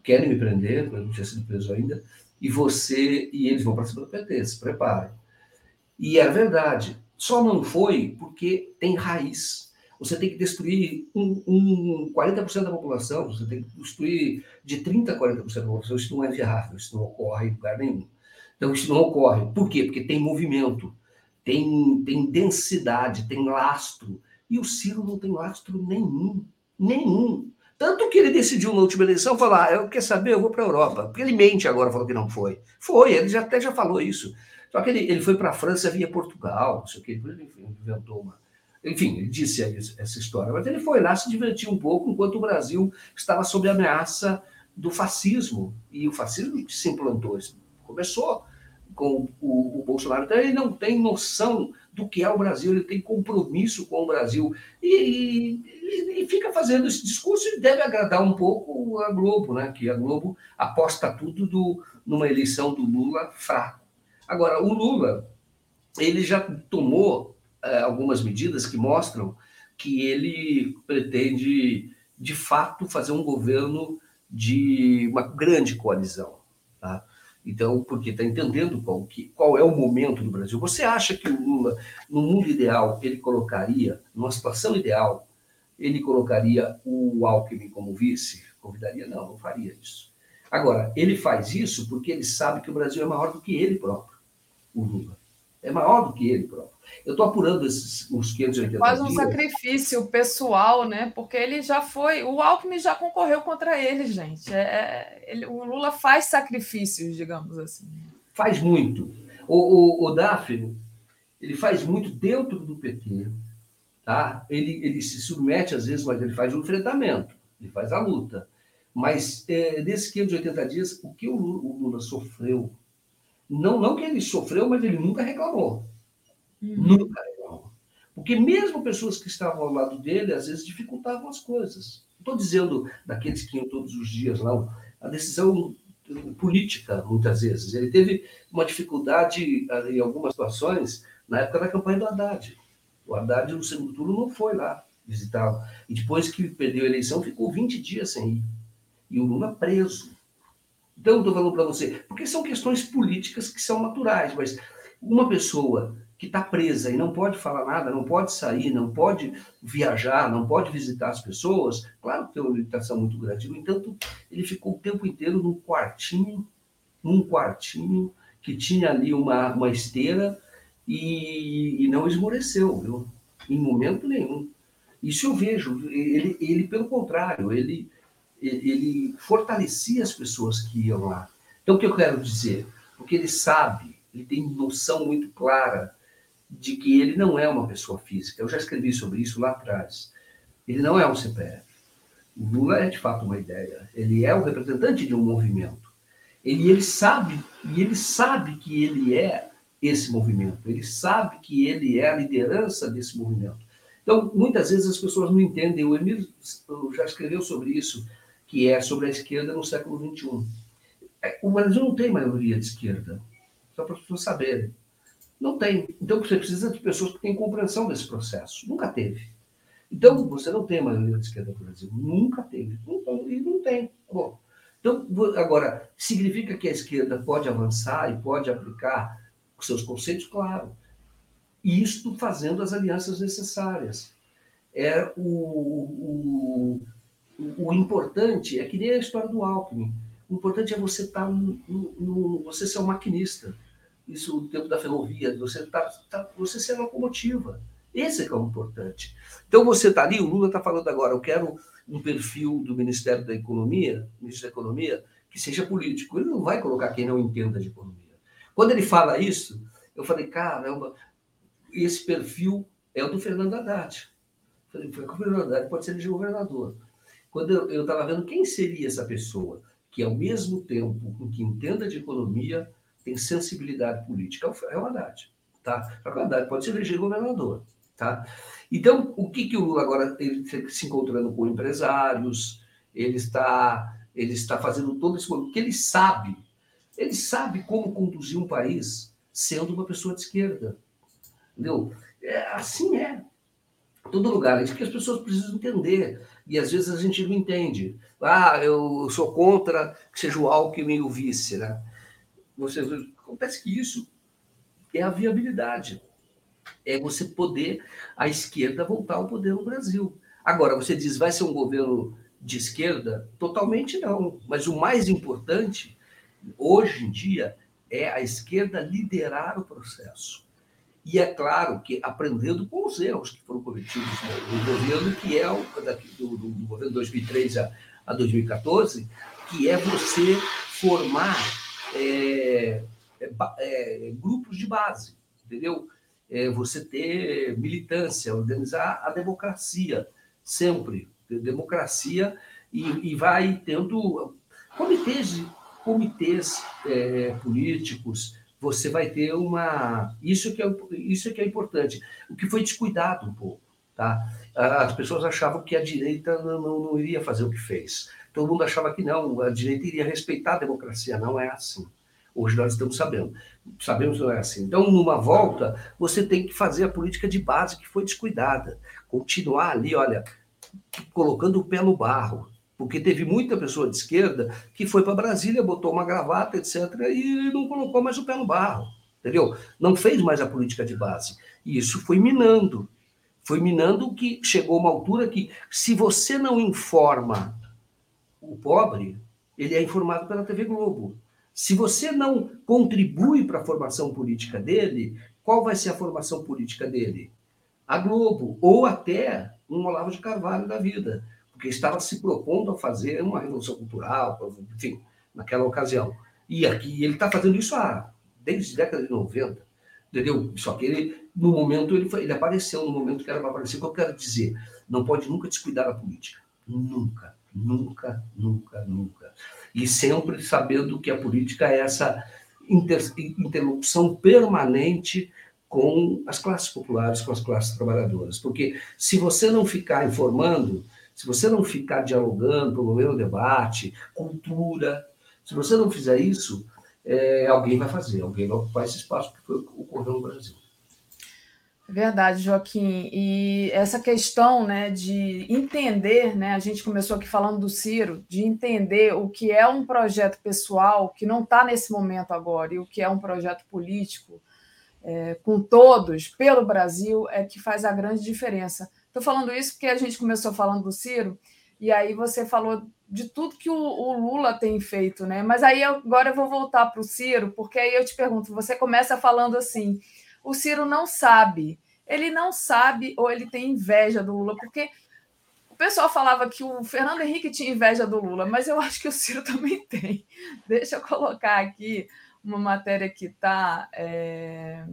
querem me prender, eu não tinha sido preso ainda, e você e eles vão para cima do PT, se preparem. E é verdade, só não foi porque tem raiz você tem que destruir um, um 40% da população, você tem que destruir de 30% a 40% da população. Isso não é viável, isso não ocorre em lugar nenhum. Então, isso não ocorre. Por quê? Porque tem movimento, tem, tem densidade, tem lastro. E o Ciro não tem lastro nenhum. Nenhum. Tanto que ele decidiu na última eleição falar: ah, eu quer saber, eu vou para a Europa. Porque ele mente agora, falou que não foi. Foi, ele já, até já falou isso. Só que ele, ele foi para a França via Portugal, não sei o que, ele inventou uma enfim, ele disse essa história, mas ele foi lá se divertir um pouco enquanto o Brasil estava sob ameaça do fascismo. E o fascismo se implantou, começou com o, o, Bolsonaro. Então, ele não tem noção do que é o Brasil, ele tem compromisso com o Brasil. E, e, e, fica fazendo esse discurso e deve agradar um pouco a Globo, né? que a Globo aposta tudo do, numa eleição do Lula fraco. Agora, o Lula, ele já tomou é, algumas medidas que mostram que ele pretende, de fato, fazer um governo de uma grande coalizão. Então, porque está entendendo qual, que, qual é o momento do Brasil. Você acha que o Lula, no mundo ideal, ele colocaria, numa situação ideal, ele colocaria o Alckmin como vice? Convidaria? Não, não faria isso. Agora, ele faz isso porque ele sabe que o Brasil é maior do que ele próprio, o Lula. É maior do que ele próprio. Eu estou apurando esses uns 580 Faz um dias. sacrifício pessoal, né? Porque ele já foi. O Alckmin já concorreu contra ele, gente. É, é, ele, o Lula faz sacrifícios, digamos assim. Faz muito. O, o, o Daphne, ele faz muito dentro do PT. Tá? Ele, ele se submete às vezes, mas ele faz o enfrentamento, ele faz a luta. Mas é, nesses 580 dias, o que o Lula, o Lula sofreu, não, não que ele sofreu, mas ele nunca reclamou. Uhum. Nunca reclamou. Porque mesmo pessoas que estavam ao lado dele, às vezes dificultavam as coisas. Estou dizendo daqueles que iam todos os dias lá, a decisão política, muitas vezes. Ele teve uma dificuldade em algumas situações na época da campanha do Haddad. O Haddad, no segundo turno, não foi lá visitá-lo. E depois que perdeu a eleição, ficou 20 dias sem ir. E o Lula preso. Então, estou falando para você, porque são questões políticas que são naturais, mas uma pessoa que está presa e não pode falar nada, não pode sair, não pode viajar, não pode visitar as pessoas, claro que tem uma limitação muito grande. No entanto, ele ficou o tempo inteiro num quartinho, num quartinho que tinha ali uma, uma esteira e, e não esmoreceu, viu? em momento nenhum. Isso eu vejo. Ele, ele pelo contrário, ele, ele fortalecia as pessoas que iam lá. Então, o que eu quero dizer? Porque ele sabe, ele tem noção muito clara de que ele não é uma pessoa física. Eu já escrevi sobre isso lá atrás. Ele não é um CPF. O Lula é de fato uma ideia. Ele é o representante de um movimento. Ele, ele sabe e ele sabe que ele é esse movimento. Ele sabe que ele é a liderança desse movimento. Então, muitas vezes as pessoas não entendem. O Emílio já escreveu sobre isso, que é sobre a esquerda no século XXI. O Brasil não tem maioria de esquerda, só para as pessoas saberem. Não tem. Então, você precisa de pessoas que têm compreensão desse processo. Nunca teve. Então, você não tem maioria de esquerda no Brasil. Nunca teve. E não tem. Bom, então, agora, significa que a esquerda pode avançar e pode aplicar os seus conceitos, claro. Isto fazendo as alianças necessárias. É o, o, o importante é que nem a história do Alckmin. O importante é você estar tá no, no, você ser um maquinista. Isso o tempo da ferrovia, você tá, tá você ser locomotiva. Esse é que é o importante. Então você está ali, o Lula está falando agora, eu quero um perfil do Ministério da Economia, Ministro da Economia, que seja político. Ele não vai colocar quem não entenda de economia. Quando ele fala isso, eu falei, caramba, esse perfil é o do Fernando Haddad. Eu falei, o Fernando Haddad pode ser de governador. Quando eu estava vendo quem seria essa pessoa, que ao mesmo tempo que entenda de economia, tem sensibilidade política, é o Haddad. Tá? O Haddad pode se eleger governador. Tá? Então, o que, que o Lula agora ele se encontrando com empresários, ele está, ele está fazendo todo esse momento, que ele sabe ele sabe como conduzir um país sendo uma pessoa de esquerda. Entendeu? É, assim é. Todo lugar. Isso que as pessoas precisam entender. E às vezes a gente não entende. Ah, eu sou contra que seja o Alckmin o vice. Né? Você, acontece que isso é a viabilidade. É você poder, a esquerda, voltar ao poder no Brasil. Agora, você diz, vai ser um governo de esquerda? Totalmente não. Mas o mais importante hoje em dia, é a esquerda liderar o processo. E é claro que aprendendo com os erros que foram cometidos no governo, que é o do, do, governo de 2003 a, a 2014, que é você formar é, é, é, grupos de base, entendeu? É você ter militância, organizar a democracia, sempre. Democracia, e, e vai tendo comitês comitês é, políticos, você vai ter uma. Isso que, é, isso que é importante. O que foi descuidado um pouco. Tá? As pessoas achavam que a direita não, não, não iria fazer o que fez. Todo mundo achava que não, a direita iria respeitar a democracia. Não é assim. Hoje nós estamos sabendo. Sabemos que não é assim. Então, numa volta, você tem que fazer a política de base que foi descuidada. Continuar ali, olha, colocando o pé no barro, Porque teve muita pessoa de esquerda que foi para Brasília, botou uma gravata, etc., e não colocou mais o pé no barro, entendeu? Não fez mais a política de base. E isso foi minando. Foi minando que chegou uma altura que, se você não informa o pobre, ele é informado pela TV Globo. Se você não contribui para a formação política dele, qual vai ser a formação política dele? A Globo, ou até um Olavo de Carvalho da vida porque estava se propondo a fazer uma revolução cultural, enfim, naquela ocasião. E aqui ele está fazendo isso há, desde a década de 90, entendeu? Só que ele, no momento, ele, foi, ele apareceu no momento que era para aparecer. O que eu quero dizer? Não pode nunca descuidar da política. Nunca, nunca, nunca, nunca. E sempre sabendo que a política é essa inter, interlocução permanente com as classes populares, com as classes trabalhadoras. Porque se você não ficar informando, se você não ficar dialogando, promovendo debate, cultura, se você não fizer isso, é, alguém vai fazer, alguém vai ocupar esse espaço que foi ocorreu no Brasil. Verdade, Joaquim. E essa questão né, de entender, né, a gente começou aqui falando do Ciro, de entender o que é um projeto pessoal que não está nesse momento agora e o que é um projeto político é, com todos pelo Brasil é que faz a grande diferença. Estou falando isso porque a gente começou falando do Ciro, e aí você falou de tudo que o, o Lula tem feito, né? Mas aí agora eu vou voltar para o Ciro, porque aí eu te pergunto: você começa falando assim, o Ciro não sabe. Ele não sabe ou ele tem inveja do Lula, porque o pessoal falava que o Fernando Henrique tinha inveja do Lula, mas eu acho que o Ciro também tem. Deixa eu colocar aqui uma matéria que está. É...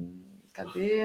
Cadê?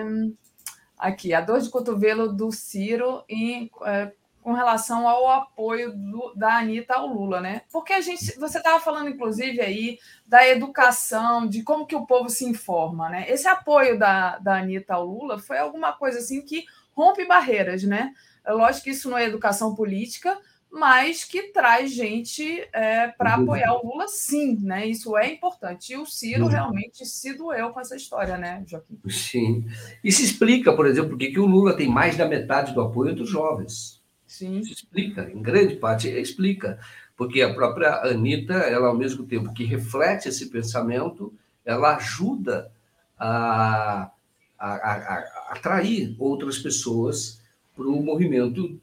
Aqui, a dor de cotovelo do Ciro em, é, com relação ao apoio do, da Anitta ao Lula, né? Porque a gente, você estava falando, inclusive, aí da educação, de como que o povo se informa, né? Esse apoio da, da Anitta ao Lula foi alguma coisa assim que rompe barreiras, né? É lógico que isso não é educação política, mas que traz gente é, para apoiar o Lula, sim, né? Isso é importante. E o Ciro uhum. realmente se doeu com essa história, né, Joaquim? Sim. E se explica, por exemplo, por que o Lula tem mais da metade do apoio dos jovens. Sim. Se explica, em grande parte explica. Porque a própria Anitta, ela, ao mesmo tempo que reflete esse pensamento, ela ajuda a, a, a, a atrair outras pessoas para o movimento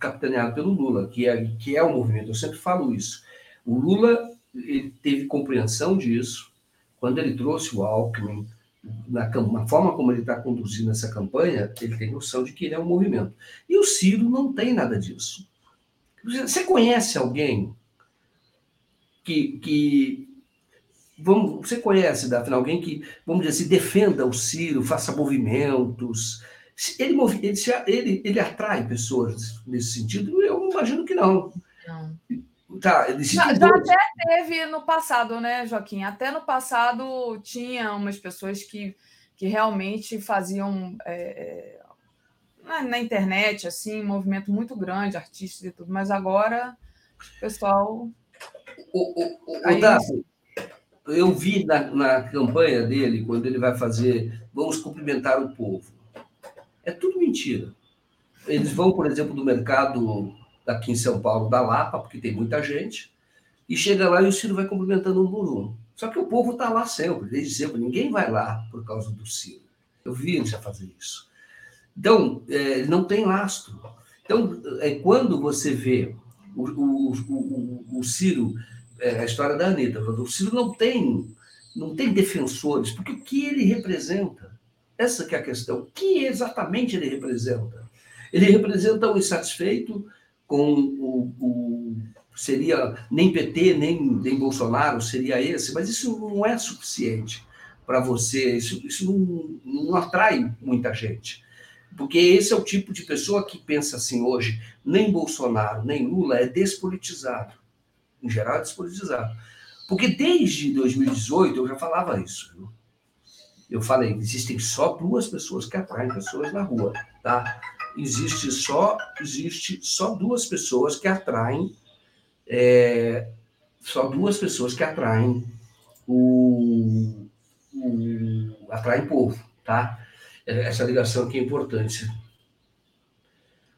capitaneado pelo Lula, que é, que é o movimento. Eu sempre falo isso. O Lula ele teve compreensão disso quando ele trouxe o Alckmin, na, na forma como ele está conduzindo essa campanha, ele tem noção de que ele é um movimento. E o Ciro não tem nada disso. Você conhece alguém que, que vamos, você conhece, Daphne, alguém que, vamos dizer assim, defenda o Ciro, faça movimentos, ele, ele, ele, ele atrai pessoas nesse sentido? Eu imagino que não. Não. Tá, já, já até teve no passado, né, Joaquim? Até no passado tinha umas pessoas que, que realmente faziam é, é na, na, internet, assim, um movimento muito grande, artistas e tudo, mas agora o pessoal. O, o, o, Aí... Davi, eu vi na, na campanha dele, quando ele vai fazer Vamos cumprimentar o povo. É tudo mentira. Eles vão, por exemplo, do mercado aqui em São Paulo, da Lapa, porque tem muita gente, e chega lá e o Ciro vai cumprimentando um por um. Só que o povo está lá sempre, desde sempre. Ninguém vai lá por causa do Ciro. Eu vi eles já fazer isso. Então, é, não tem lastro. Então, é, quando você vê o, o, o, o Ciro, é, a história da Anitta, o Ciro não tem, não tem defensores, porque o que ele representa? Essa que é a questão. O que exatamente ele representa? Ele representa o insatisfeito com o, o seria nem PT nem, nem Bolsonaro seria esse, mas isso não é suficiente para você, isso, isso não, não atrai muita gente. Porque esse é o tipo de pessoa que pensa assim hoje, nem Bolsonaro, nem Lula é despolitizado. Em geral, é despolitizado. Porque desde 2018 eu já falava isso. Viu? eu falei, existem só duas pessoas que atraem pessoas na rua, tá? Existe só, existe só duas pessoas que atraem, é, só duas pessoas que atraem o, o atraem povo, tá? Essa ligação aqui é importante.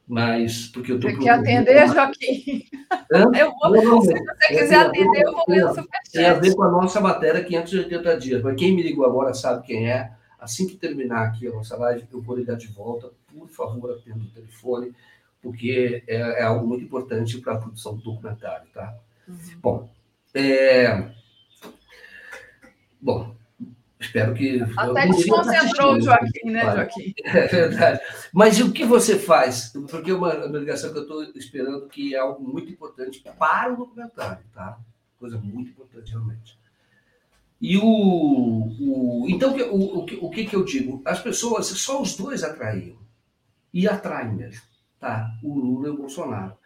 mas porque eu estou. Você quer atender, Joaquim? Eu vou, não, não, se você quiser atender, eu vou ler o superchat. Tem a ver com a nossa matéria 580 dias. Mas quem me ligou agora sabe quem é. Assim que terminar aqui a nossa live, eu vou ligar de volta. Por favor, atenda o telefone, porque é, é algo muito importante para a produção do documentário, tá? Uhum. Bom, é... Bom, Espero que. Até desconcentrou o Joaquim, né, Joaquim? É verdade. Mas o que você faz? Porque é uma, uma ligação que eu estou esperando que é algo muito importante para o documentário, tá? Coisa muito importante, realmente. E o. o então, o, o, o que, que eu digo? As pessoas, só os dois atraíam. E atraem mesmo, tá? O Lula e o Bolsonaro.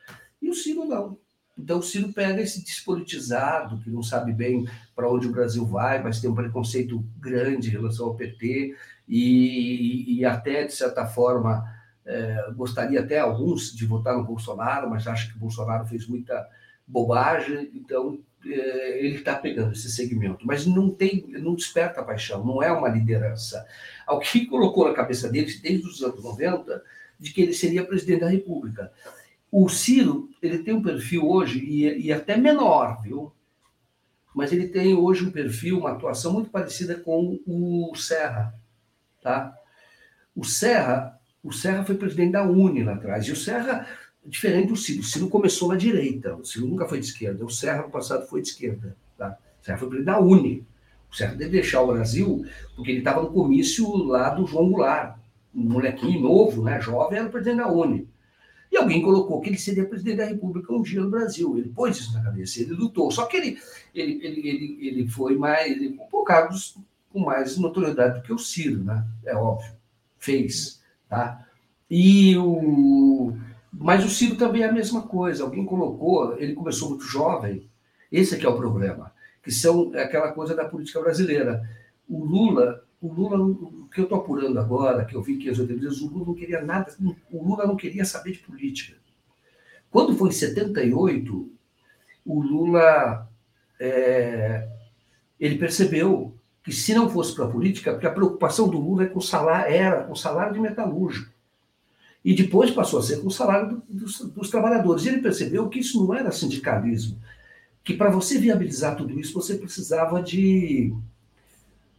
E o Ciro não. Então, o Ciro pega esse despolitizado, que não sabe bem para onde o Brasil vai, mas tem um preconceito grande em relação ao PT, e, e até, de certa forma, é, gostaria até alguns de votar no Bolsonaro, mas acha que o Bolsonaro fez muita bobagem, então é, ele está pegando esse segmento. Mas não tem, não desperta paixão, não é uma liderança. Alguém colocou na cabeça dele, desde os anos 90, de que ele seria presidente da República. O Ciro, ele tem um perfil hoje, e, e até menor, viu? Mas ele tem hoje um perfil, uma atuação muito parecida com o Serra, tá? O Serra, o Serra foi presidente da Uni lá atrás, e o Serra, diferente do Ciro, o Ciro começou na direita, o Ciro nunca foi de esquerda, o Serra no passado foi de esquerda, tá? O Serra foi presidente da Uni. O Serra deve deixar o Brasil porque ele estava no comício lá do João Goulart, um molequinho novo, né, jovem, era presidente da Uni. E alguém colocou que ele seria presidente da República um dia no Brasil. Ele pôs isso na cabeça, ele lutou. Só que ele, ele, ele, ele, ele foi mais, ele ocupou cargos com mais notoriedade do que o Ciro, né? É óbvio. Fez, tá? E o... Mas o Ciro também é a mesma coisa. Alguém colocou, ele começou muito jovem. Esse é que é o problema. Que são aquela coisa da política brasileira. O Lula o Lula, o que eu estou apurando agora, que eu vi que as outras o Lula não queria nada, o Lula não queria saber de política. Quando foi em 78, o Lula é, ele percebeu que se não fosse para a política, porque a preocupação do Lula é com salário, era com o salário de metalúrgico. E depois passou a ser com o salário dos, dos trabalhadores. E ele percebeu que isso não era sindicalismo, que para você viabilizar tudo isso, você precisava de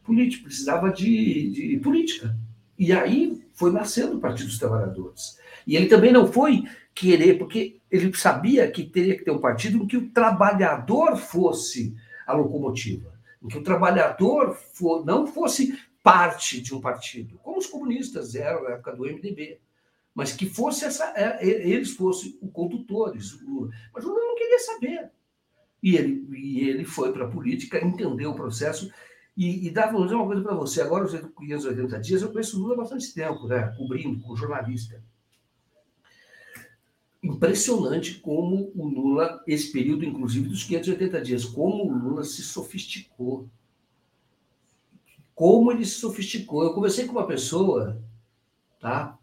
político, precisava de, de política. E aí foi nascendo o Partido dos Trabalhadores. E ele também não foi querer, porque ele sabia que teria que ter um partido em que o trabalhador fosse a locomotiva, em que o trabalhador for, não fosse parte de um partido, como os comunistas eram na época do MDB, mas que fosse essa, é, eles fossem os condutores. Mas o Lula não queria saber. E ele, e ele foi para a política, entendeu o processo e, e dá, vou dizer uma coisa para você, agora os 580 dias, eu conheço o Lula há bastante tempo, né? cobrindo, como jornalista. Impressionante como o Lula, esse período, inclusive, dos 580 dias, como o Lula se sofisticou. Como ele se sofisticou. Eu conversei com uma pessoa, tá?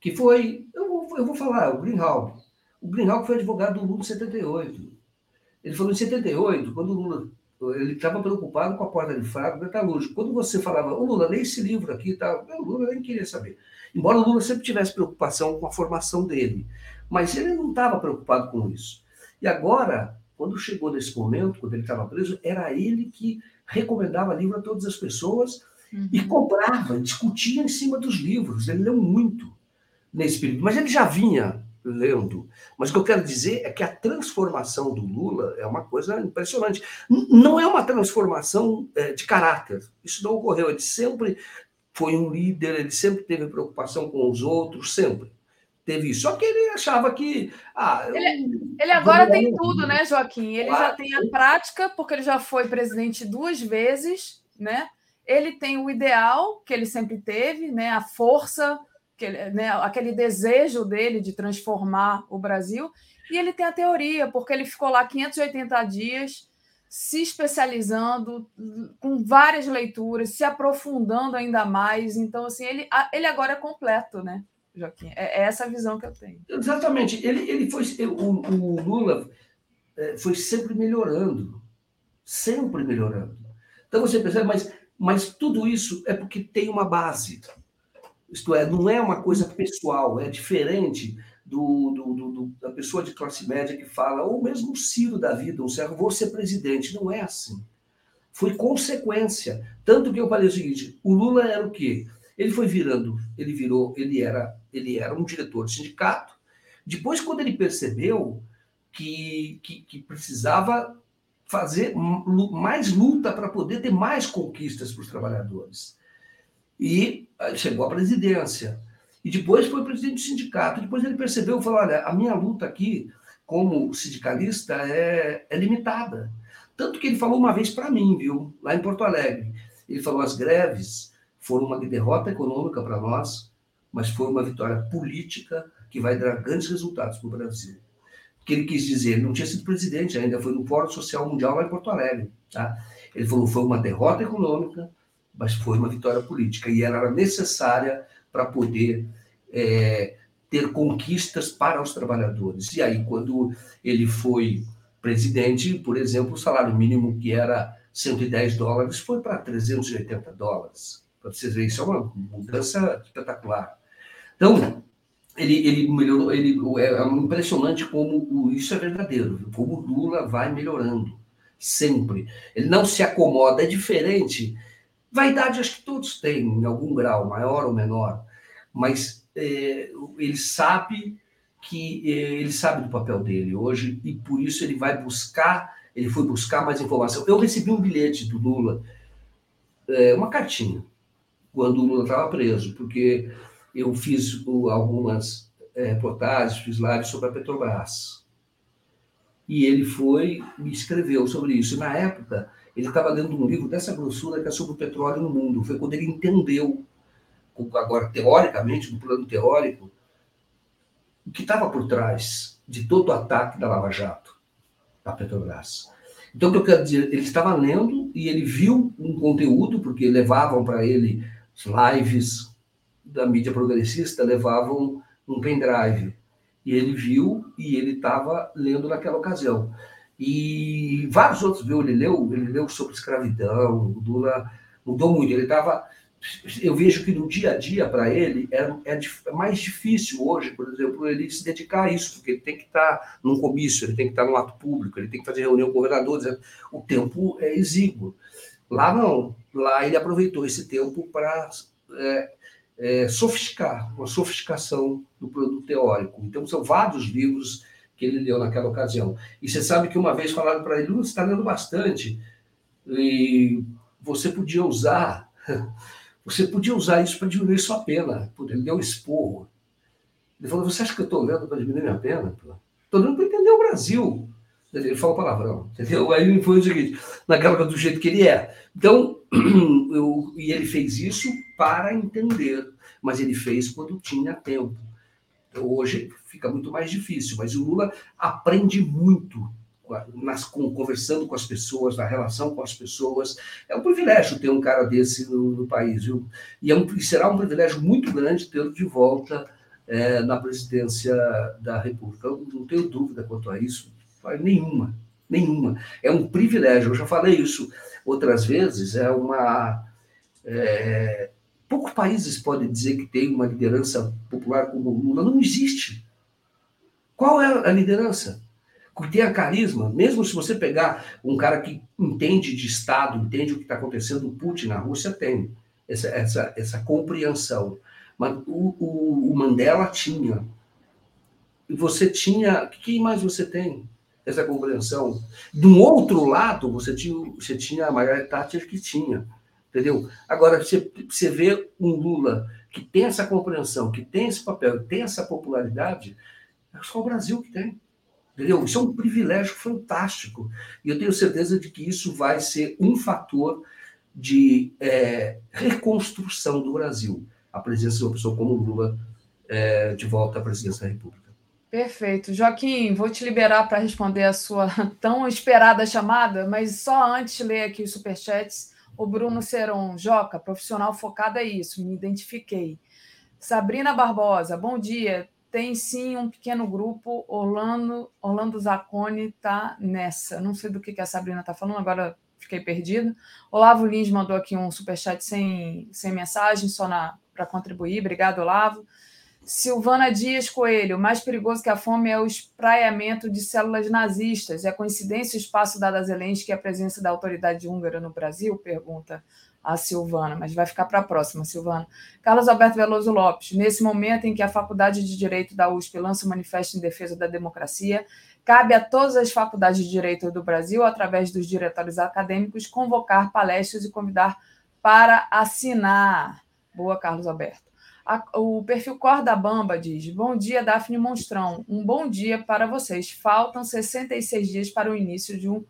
Que foi, eu vou, eu vou falar, o Greenhalgh. O Greenhalgh foi advogado do Lula em 78. Ele falou em 78, quando o Lula ele estava preocupado com a porta de fato metalúrgico. Quando você falava, o Lula, lê esse livro aqui, tá? o Lula nem queria saber. Embora o Lula sempre tivesse preocupação com a formação dele, mas ele não estava preocupado com isso. E agora, quando chegou nesse momento, quando ele estava preso, era ele que recomendava livro a todas as pessoas uhum. e cobrava, discutia em cima dos livros. Ele leu muito nesse período, mas ele já vinha lendo. Mas o que eu quero dizer é que a transformação do Lula é uma coisa impressionante. Não é uma transformação é, de caráter. Isso não ocorreu. Ele sempre foi um líder, ele sempre teve preocupação com os outros, sempre. Teve isso. Só que ele achava que. Ah, ele, ele agora tem tudo, né, Joaquim? Ele já tem a prática, porque ele já foi presidente duas vezes, né? Ele tem o ideal que ele sempre teve, né? A força né, aquele desejo dele de transformar o Brasil, e ele tem a teoria, porque ele ficou lá 580 dias se especializando com várias leituras, se aprofundando ainda mais. Então, assim, ele, ele agora é completo, né, Joaquim? É, é essa a visão que eu tenho. Exatamente. Ele, ele foi. O, o Lula é, foi sempre melhorando. Sempre melhorando. Então você percebe, mas, mas tudo isso é porque tem uma base. Isto é, não é uma coisa pessoal, é diferente do, do, do, da pessoa de classe média que fala, ou mesmo o Ciro da vida, um certo, vou ser presidente. Não é assim. Foi consequência. Tanto que eu falei o seguinte: o Lula era o quê? Ele foi virando, ele virou, ele era, ele era um diretor de sindicato. Depois, quando ele percebeu que, que, que precisava fazer mais luta para poder ter mais conquistas para os trabalhadores. E chegou à presidência. E depois foi presidente do sindicato. Depois ele percebeu e falou: olha, a minha luta aqui, como sindicalista, é, é limitada. Tanto que ele falou uma vez para mim, viu, lá em Porto Alegre. Ele falou: as greves foram uma derrota econômica para nós, mas foi uma vitória política que vai dar grandes resultados para o Brasil que ele quis dizer, ele não tinha sido presidente ainda, foi no Fórum Social Mundial lá em Porto Alegre. Tá? Ele falou foi uma derrota econômica, mas foi uma vitória política, e ela era necessária para poder é, ter conquistas para os trabalhadores. E aí, quando ele foi presidente, por exemplo, o salário mínimo que era 110 dólares foi para 380 dólares. Para vocês verem, isso é uma mudança espetacular. Então, ele, ele melhorou, ele, é, é impressionante como isso é verdadeiro, como Lula vai melhorando, sempre. Ele não se acomoda, é diferente. Vaidade acho que todos têm, em algum grau, maior ou menor, mas é, ele sabe que é, ele sabe do papel dele hoje e por isso ele vai buscar, ele foi buscar mais informação. Eu recebi um bilhete do Lula, é, uma cartinha, quando o Lula estava preso, porque eu fiz algumas é, reportagens, fiz lives sobre a Petrobras. E ele foi me escreveu sobre isso. Na época, ele estava lendo um livro dessa grossura que é sobre o petróleo no mundo. Foi quando ele entendeu, agora teoricamente, no plano teórico, o que estava por trás de todo o ataque da Lava Jato, da Petrobras. Então, o que eu quero dizer, ele estava lendo e ele viu um conteúdo, porque levavam para ele lives da mídia progressista levavam um pendrive. E ele viu e ele estava lendo naquela ocasião. E vários outros, viu? Ele leu, ele leu sobre escravidão, o Lula mudou muito. Ele estava. Eu vejo que no dia a dia, para ele, é, é, mais difícil hoje, por exemplo, ele se dedicar a isso, porque ele tem que estar tá num comício, ele tem que estar tá no ato público, ele tem que fazer reunião com governadores. O tempo é exíguo. Lá não. Lá ele aproveitou esse tempo para é, é, sofisticar, uma sofisticação do produto teórico. Então, são vários livros que ele leu naquela ocasião. E você sabe que uma vez falaram para ele, você está lendo bastante, e você podia usar, você podia usar isso para diminuir sua pena. Ele deu um esporro. Ele falou, você acha que eu estou lendo para diminuir minha pena? Estou lendo para entender o Brasil. Ele falou palavrão, entendeu? Aí foi o seguinte, naquela do jeito que ele é. Então, eu, e ele fez isso para entender, mas ele fez quando tinha tempo. Hoje fica muito mais difícil, mas o Lula aprende muito nas, com, conversando com as pessoas, na relação com as pessoas. É um privilégio ter um cara desse no, no país, viu? E, é um, será um privilégio muito grande tê-lo de volta é, na presidência da República. Eu não tenho dúvida quanto a isso, nenhuma, nenhuma. É um privilégio, eu já falei isso outras vezes, é uma. É, poucos países podem dizer que tem uma liderança popular como o Lula, não existe. Qual é a liderança? Que tem a carisma, mesmo se você pegar um cara que entende de Estado, entende o que está acontecendo, o Putin na Rússia tem essa, essa, essa compreensão. Mas o, o, o Mandela tinha. E você tinha. Quem mais você tem? essa compreensão. Um outro lado, você tinha, você tinha a Margaret Thatcher que tinha, entendeu? Agora, você, você vê um Lula que tem essa compreensão, que tem esse papel, que tem essa popularidade, é só o Brasil que tem. Entendeu? Isso é um privilégio fantástico. E eu tenho certeza de que isso vai ser um fator de é, reconstrução do Brasil. A presença de uma pessoa como Lula é, de volta à presidência da República. Perfeito. Joaquim, vou te liberar para responder a sua tão esperada chamada, mas só antes ler aqui os superchats, o Bruno Seron, Joca, profissional focado é isso, me identifiquei. Sabrina Barbosa, bom dia. Tem sim um pequeno grupo, Orlando, Orlando Zacone está nessa. Não sei do que, a Sabrina está falando, agora fiquei perdida. Olavo Lins mandou aqui um superchat sem, sem mensagem, só para contribuir. Obrigado, Olavo. Silvana Dias Coelho, mais perigoso que a fome é o espraiamento de células nazistas. É coincidência o espaço dado a Zelensky e a presença da autoridade húngara no Brasil? Pergunta a Silvana, mas vai ficar para a próxima, Silvana. Carlos Alberto Veloso Lopes, nesse momento em que a Faculdade de Direito da USP lança o manifesto em defesa da democracia, cabe a todas as faculdades de direito do Brasil, através dos diretórios acadêmicos, convocar palestras e convidar para assinar. Boa, Carlos Alberto. A, o perfil Corda Bamba diz: Bom dia, Daphne Monstrão. Um bom dia para vocês. Faltam 66 dias para o início de, um,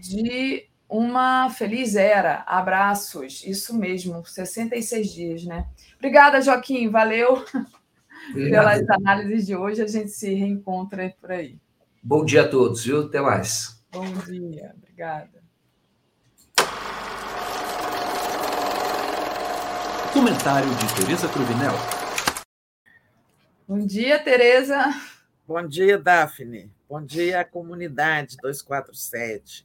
de uma feliz era. Abraços. Isso mesmo, 66 dias, né? Obrigada, Joaquim. Valeu Obrigado. pelas análises de hoje. A gente se reencontra por aí. Bom dia a todos, viu? Até mais. Bom dia. Obrigada. Comentário de Tereza Cruvinel. Bom dia, Tereza. Bom dia, Daphne. Bom dia, comunidade 247.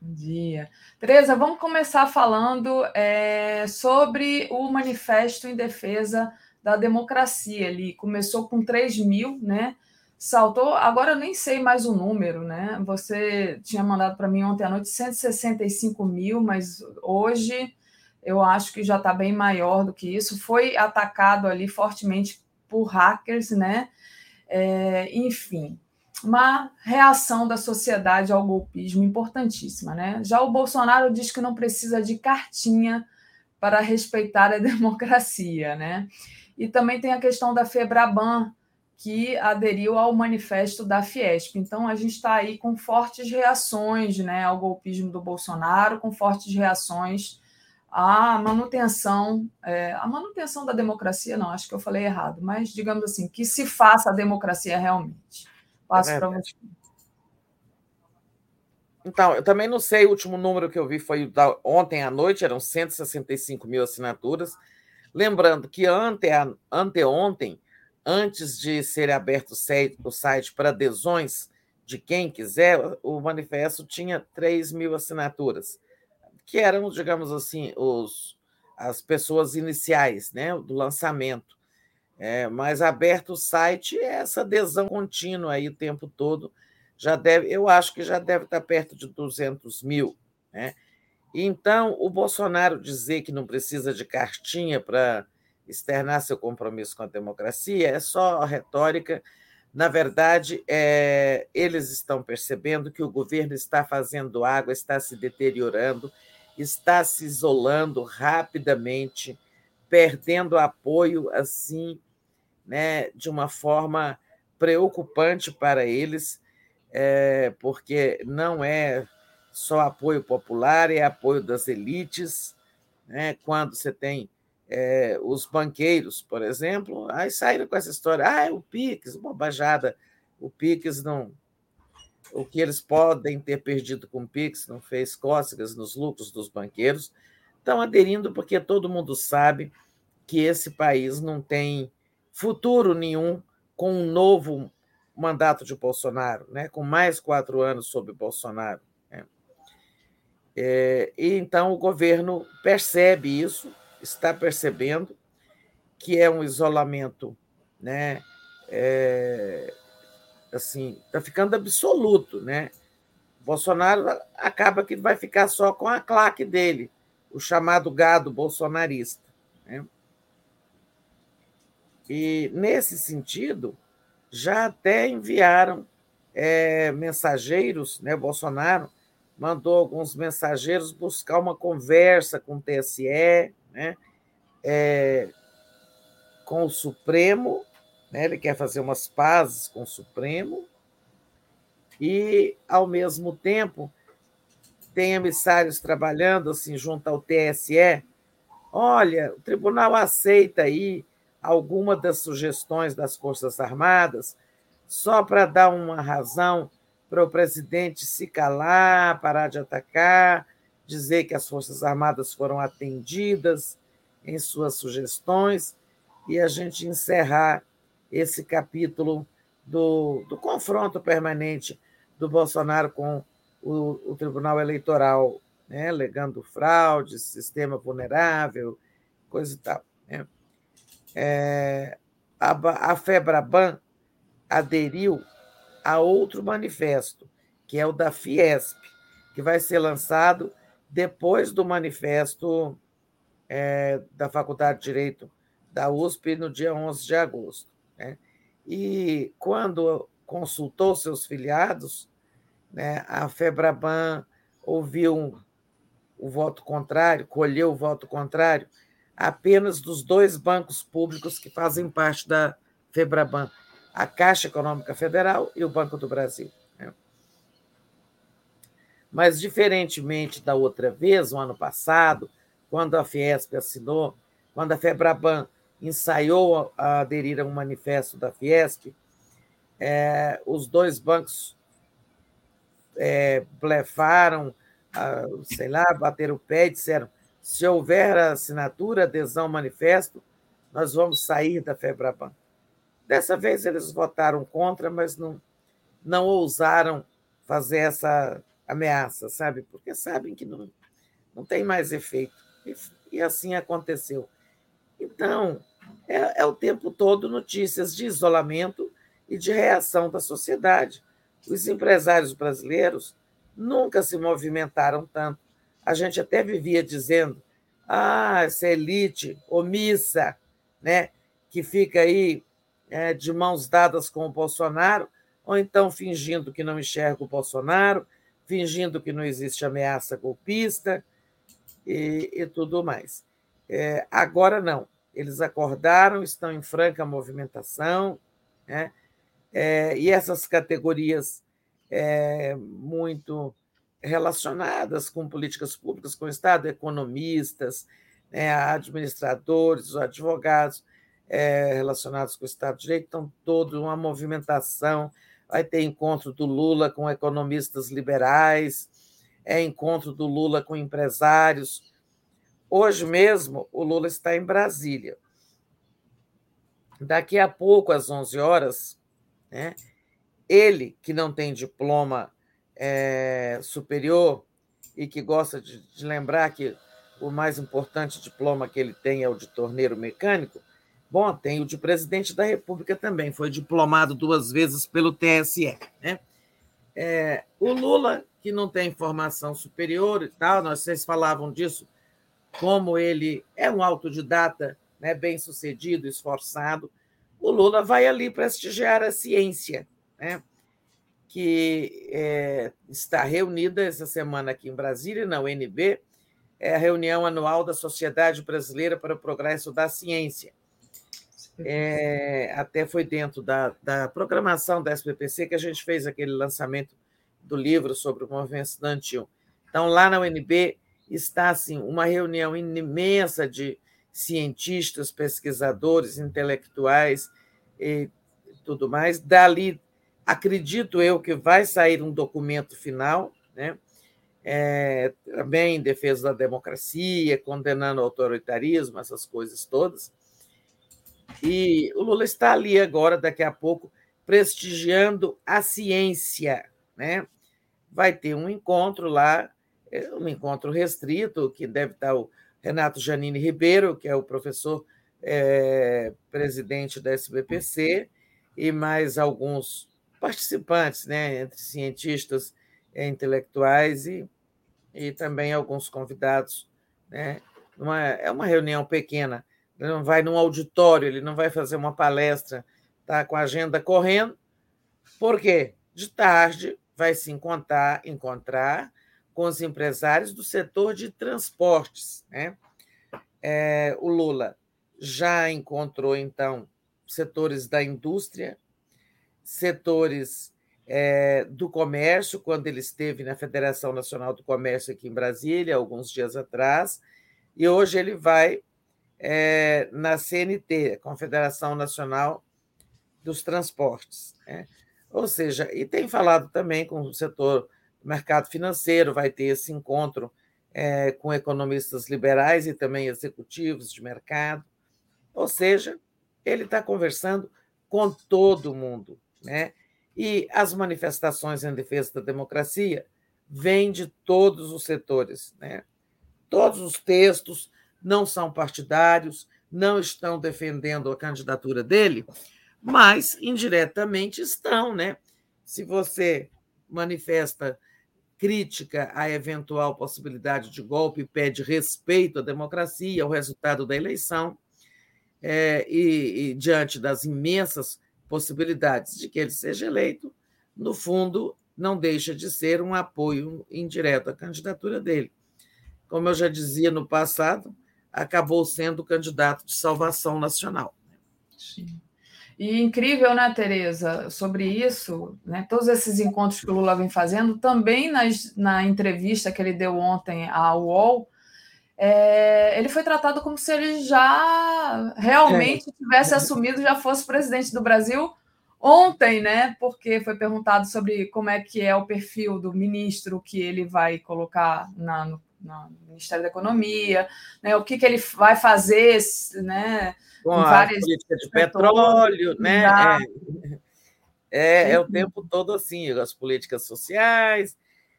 Bom dia. Tereza, vamos começar falando é, sobre o manifesto em defesa da democracia ali. Começou com 3 mil, né? Saltou, agora eu nem sei mais o número, né? Você tinha mandado para mim ontem à noite 165 mil, mas hoje eu acho que já está bem maior do que isso. Foi atacado ali fortemente por hackers, né? É, enfim, uma reação da sociedade ao golpismo importantíssima, né? Já o Bolsonaro diz que não precisa de cartinha para respeitar a democracia, né? E também tem a questão da Febraban, que aderiu ao manifesto da Fiesp. Então, a gente está aí com fortes reações né, ao golpismo do Bolsonaro, com fortes reações a manutenção, é, a manutenção da democracia, não, acho que eu falei errado, mas digamos assim, que se faça a democracia realmente. Passo é para você. Então, eu também não sei, o último número que eu vi foi da, ontem à noite, eram 165 mil assinaturas. Lembrando que ante, anteontem, antes de ser aberto o site para adesões de quem quiser, o manifesto tinha 3 mil assinaturas que eram, digamos assim, os, as pessoas iniciais né, do lançamento. É, mas aberto o site, essa adesão contínua aí o tempo todo, já deve, eu acho que já deve estar perto de 200 mil. Né? Então, o Bolsonaro dizer que não precisa de cartinha para externar seu compromisso com a democracia é só retórica. Na verdade, é, eles estão percebendo que o governo está fazendo água, está se deteriorando está se isolando rapidamente, perdendo apoio assim, né, de uma forma preocupante para eles, é, porque não é só apoio popular, é apoio das elites. Né? Quando você tem é, os banqueiros, por exemplo, aí saíram com essa história, ah, é o Pix, bobajada, o Pix não, o que eles podem ter perdido com o Pix não fez cócegas nos lucros dos banqueiros, estão aderindo porque todo mundo sabe que esse país não tem futuro nenhum com um novo mandato de Bolsonaro, né? com mais quatro anos sob Bolsonaro. Né? É, e então o governo percebe isso, está percebendo que é um isolamento né? É, assim, está ficando absoluto, né? Bolsonaro acaba que vai ficar só com a claque dele, o chamado gado bolsonarista. Né? E, nesse sentido, já até enviaram é, mensageiros, né? Bolsonaro mandou alguns mensageiros buscar uma conversa com o TSE, né? É, com o Supremo né? Ele quer fazer umas pazes com o Supremo e, ao mesmo tempo, tem emissários trabalhando assim junto ao TSE. Olha, o tribunal aceita aí alguma das sugestões das Forças Armadas só para dar uma razão para o presidente se calar, parar de atacar, dizer que as Forças Armadas foram atendidas em suas sugestões e a gente encerrar esse capítulo do, do confronto permanente do Bolsonaro com o, o Tribunal Eleitoral, né, alegando fraude, sistema vulnerável, coisa e tal. Né? É, a, a FEBRABAN aderiu a outro manifesto, que é o da Fiesp, que vai ser lançado depois do manifesto é, da Faculdade de Direito da USP no dia 11 de agosto. Né? E quando consultou seus filiados, né, a FEBRABAN ouviu o voto contrário, colheu o voto contrário apenas dos dois bancos públicos que fazem parte da FEBRABAN, a Caixa Econômica Federal e o Banco do Brasil. Né? Mas, diferentemente da outra vez, no ano passado, quando a Fiesp assinou, quando a FEBRABAN ensaiou a aderir a um manifesto da Fiesp, é, os dois bancos é, blefaram, sei lá, bateram o pé e disseram: se houver assinatura, adesão, manifesto, nós vamos sair da FEBRABAN. Dessa vez eles votaram contra, mas não, não ousaram fazer essa ameaça, sabe? Porque sabem que não, não tem mais efeito. E, e assim aconteceu. Então, é, é o tempo todo notícias de isolamento e de reação da sociedade. Os empresários brasileiros nunca se movimentaram tanto. A gente até vivia dizendo: ah, essa elite omissa, né, que fica aí é, de mãos dadas com o Bolsonaro, ou então fingindo que não enxerga o Bolsonaro, fingindo que não existe ameaça golpista e, e tudo mais. É, agora não, eles acordaram, estão em franca movimentação, né? É, e essas categorias é, muito relacionadas com políticas públicas, com o Estado, economistas, né, administradores, advogados é, relacionados com o Estado de Direito, então, toda uma movimentação. Vai ter encontro do Lula com economistas liberais, é encontro do Lula com empresários. Hoje mesmo, o Lula está em Brasília. Daqui a pouco, às 11 horas, né? Ele, que não tem diploma é, superior e que gosta de, de, lembrar que o mais importante diploma que ele tem é o de torneiro mecânico, bom, tem o de presidente da República também, foi diplomado duas vezes pelo TSE. Né? É, o Lula, que não tem formação superior e tal, nós, vocês falavam disso, como ele é um autodidata né, bem sucedido, esforçado, o Lula vai ali prestigiar a ciência, né? que é, está reunida essa semana aqui em Brasília, na UNB, é a reunião anual da Sociedade Brasileira para o Progresso da Ciência. É, até foi dentro da, da programação da SPPC que a gente fez aquele lançamento do livro sobre o movimento estudantil. Então, lá na UNB está assim, uma reunião imensa de cientistas, pesquisadores, intelectuais e tudo mais. Dali, acredito eu que vai sair um documento final, né? É, também em defesa da democracia, condenando o autoritarismo, essas coisas todas. E o Lula está ali agora, daqui a pouco, prestigiando a ciência. Né? Vai ter um encontro lá, um encontro restrito, que deve estar o Renato Janine Ribeiro, que é o professor é, presidente da SBPC, e mais alguns participantes, né, entre cientistas e intelectuais e, e também alguns convidados. Né? Uma, é uma reunião pequena, ele não vai num auditório, ele não vai fazer uma palestra, está com a agenda correndo. Por quê? De tarde vai se encontrar, encontrar com os empresários do setor de transportes. Né? É, o Lula já encontrou, então, setores da indústria, setores é, do comércio, quando ele esteve na Federação Nacional do Comércio aqui em Brasília, alguns dias atrás, e hoje ele vai é, na CNT, Confederação Nacional dos Transportes. Né? Ou seja, e tem falado também com o setor mercado financeiro, vai ter esse encontro é, com economistas liberais e também executivos de mercado. Ou seja, ele está conversando com todo mundo. Né? E as manifestações em defesa da democracia vêm de todos os setores. Né? Todos os textos não são partidários, não estão defendendo a candidatura dele, mas indiretamente estão, né? Se você manifesta crítica à eventual possibilidade de golpe pede respeito à democracia, ao resultado da eleição, é, e, e diante das imensas possibilidades de que ele seja eleito, no fundo, não deixa de ser um apoio indireto à candidatura dele. Como eu já dizia no passado, acabou sendo o candidato de salvação nacional. Sim. E incrível, né, Tereza, sobre isso, né, todos esses encontros que o Lula vem fazendo, também nas, na entrevista que ele deu ontem à UOL, é, ele foi tratado como se ele já realmente é. tivesse assumido, já fosse presidente do Brasil ontem, né? Porque foi perguntado sobre como é que é o perfil do ministro que ele vai colocar na, no, no Ministério da Economia, né? O que, que ele vai fazer, né? Com a política de petróleo, né? É, é, é, o tempo todo assim, as políticas sociais.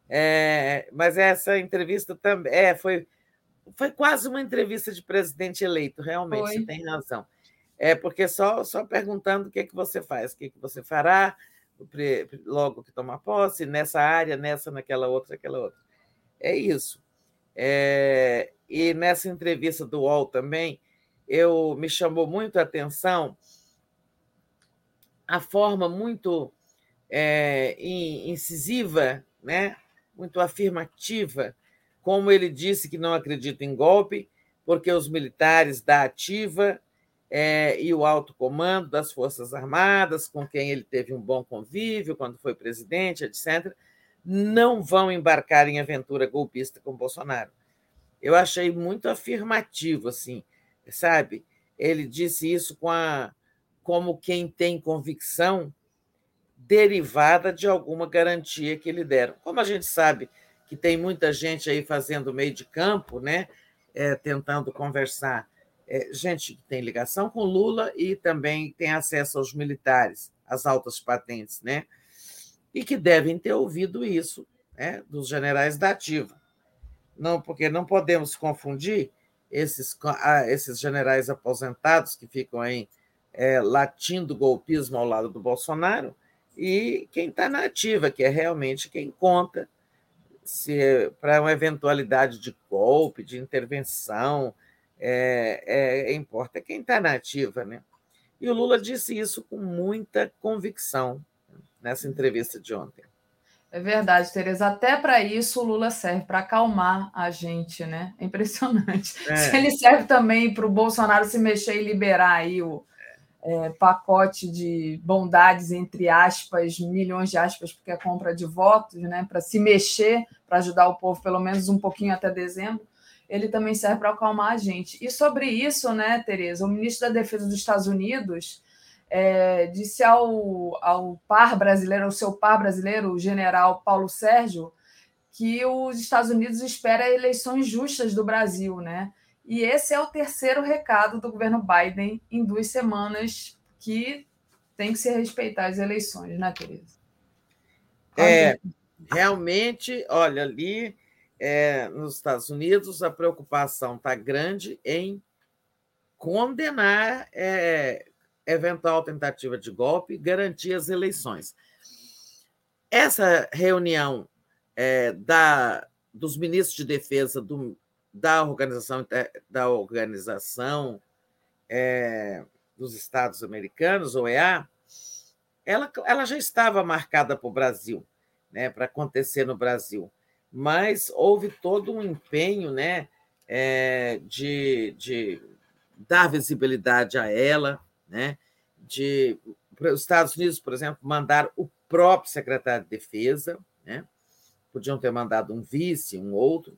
É, mas essa entrevista também é, foi, foi quase uma entrevista de presidente eleito, realmente, foi. você tem razão. É porque só, só perguntando o que, é que você faz, o que, que você fará logo que tomar posse, nessa área, nessa, naquela outra, aquela outra. É isso. É, e nessa entrevista do UOL também, eu me chamou muito a atenção a forma muito é, incisiva, né? muito afirmativa, como ele disse que não acredita em golpe, porque os militares da ativa é, e o alto comando das Forças Armadas, com quem ele teve um bom convívio quando foi presidente, etc., não vão embarcar em aventura golpista com Bolsonaro. Eu achei muito afirmativo, assim, sabe? Ele disse isso com a, como quem tem convicção derivada de alguma garantia que lhe deram. Como a gente sabe que tem muita gente aí fazendo meio de campo, né? É, tentando conversar, é, gente que tem ligação com Lula e também tem acesso aos militares, às altas patentes, né? E que devem ter ouvido isso né, dos generais da ativa. Não, porque não podemos confundir esses, esses generais aposentados que ficam aí é, latindo golpismo ao lado do Bolsonaro e quem está na ativa, que é realmente quem conta se é para uma eventualidade de golpe, de intervenção, é, é, importa quem está na ativa. Né? E o Lula disse isso com muita convicção nessa entrevista de ontem. É verdade, Tereza. Até para isso o Lula serve, para acalmar a gente, né? É impressionante. É. Se ele serve também para o Bolsonaro se mexer e liberar aí o é, pacote de bondades, entre aspas, milhões de aspas, porque é compra de votos, né? Para se mexer, para ajudar o povo pelo menos um pouquinho até dezembro, ele também serve para acalmar a gente. E sobre isso, né, Tereza, o ministro da Defesa dos Estados Unidos é, disse ao, ao par brasileiro, ao seu par brasileiro, o general Paulo Sérgio, que os Estados Unidos esperam eleições justas do Brasil, né? E esse é o terceiro recado do governo Biden em duas semanas, que tem que se respeitar as eleições, né, Tereza? É, realmente, olha, ali é, nos Estados Unidos a preocupação está grande em condenar é, eventual tentativa de golpe, garantir as eleições. Essa reunião é, da, dos ministros de defesa do, da organização, da organização é, dos Estados Americanos, OEA, ela, ela já estava marcada para o Brasil, né, para acontecer no Brasil, mas houve todo um empenho né, é, de, de dar visibilidade a ela, né? de os Estados Unidos, por exemplo, mandar o próprio secretário de Defesa, né? podiam ter mandado um vice, um outro,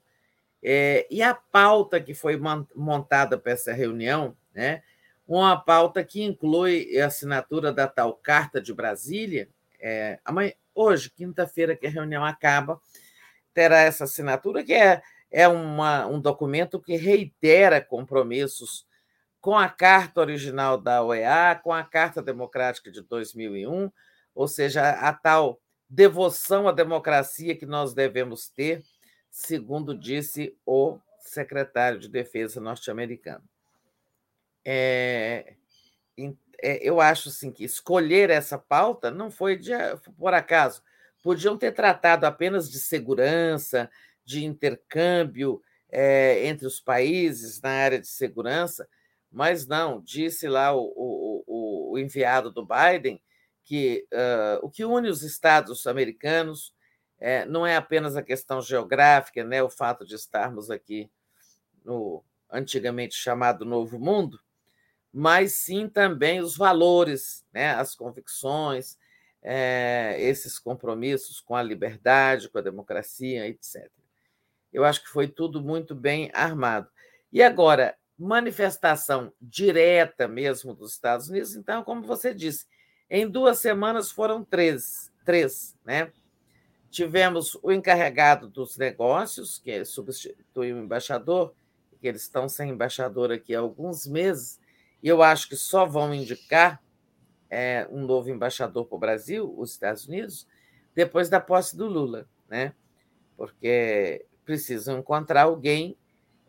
é, e a pauta que foi montada para essa reunião, né? uma pauta que inclui a assinatura da tal Carta de Brasília, é, amanhã, hoje, quinta-feira, que a reunião acaba, terá essa assinatura, que é, é uma, um documento que reitera compromissos com a carta original da OEA, com a Carta Democrática de 2001, ou seja, a tal devoção à democracia que nós devemos ter, segundo disse o secretário de Defesa norte-americano. é, é, eu acho assim, que escolher essa pauta não foi de, por acaso. Podiam ter tratado apenas de segurança, de intercâmbio é, entre os países na área de segurança, mas não, disse lá o, o, o enviado do Biden que uh, o que une os Estados americanos é, não é apenas a questão geográfica, né, o fato de estarmos aqui no antigamente chamado Novo Mundo, mas sim também os valores, né, as convicções, é, esses compromissos com a liberdade, com a democracia, etc. Eu acho que foi tudo muito bem armado. E agora, manifestação direta mesmo dos Estados Unidos, então, como você disse, em duas semanas foram três, três né? Tivemos o encarregado dos negócios, que substitui o embaixador, que eles estão sem embaixador aqui há alguns meses, e eu acho que só vão indicar é, um novo embaixador para o Brasil, os Estados Unidos, depois da posse do Lula, né? Porque precisam encontrar alguém.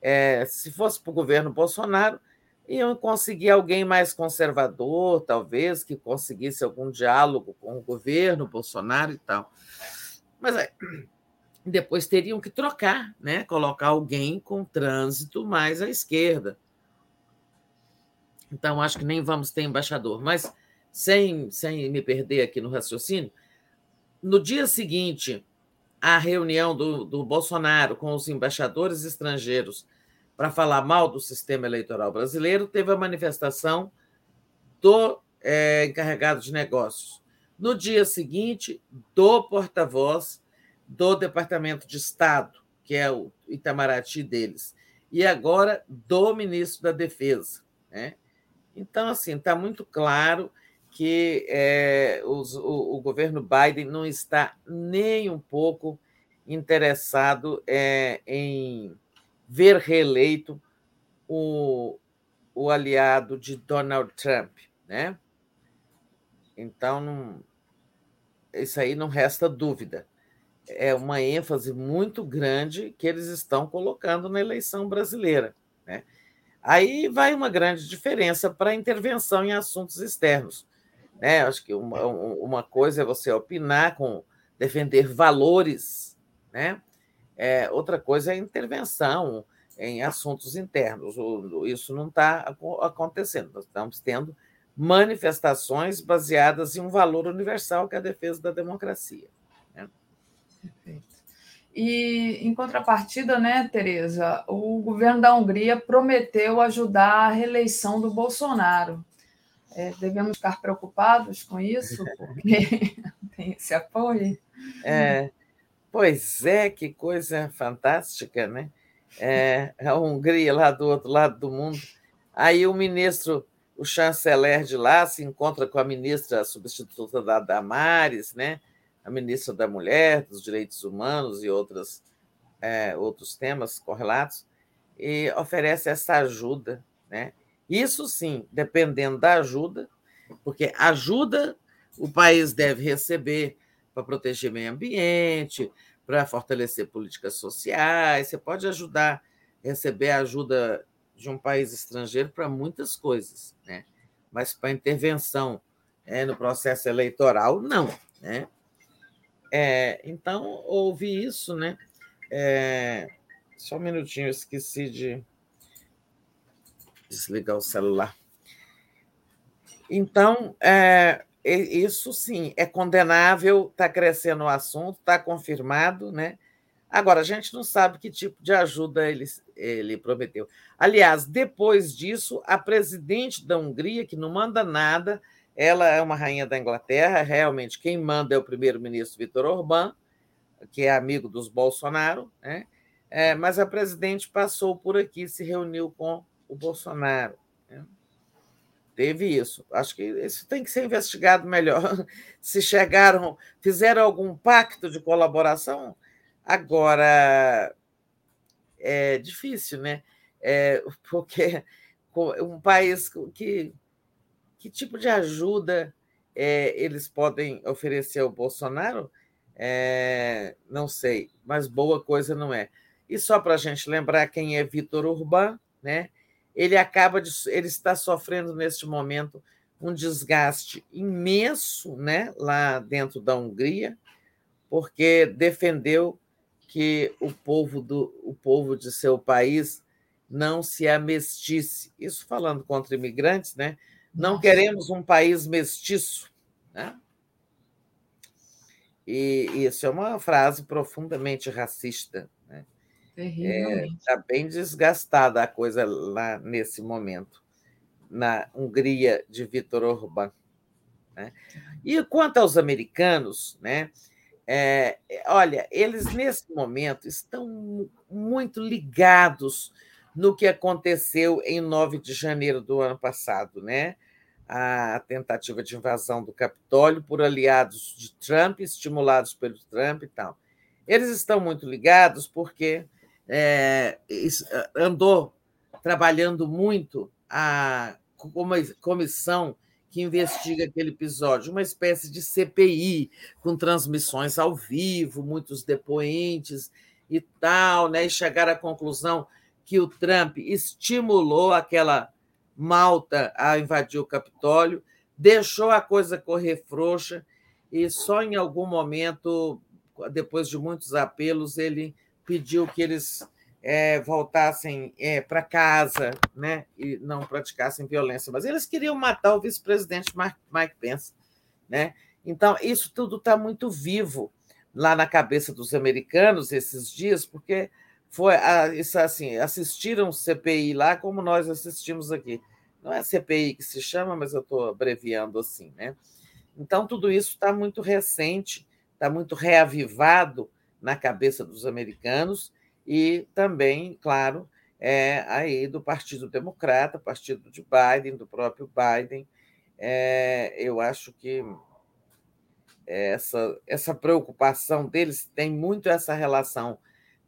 É, se fosse para o governo Bolsonaro, iam conseguir alguém mais conservador, talvez, que conseguisse algum diálogo com o governo Bolsonaro e tal. Mas é, depois teriam que trocar, né? colocar alguém com trânsito mais à esquerda. Então, acho que nem vamos ter embaixador. Mas, sem, sem me perder aqui no raciocínio, no dia seguinte à reunião do, do Bolsonaro com os embaixadores estrangeiros para falar mal do sistema eleitoral brasileiro, teve a manifestação do é, encarregado de negócios. No dia seguinte, do porta-voz do Departamento de Estado, que é o Itamaraty deles, e agora do ministro da Defesa. Né? Então, assim, está muito claro que é, os, o, o, governo Biden não está nem um pouco interessado é, em ver reeleito o, o aliado de Donald Trump, né? Então, não, isso aí não resta dúvida é uma ênfase muito grande que eles estão colocando na eleição brasileira. Né? Aí vai uma grande diferença para a intervenção em assuntos externos. Né? Acho que uma, uma coisa é você opinar com defender valores, né? É, outra coisa é intervenção em assuntos internos. Isso não está acontecendo. Nós estamos tendo manifestações baseadas em um valor universal, que é a defesa da democracia. Perfeito. E, em contrapartida, né, Tereza, o governo da Hungria prometeu ajudar a reeleição do Bolsonaro. É, devemos ficar preocupados com isso, porque tem esse apoio? É, pois é, que coisa fantástica, né? É, a Hungria lá do outro lado do mundo. Aí o ministro, o chanceler de lá, se encontra com a ministra substituta da Damares, né? a ministra da Mulher, dos Direitos Humanos e outras, é, outros temas correlatos, e oferece essa ajuda. Né? Isso sim, dependendo da ajuda, porque ajuda o país deve receber para proteger meio ambiente, para fortalecer políticas sociais, você pode ajudar, receber ajuda de um país estrangeiro para muitas coisas, né? mas para intervenção é, no processo eleitoral, não. Né? É, então, ouvi isso, né? É, só um minutinho, eu esqueci de desligar o celular. Então, é, isso sim, é condenável, está crescendo o assunto, está confirmado, né? Agora, a gente não sabe que tipo de ajuda ele, ele prometeu. Aliás, depois disso, a presidente da Hungria, que não manda nada, ela é uma rainha da Inglaterra, realmente quem manda é o primeiro-ministro Vitor Orbán, que é amigo dos Bolsonaro, né? É, mas a presidente passou por aqui, se reuniu com o Bolsonaro. Né? Teve isso. Acho que isso tem que ser investigado melhor. Se chegaram, fizeram algum pacto de colaboração, agora é difícil, né? É, porque um país que que tipo de ajuda é, eles podem oferecer ao Bolsonaro? É, não sei, mas boa coisa não é. E só para a gente lembrar quem é Vitor Urbán, né? Ele acaba de, ele está sofrendo neste momento um desgaste imenso, né, lá dentro da Hungria, porque defendeu que o povo do o povo de seu país não se amestice. Isso falando contra imigrantes, né? Não Nossa. queremos um país mestiço, né? E isso é uma frase profundamente racista, Está é, bem desgastada a coisa lá nesse momento, na Hungria de Viktor Orbán. Né? E quanto aos americanos, né? É, olha, eles nesse momento estão muito ligados no que aconteceu em 9 de janeiro do ano passado, né? A tentativa de invasão do Capitólio por aliados de Trump, estimulados pelo Trump e tal. Eles estão muito ligados porque é, andou trabalhando muito a comissão que investiga aquele episódio, uma espécie de CPI, com transmissões ao vivo, muitos depoentes e tal, né? e chegar à conclusão que o Trump estimulou aquela malta a invadir o Capitólio, deixou a coisa correr frouxa e só em algum momento, depois de muitos apelos, ele pediu que eles é, voltassem é, para casa né, e não praticassem violência. Mas eles queriam matar o vice-presidente Mike Pence. Né? Então, isso tudo está muito vivo lá na cabeça dos americanos esses dias, porque foi isso assim, assistiram CPI lá como nós assistimos aqui. Não é CPI que se chama, mas eu estou abreviando assim, né? Então, tudo isso está muito recente, está muito reavivado na cabeça dos americanos e também, claro, é, aí do Partido Democrata, partido de Biden, do próprio Biden. É, eu acho que essa, essa preocupação deles tem muito essa relação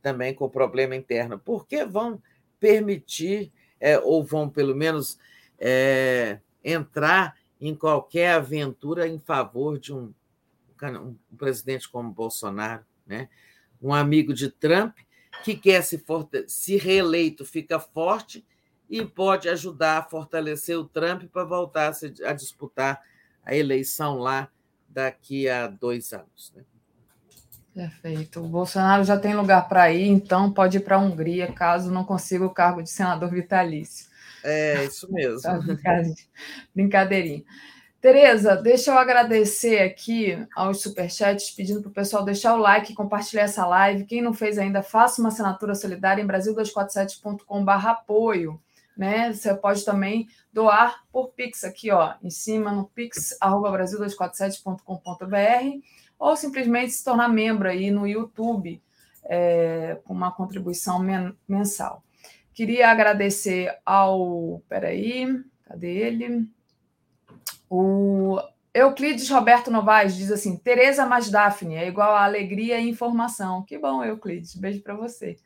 também com o problema interno, porque vão permitir, é, ou vão pelo menos é, entrar em qualquer aventura em favor de um, um presidente como Bolsonaro né? um amigo de Trump, que quer se, se reeleito, fica forte e pode ajudar a fortalecer o Trump para voltar a, se, a, disputar a eleição lá daqui a dois anos. Né? Perfeito. O Bolsonaro já tem lugar para ir, então pode ir para a Hungria, caso não consiga o cargo de senador vitalício. É, isso mesmo. Brincadeirinha. Tereza, deixa eu agradecer aqui aos superchats, pedindo para o pessoal deixar o like, compartilhar essa live. Quem não fez ainda, faça uma assinatura solidária em brasil247.com.br apoio. Né? Você pode também doar por Pix aqui, ó, em cima no pix, arroba brasil247.com.br ou simplesmente se tornar membro aí no YouTube é, com uma contribuição mensal. Queria agradecer ao. Peraí, cadê ele? O Euclides Roberto Novaes diz assim: Tereza mais Daphne é igual a alegria e informação. Que bom, Euclides. Beijo para você.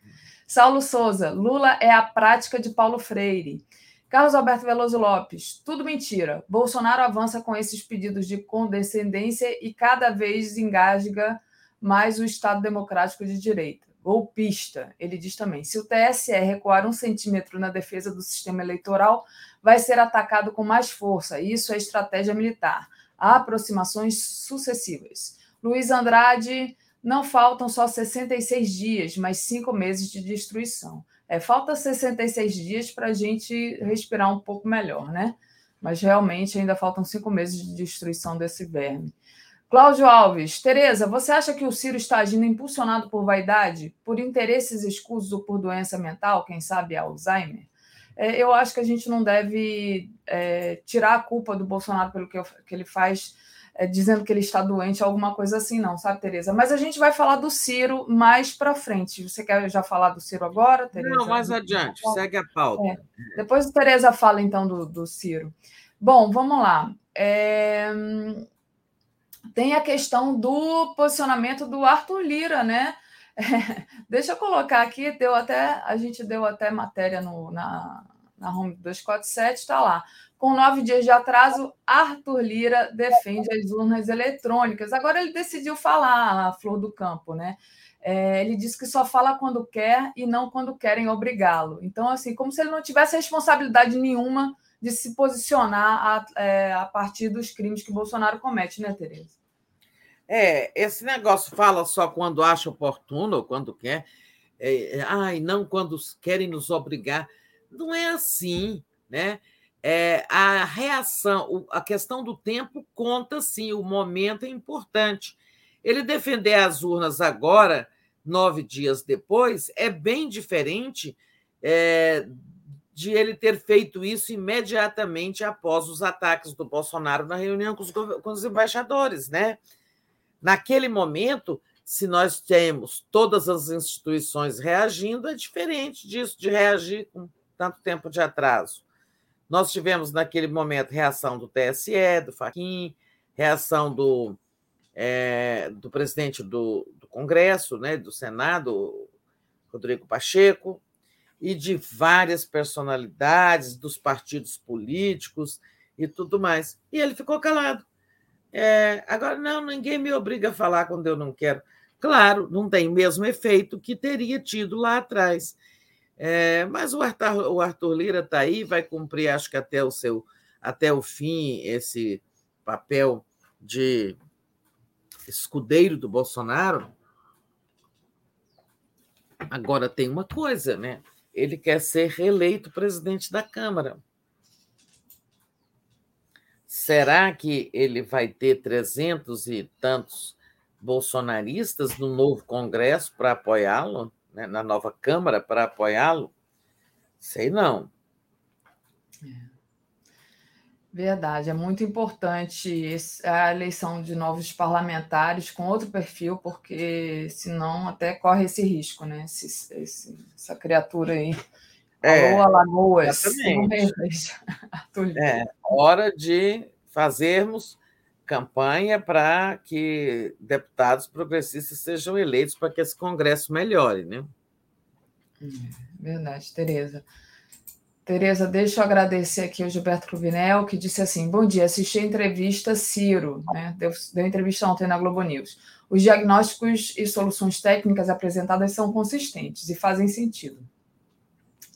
Saulo Souza: Lula é a prática de Paulo Freire. Carlos Alberto Veloso Lopes: tudo mentira. Bolsonaro avança com esses pedidos de condescendência e cada vez engasga mais o Estado Democrático de Direita. Golpista, ele diz também. Se o TSE recuar um centímetro na defesa do sistema eleitoral, vai ser atacado com mais força. Isso é estratégia militar. Há aproximações sucessivas. Luiz Andrade, não faltam só 66 dias, mas cinco meses de destruição. É, falta 66 dias para a gente respirar um pouco melhor, né? Mas realmente ainda faltam cinco meses de destruição desse verme. Cláudio Alves, Tereza, você acha que o Ciro está agindo impulsionado por vaidade, por interesses escusos ou por doença mental, quem sabe Alzheimer? é, eu acho que a gente não deve é, tirar a culpa do Bolsonaro pelo que, que ele faz, é, dizendo que ele está doente, alguma coisa assim, não, sabe, Tereza? Mas a gente vai falar do Ciro mais para frente. Você quer já falar do Ciro agora, Tereza? Não, mais adiante, segue a pauta. É. Depois a Tereza fala, então, do, do Ciro. Bom, vamos lá. É, tem a questão do posicionamento do Arthur Lira, né? É, deixa eu colocar aqui, deu até, a gente deu até matéria no, na, na Home 247, está lá. Com nove dias de atraso, Arthur Lira defende as urnas eletrônicas. Agora ele decidiu falar a flor do campo, né? É, ele disse que só fala quando quer e não quando querem obrigá-lo. Então, assim, como se ele não tivesse responsabilidade nenhuma de se posicionar a, é, a partir dos crimes que Bolsonaro comete, né, Tereza? É, esse negócio fala só quando acha oportuno ou quando quer. É, é, ai, não quando querem nos obrigar. Não é assim, né? É, a reação, a questão do tempo conta sim, o momento é importante. Ele defender as urnas agora nove dias depois, é bem diferente é, de ele ter feito isso imediatamente após os ataques do Bolsonaro na reunião com os, com os embaixadores. Né? Naquele momento, se nós temos todas as instituições reagindo, é diferente disso, de reagir com tanto tempo de atraso. Nós tivemos, naquele momento, reação do TSE, do Faquim, reação do, é, do presidente do, Congresso, né, do Senado, Rodrigo Pacheco, e de várias personalidades dos partidos políticos e tudo mais. E ele ficou calado. É, agora, não, ninguém me obriga a falar quando eu não quero. Claro, não tem o mesmo efeito que teria tido lá atrás. É, mas o Arthur, o Arthur Lira está aí, vai cumprir, acho que até o seu até o fim, esse papel de escudeiro do Bolsonaro, Agora tem uma coisa, né? Ele quer ser reeleito presidente da Câmara. Será que ele vai ter trezentos e tantos bolsonaristas no novo Congresso para apoiá-lo, né? na nova Câmara para apoiá-lo? Sei não. É. Verdade, é muito importante a eleição de novos parlamentares com outro perfil, porque senão até corre esse risco, né? Esse, esse, essa criatura aí. É, Alô, Alagoas. É, hora de fazermos campanha para que deputados progressistas sejam eleitos para que esse Congresso melhore, né? É, verdade, Tereza. Tereza, deixa eu agradecer aqui o Gilberto Cruvinel, que disse assim: Bom dia, assisti a entrevista Ciro, né? deu, deu entrevista ontem na Globo News. Os diagnósticos e soluções técnicas apresentadas são consistentes e fazem sentido.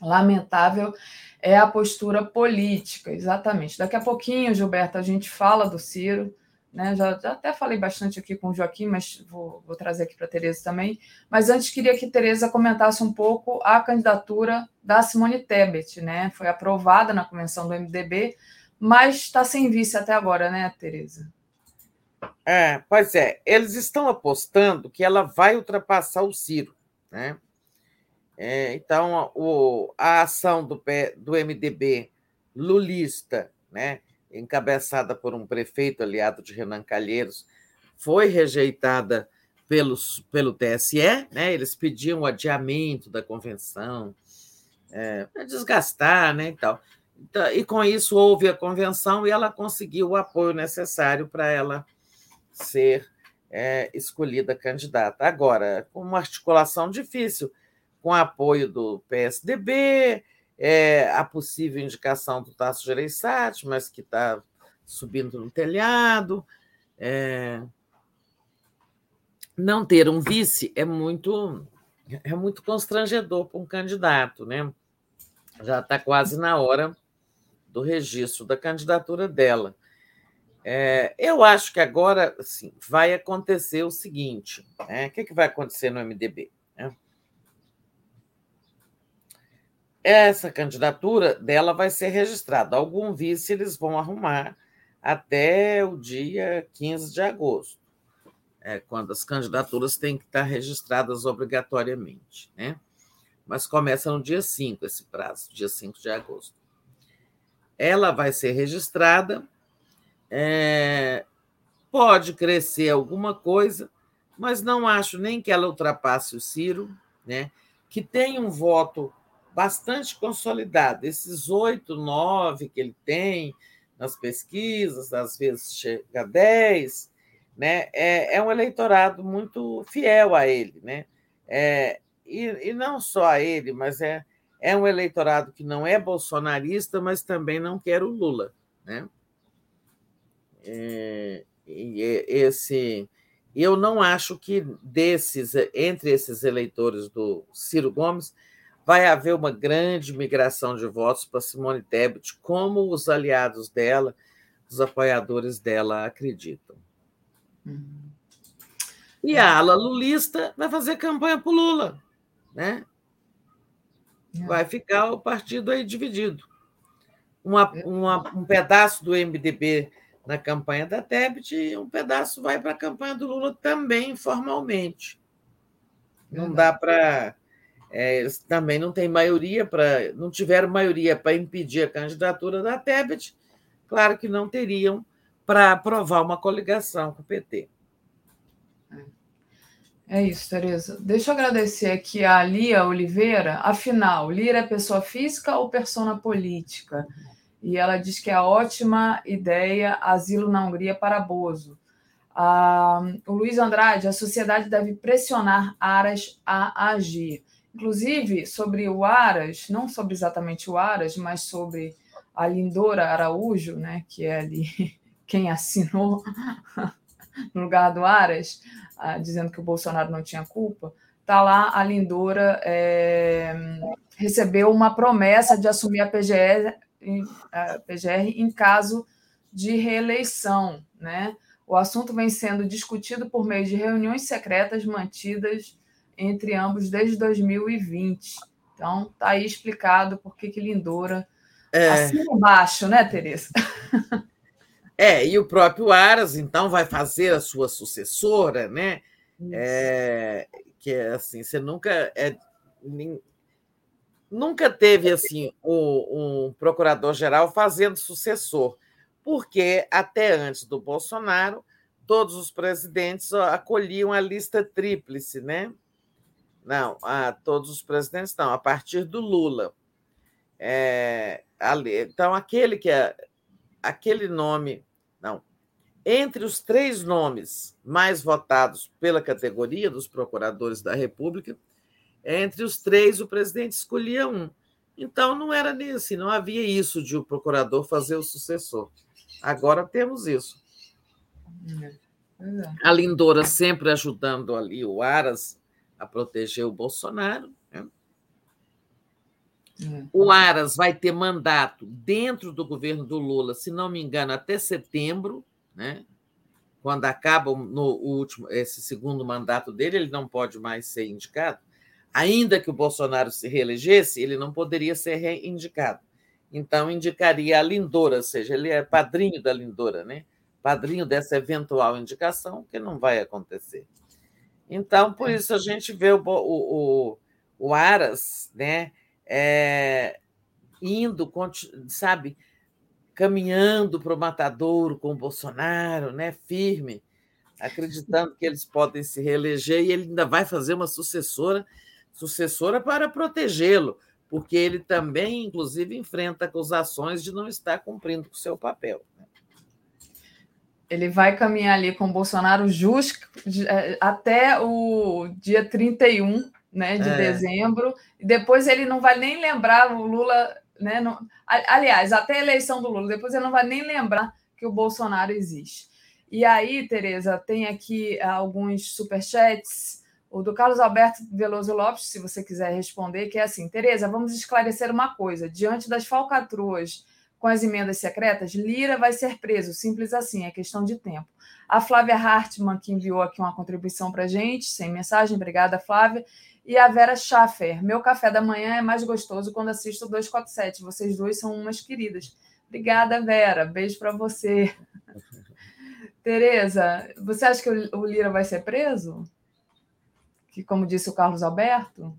Lamentável é a postura política, exatamente. Daqui a pouquinho, Gilberto, a gente fala do Ciro. Né? Já, já, até falei bastante aqui com o Joaquim, mas vou, vou trazer aqui para a Tereza também. Mas antes queria que Tereza comentasse um pouco a candidatura da Simone Tebet, né? Foi aprovada na convenção do MDB, mas está sem vice até agora, né, Tereza? É, pois é, eles estão apostando que ela vai ultrapassar o Ciro, né? É, então, o, a ação do, do MDB lulista, né? Encabeçada por um prefeito aliado de Renan Calheiros, foi rejeitada pelos, pelo TSE, né? eles pediam o adiamento da convenção, é, para desgastar né, e tal. Então, e com isso houve a convenção e ela conseguiu o apoio necessário para ela ser é, escolhida candidata. Agora, com uma articulação difícil, com apoio do PSDB, é, a possível indicação do Tasso Gereissati, mas que está subindo no telhado. É... Não ter um vice é muito é muito constrangedor para um candidato, né? Já está quase na hora do registro da candidatura dela. É, eu acho que agora assim, vai acontecer o seguinte: né? o que, que vai acontecer no MDB? Né? Essa candidatura dela vai ser registrada. Algum vice eles vão arrumar até o dia 15 de agosto, é, quando as candidaturas têm que estar registradas obrigatoriamente. Né? Mas começa no dia 5 esse prazo, dia 5 de agosto. Ela vai ser registrada, é, pode crescer alguma coisa, mas não acho nem que ela ultrapasse o Ciro, né? que tem um voto bastante consolidado. Esses oito, nove que ele tem nas pesquisas, às vezes chega a dez, né? é, é um eleitorado muito fiel a ele. Né? É, e, e não só a ele, mas é, é um eleitorado que não é bolsonarista, mas também não quer o Lula. Né? É, e esse, eu não acho que desses, entre esses eleitores do Ciro Gomes, vai haver uma grande migração de votos para Simone Tebet, como os aliados dela, os apoiadores dela acreditam. Uhum. E a ala lulista vai fazer campanha para o Lula, né? É. Vai ficar o partido aí dividido. Uma, é. uma, um pedaço do MDB na campanha da Tebet e um pedaço vai para a campanha do Lula também, formalmente. Não dá para. É, também não têm maioria para. Não tiveram maioria para impedir a candidatura da Tebet, claro que não teriam para aprovar uma coligação com o PT. É isso, Tereza. Deixa eu agradecer aqui a Lia Oliveira. Afinal, Lira é pessoa física ou persona política? e ela diz que é ótima ideia asilo na Hungria para Bozo. Ah, o Luiz Andrade, a sociedade deve pressionar Aras a agir. Inclusive, sobre o Aras, não sobre exatamente o Aras, mas sobre a Lindora Araújo, né, que é ali quem assinou no lugar do Aras, ah, dizendo que o Bolsonaro não tinha culpa, está lá a Lindora é, recebeu uma promessa de assumir a PGR, a PGR em caso de reeleição. Né? O assunto vem sendo discutido por meio de reuniões secretas mantidas entre ambos desde 2020. Então, está aí explicado por que, que Lindora é... acima embaixo, né, Tereza? É, e o próprio Aras, então, vai fazer a sua sucessora, né? É, que é assim, você nunca é, nunca teve assim um, um procurador-geral fazendo sucessor, porque até antes do Bolsonaro, todos os presidentes acolhiam a lista tríplice, né? Não, a, todos os presidentes não, a partir do Lula. É, ali, então, aquele que é aquele nome, não, entre os três nomes mais votados pela categoria dos procuradores da República, entre os três, o presidente escolhia um. Então, não era nem assim, não havia isso de o procurador fazer o sucessor. Agora temos isso. É, é. A Lindora sempre ajudando ali o Aras a proteger o Bolsonaro. Né? É. O Aras vai ter mandato dentro do governo do Lula, se não me engano, até setembro, né? quando acaba no último esse segundo mandato dele, ele não pode mais ser indicado ainda que o Bolsonaro se reelegesse, ele não poderia ser reindicado. Então, indicaria a Lindora, ou seja, ele é padrinho da Lindora, né? padrinho dessa eventual indicação, que não vai acontecer. Então, por isso a gente vê o, o, o Aras né, é, indo, sabe, caminhando para o matadouro com o Bolsonaro, né, firme, acreditando que eles podem se reeleger, e ele ainda vai fazer uma sucessora sucessora para protegê-lo, porque ele também, inclusive, enfrenta acusações de não estar cumprindo com o seu papel. Né? Ele vai caminhar ali com o Bolsonaro justo é, até o dia 31 né, de é. dezembro, e depois ele não vai nem lembrar o Lula. Né, não, aliás, até a eleição do Lula, depois ele não vai nem lembrar que o Bolsonaro existe. E aí, Tereza, tem aqui alguns superchats o do Carlos Alberto Veloso Lopes, se você quiser responder, que é assim: Tereza, vamos esclarecer uma coisa. Diante das falcatruas com as emendas secretas, Lira vai ser preso. Simples assim, é questão de tempo. A Flávia Hartmann, que enviou aqui uma contribuição para a gente, sem mensagem, obrigada, Flávia. E a Vera Schaffer, meu café da manhã é mais gostoso quando assisto o 247. Vocês dois são umas queridas. Obrigada, Vera. Beijo para você. Tereza, você acha que o Lira vai ser preso? que, como disse o Carlos Alberto?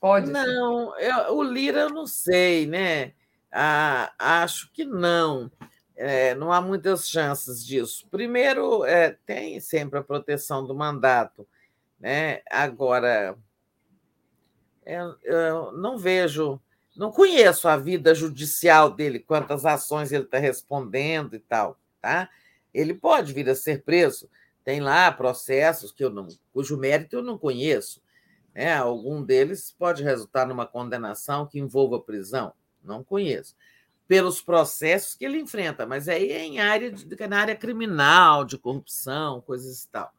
Pode Não, o Lira eu não sei, né? Ah, acho que não. É, não há muitas chances disso. Primeiro, é, tem sempre a proteção do mandato. Né? Agora, eu, eu não vejo, não conheço a vida judicial dele, quantas ações ele está respondendo e tal. Tá? Ele pode vir a ser preso, tem lá processos que eu não, cujo mérito eu não conheço. Né? Algum deles pode resultar numa condenação que envolva prisão. Não conheço. pelos processos que ele enfrenta, mas aí é em área de, na área criminal, de corrupção, coisas e tal.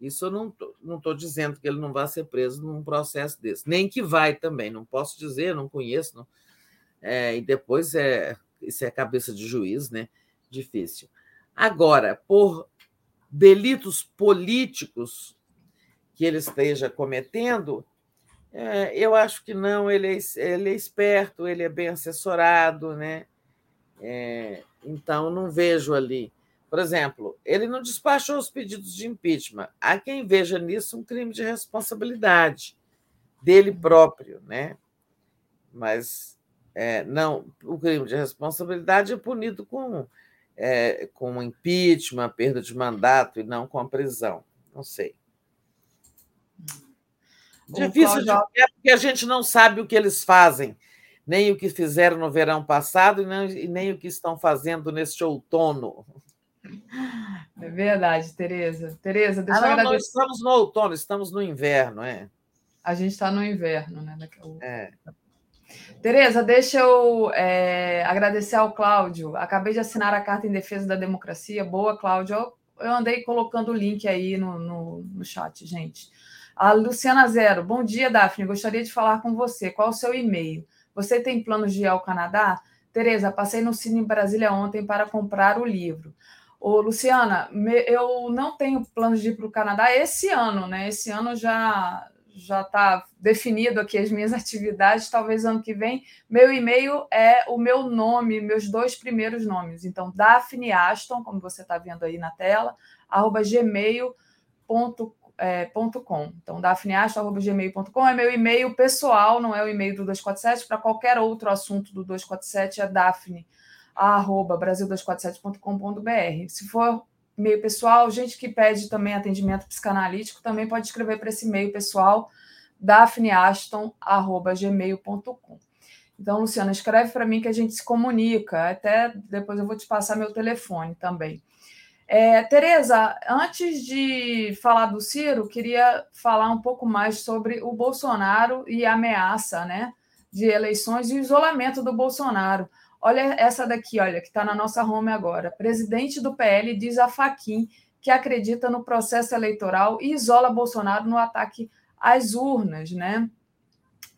Isso eu não estou dizendo que ele não vai ser preso num processo desse, nem que vai também, não posso dizer, não conheço. Não. É, e depois é isso é cabeça de juiz, né? Difícil. Agora, por delitos políticos que ele esteja cometendo, é, eu acho que não, ele é, ele é esperto, ele é bem assessorado, né? É, então, não vejo ali. Por exemplo, ele não despachou os pedidos de impeachment. Há quem veja nisso um crime de responsabilidade dele próprio, né? Mas é, não, o crime de responsabilidade é punido com, é, com impeachment, perda de mandato e não com a prisão. Não sei. Difícil de ver, porque a gente não sabe o que eles fazem, nem o que fizeram no verão passado e nem, nem o que estão fazendo neste outono. É verdade, Tereza. Tereza, deixa ah, não, eu agradecer. Estamos no outono, estamos no inverno, é. A gente está no inverno, né? É. Tereza, deixa eu é, agradecer ao Cláudio. Acabei de assinar a carta em defesa da democracia. Boa, Cláudio. Eu, eu andei colocando o link aí no, no, no chat, gente. A Luciana Zero, bom dia, Daphne. Gostaria de falar com você. Qual o seu e-mail? Você tem planos de ir ao Canadá? Tereza, passei no Cine Brasília ontem para comprar o livro. Ô, Luciana, eu não tenho planos de ir para o Canadá esse ano, né? Esse ano já já está definido aqui as minhas atividades. Talvez ano que vem. Meu e-mail é o meu nome, meus dois primeiros nomes. Então, Daphne Aston, como você está vendo aí na tela, arroba gmail.com é, .com. Então, dafneasta.gmail.com é meu e-mail pessoal, não é o e-mail do 247. Para qualquer outro assunto do 247 é dafne, brasil247.com.br. Se for e-mail pessoal, gente que pede também atendimento psicanalítico, também pode escrever para esse e-mail pessoal, dafneaston.gmail.com. Então, Luciana, escreve para mim que a gente se comunica. Até depois eu vou te passar meu telefone também. É, Tereza, antes de falar do Ciro, queria falar um pouco mais sobre o Bolsonaro e a ameaça né, de eleições e o isolamento do Bolsonaro. Olha essa daqui, olha, que está na nossa home agora. Presidente do PL diz a Faquim que acredita no processo eleitoral e isola Bolsonaro no ataque às urnas, né?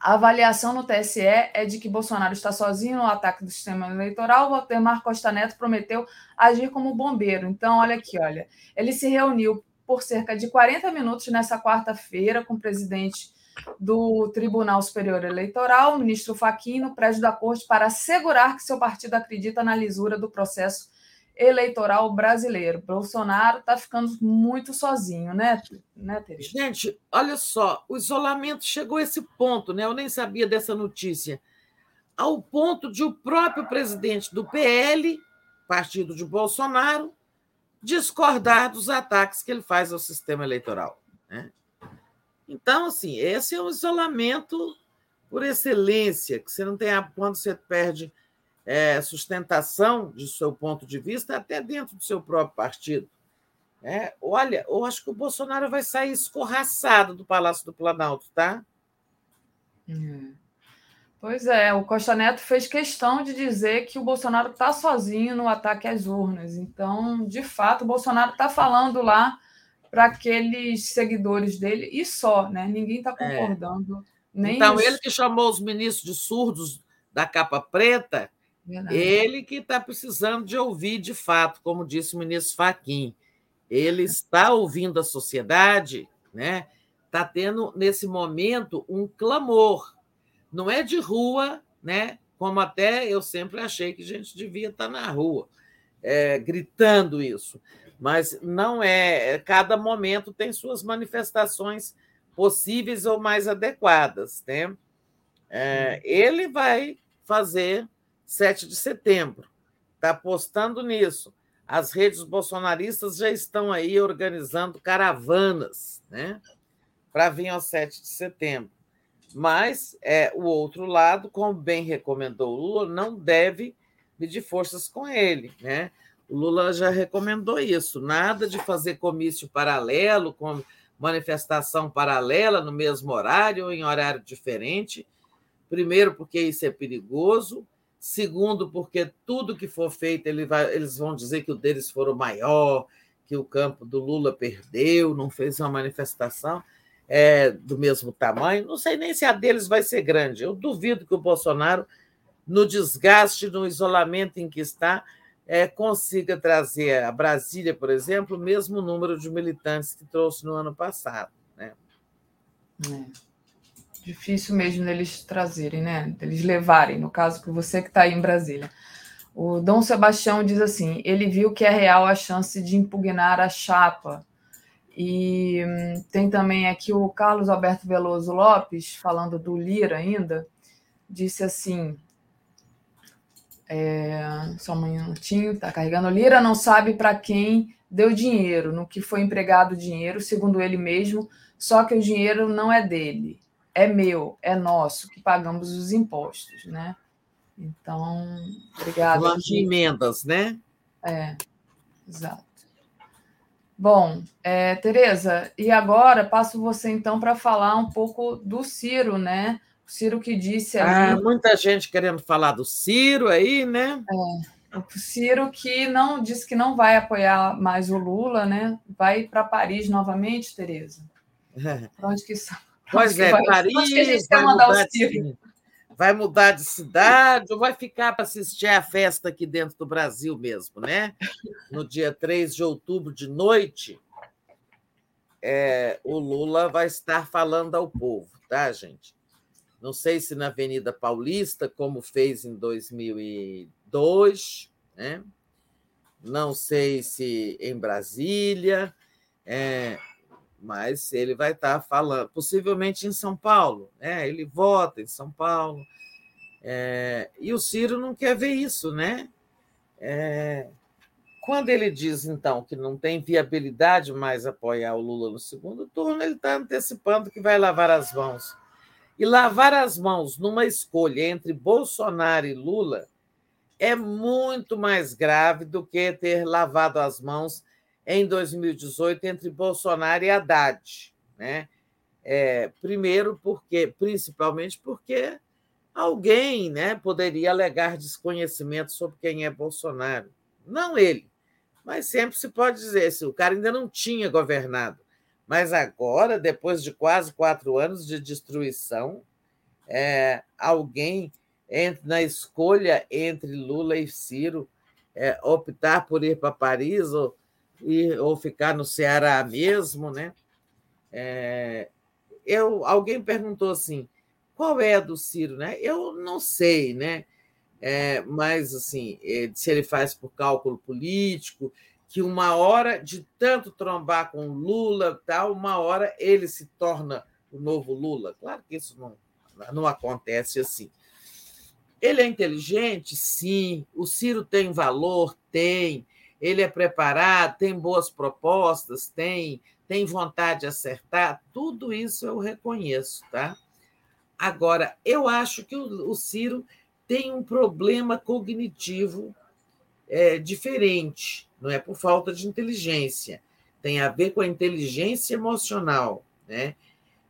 A avaliação no TSE é de que Bolsonaro está sozinho no ataque do sistema eleitoral. O Valdemar Costa Neto prometeu agir como bombeiro. Então, olha aqui, olha. Ele se reuniu por cerca de 40 minutos nessa quarta-feira com o presidente do Tribunal Superior Eleitoral, o ministro Fachin, no prédio da corte, para assegurar que seu partido acredita na lisura do processo eleitoral brasileiro. Bolsonaro está ficando muito sozinho, né, né Teresa? Gente, olha só, o isolamento chegou a esse ponto, né? Eu nem sabia dessa notícia. Ao ponto de o próprio presidente do PL, partido de Bolsonaro, discordar dos ataques que ele faz ao sistema eleitoral. Né? Então, assim, esse é um isolamento por excelência, que você não tem quando você perde é, sustentação de seu ponto de vista até dentro do seu próprio partido. É, olha, eu acho que o Bolsonaro vai sair escorraçado do Palácio do Planalto, tá? Hum. Pois é, o Costa Neto fez questão de dizer que o Bolsonaro está sozinho no ataque às urnas. Então, de fato, o Bolsonaro está falando lá para aqueles seguidores dele e só, né? Ninguém está é. concordando. É. então, os... ele que chamou os ministros de surdos da capa preta, Verdade. Ele que está precisando de ouvir de fato, como disse o ministro Faquim. Ele está ouvindo a sociedade, né? Está tendo nesse momento um clamor. Não é de rua, né? Como até eu sempre achei que a gente devia estar tá na rua, é, gritando isso. Mas não é. Cada momento tem suas manifestações possíveis ou mais adequadas, né? É, ele vai fazer 7 de setembro. Está apostando nisso. As redes bolsonaristas já estão aí organizando caravanas né, para vir ao 7 de setembro. Mas é, o outro lado, como bem recomendou o Lula, não deve medir forças com ele. Né? O Lula já recomendou isso: nada de fazer comício paralelo, com manifestação paralela no mesmo horário ou em horário diferente. Primeiro, porque isso é perigoso, Segundo, porque tudo que for feito, ele vai, eles vão dizer que o deles for o maior, que o campo do Lula perdeu, não fez uma manifestação é, do mesmo tamanho. Não sei nem se a deles vai ser grande. Eu duvido que o Bolsonaro, no desgaste, no isolamento em que está, é, consiga trazer a Brasília, por exemplo, o mesmo número de militantes que trouxe no ano passado. Né? É. Difícil mesmo deles trazerem, né? Deles levarem, no caso que você que está aí em Brasília. O Dom Sebastião diz assim: ele viu que é real a chance de impugnar a chapa. E hum, tem também aqui o Carlos Alberto Veloso Lopes, falando do Lira ainda, disse assim: é, só um minutinho, está carregando. Lira não sabe para quem deu dinheiro, no que foi empregado o dinheiro, segundo ele mesmo, só que o dinheiro não é dele é meu, é nosso, que pagamos os impostos, né? Então, obrigada. Falando de emendas, né? É, exato. Bom, é, Tereza, e agora passo você então para falar um pouco do Ciro, né? O Ciro que disse ali... Ah, muita gente querendo falar do Ciro aí, né? É, o Ciro que não disse que não vai apoiar mais o Lula, né? Vai para Paris novamente, Tereza. Para onde que são? Pois é, vai, Paris vai mudar, de, vai mudar de cidade ou vai ficar para assistir a festa aqui dentro do Brasil mesmo, né? No dia 3 de outubro, de noite, é, o Lula vai estar falando ao povo, tá, gente? Não sei se na Avenida Paulista, como fez em 2002, né? não sei se em Brasília. É, mas ele vai estar falando, possivelmente em São Paulo, né? ele vota em São Paulo, é, e o Ciro não quer ver isso, né? É, quando ele diz, então, que não tem viabilidade mais apoiar o Lula no segundo turno, ele está antecipando que vai lavar as mãos. E lavar as mãos numa escolha entre Bolsonaro e Lula é muito mais grave do que ter lavado as mãos em 2018 entre Bolsonaro e Haddad. Né? É, primeiro, porque, principalmente porque alguém né, poderia alegar desconhecimento sobre quem é Bolsonaro. Não ele, mas sempre se pode dizer, se o cara ainda não tinha governado. Mas agora, depois de quase quatro anos de destruição, é, alguém entre, na escolha entre Lula e Ciro é, optar por ir para Paris ou e, ou ficar no Ceará mesmo, né? É, eu, alguém perguntou assim, qual é a do Ciro, né? Eu não sei, né? É, mas assim, é, se ele faz por cálculo político, que uma hora de tanto trombar com Lula, tal, uma hora ele se torna o novo Lula. Claro que isso não, não acontece assim. Ele é inteligente, sim. O Ciro tem valor, tem ele é preparado, tem boas propostas, tem, tem vontade de acertar, tudo isso eu reconheço, tá? Agora, eu acho que o, o Ciro tem um problema cognitivo é, diferente, não é por falta de inteligência, tem a ver com a inteligência emocional, né?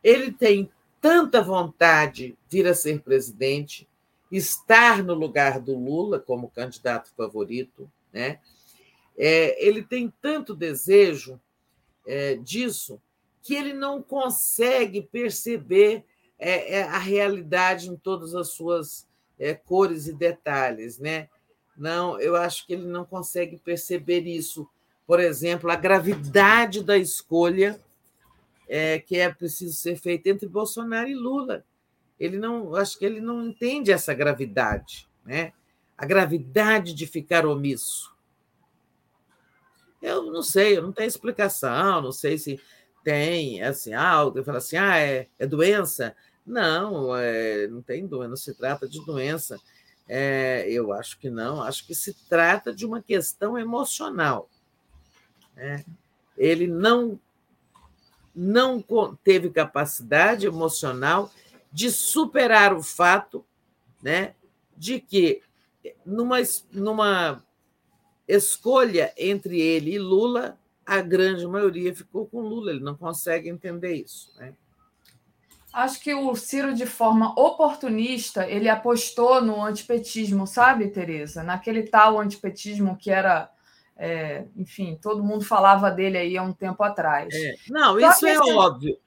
Ele tem tanta vontade de vir a ser presidente, estar no lugar do Lula como candidato favorito, né? É, ele tem tanto desejo é, disso que ele não consegue perceber é, é a realidade em todas as suas é, cores e detalhes, né? Não, eu acho que ele não consegue perceber isso. Por exemplo, a gravidade da escolha é, que é preciso ser feita entre Bolsonaro e Lula. Ele não, acho que ele não entende essa gravidade, né? A gravidade de ficar omisso. Eu não sei, eu não tenho explicação, não sei se tem, assim, algo, eu falo assim, ah, é, é doença? Não, é, não tem doença, não se trata de doença. É, eu acho que não, acho que se trata de uma questão emocional. Né? Ele não, não teve capacidade emocional de superar o fato né, de que, numa, numa escolha entre ele e Lula, a grande maioria ficou com Lula. Ele não consegue entender isso. Né? Acho que o Ciro, de forma oportunista, ele apostou no antipetismo, sabe, Tereza? Naquele tal antipetismo que era, é, enfim, todo mundo falava dele aí há um tempo atrás. É. Não, Só isso é esse... óbvio.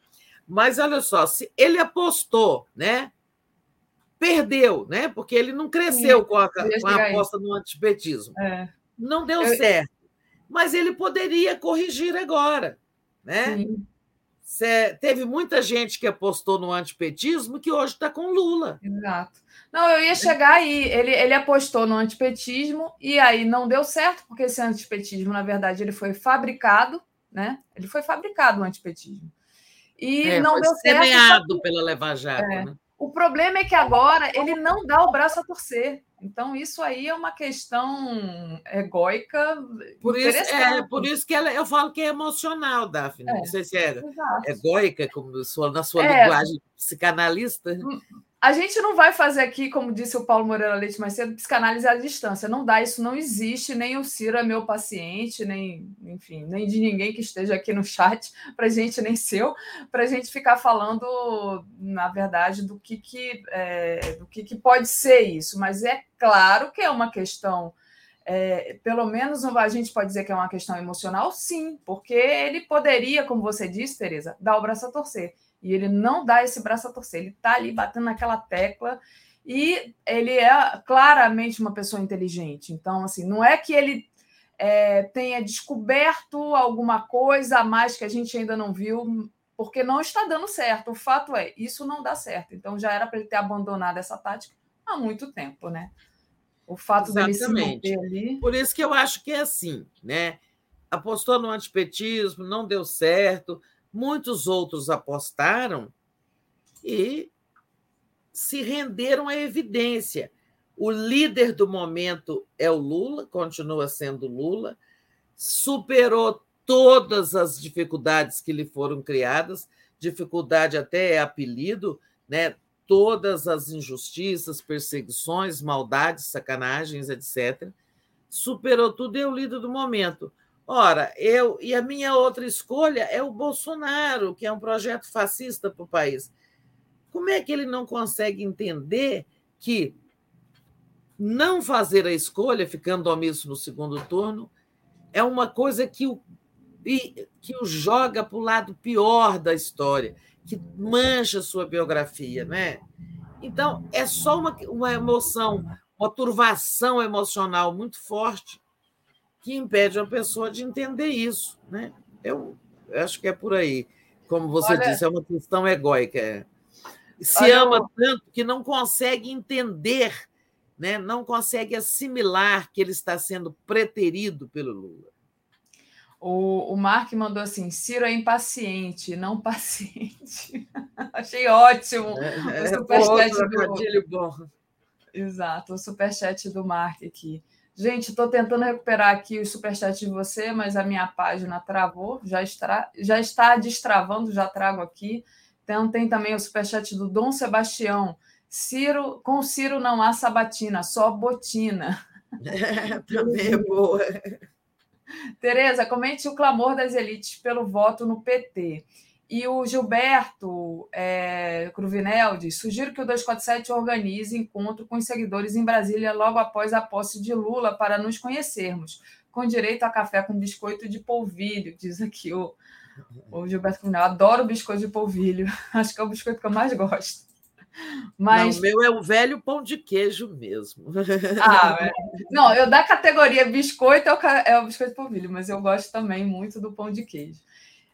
Mas olha só, se ele apostou, né? Perdeu, né? Porque ele não cresceu Sim, com a, com a aposta no antipetismo. É. Não deu Eu... certo. Mas ele poderia corrigir agora, né? Sim. Cê, teve muita gente que apostou no antipetismo que hoje está com Lula. Exato. Não, eu ia chegar aí. Ele, ele apostou no antipetismo e aí não deu certo, porque esse antipetismo, na verdade, ele foi fabricado, né? Ele foi fabricado o antipetismo. E é, não deu certo. Semeado pela Leva Jato, é. né? O problema é que agora ele não dá o braço a torcer. Então, isso aí é uma questão egóica. Por isso, é, por isso que ela, eu falo que é emocional, Daphne. É, não sei se é egóica, como sua, na sua é, linguagem psicanalista. A gente não vai fazer aqui, como disse o Paulo Moreira Leite mais cedo, psicanálise à distância. Não dá, isso não existe, nem o Ciro é meu paciente, nem, enfim, nem de ninguém que esteja aqui no chat, para gente, nem seu, para a gente ficar falando, na verdade, do que, que, é, do que, que pode ser isso. Mas é claro que é uma questão. É, pelo menos a gente pode dizer que é uma questão emocional, sim, porque ele poderia, como você disse, Tereza, dar o braço a torcer. E ele não dá esse braço a torcer, ele está ali batendo naquela tecla e ele é claramente uma pessoa inteligente. Então, assim, não é que ele é, tenha descoberto alguma coisa a mais que a gente ainda não viu, porque não está dando certo. O fato é, isso não dá certo. Então, já era para ele ter abandonado essa tática há muito tempo, né? O fato Exatamente. dele se manter ali. Por isso que eu acho que é assim, né? Apostou no antipetismo, não deu certo Muitos outros apostaram e se renderam à evidência. O líder do momento é o Lula, continua sendo Lula, superou todas as dificuldades que lhe foram criadas, dificuldade até é apelido, né? todas as injustiças, perseguições, maldades, sacanagens, etc. Superou tudo e é o líder do momento. Ora, eu e a minha outra escolha é o Bolsonaro, que é um projeto fascista para o país. Como é que ele não consegue entender que não fazer a escolha, ficando omisso no segundo turno, é uma coisa que o, que o joga para o lado pior da história, que mancha sua biografia, né? Então, é só uma, uma emoção, uma turvação emocional muito forte que impede a pessoa de entender isso. Né? Eu, acho que é por aí. Como você Olha, disse, é uma questão egóica. É. Se Olha, ama tanto que não consegue entender, né? não consegue assimilar que ele está sendo preterido pelo Lula. O, o Mark mandou assim: Ciro é impaciente, não paciente. Achei ótimo. É, o é, superchat do... bom. Exato, o superchat do Mark aqui. Gente, estou tentando recuperar aqui o superchat de você, mas a minha página travou, já está, já está destravando, já trago aqui. Então tem também o superchat do Dom Sebastião. Ciro, com Ciro não há sabatina, só botina. É, também é boa. Tereza, comente o clamor das elites pelo voto no PT. E o Gilberto é, Cruvinel diz: sugiro que o 247 organize encontro com os seguidores em Brasília logo após a posse de Lula para nos conhecermos, com direito a café com biscoito de polvilho, diz aqui o, o Gilberto Cruvinel. Adoro biscoito de polvilho, acho que é o biscoito que eu mais gosto. Mas... Não, o meu é o velho pão de queijo mesmo. Ah, é. Não, eu da categoria biscoito é o, é o biscoito de polvilho, mas eu gosto também muito do pão de queijo.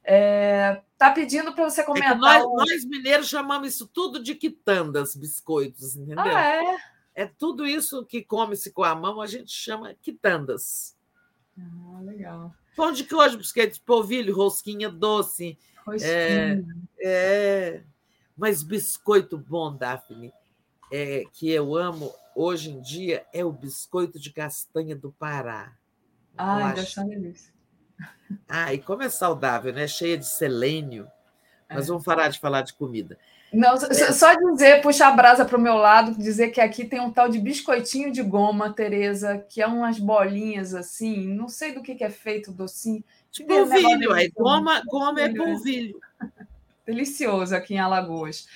É, tá pedindo para você é comentar. É nós, o... nós, mineiros chamamos isso tudo de quitandas, biscoitos, entendeu? Ah, é? é tudo isso que come-se com a mão, a gente chama quitandas. Ah, legal. Pão de queijo, biscoito de polvilho, rosquinha doce. Rosquinha. É, é, mas biscoito bom, Daphne, é, que eu amo hoje em dia, é o biscoito de castanha do Pará. Ah, deve ser delícia. Ah, e como é saudável, né? Cheia de selênio. Mas é. vamos parar de falar de comida. Não, é. só dizer, puxar a brasa para o meu lado, dizer que aqui tem um tal de biscoitinho de goma, Tereza, que é umas bolinhas assim, não sei do que, que é feito o docinho. De polvilho, aí goma, goma é polvilho. delicioso aqui em Alagoas.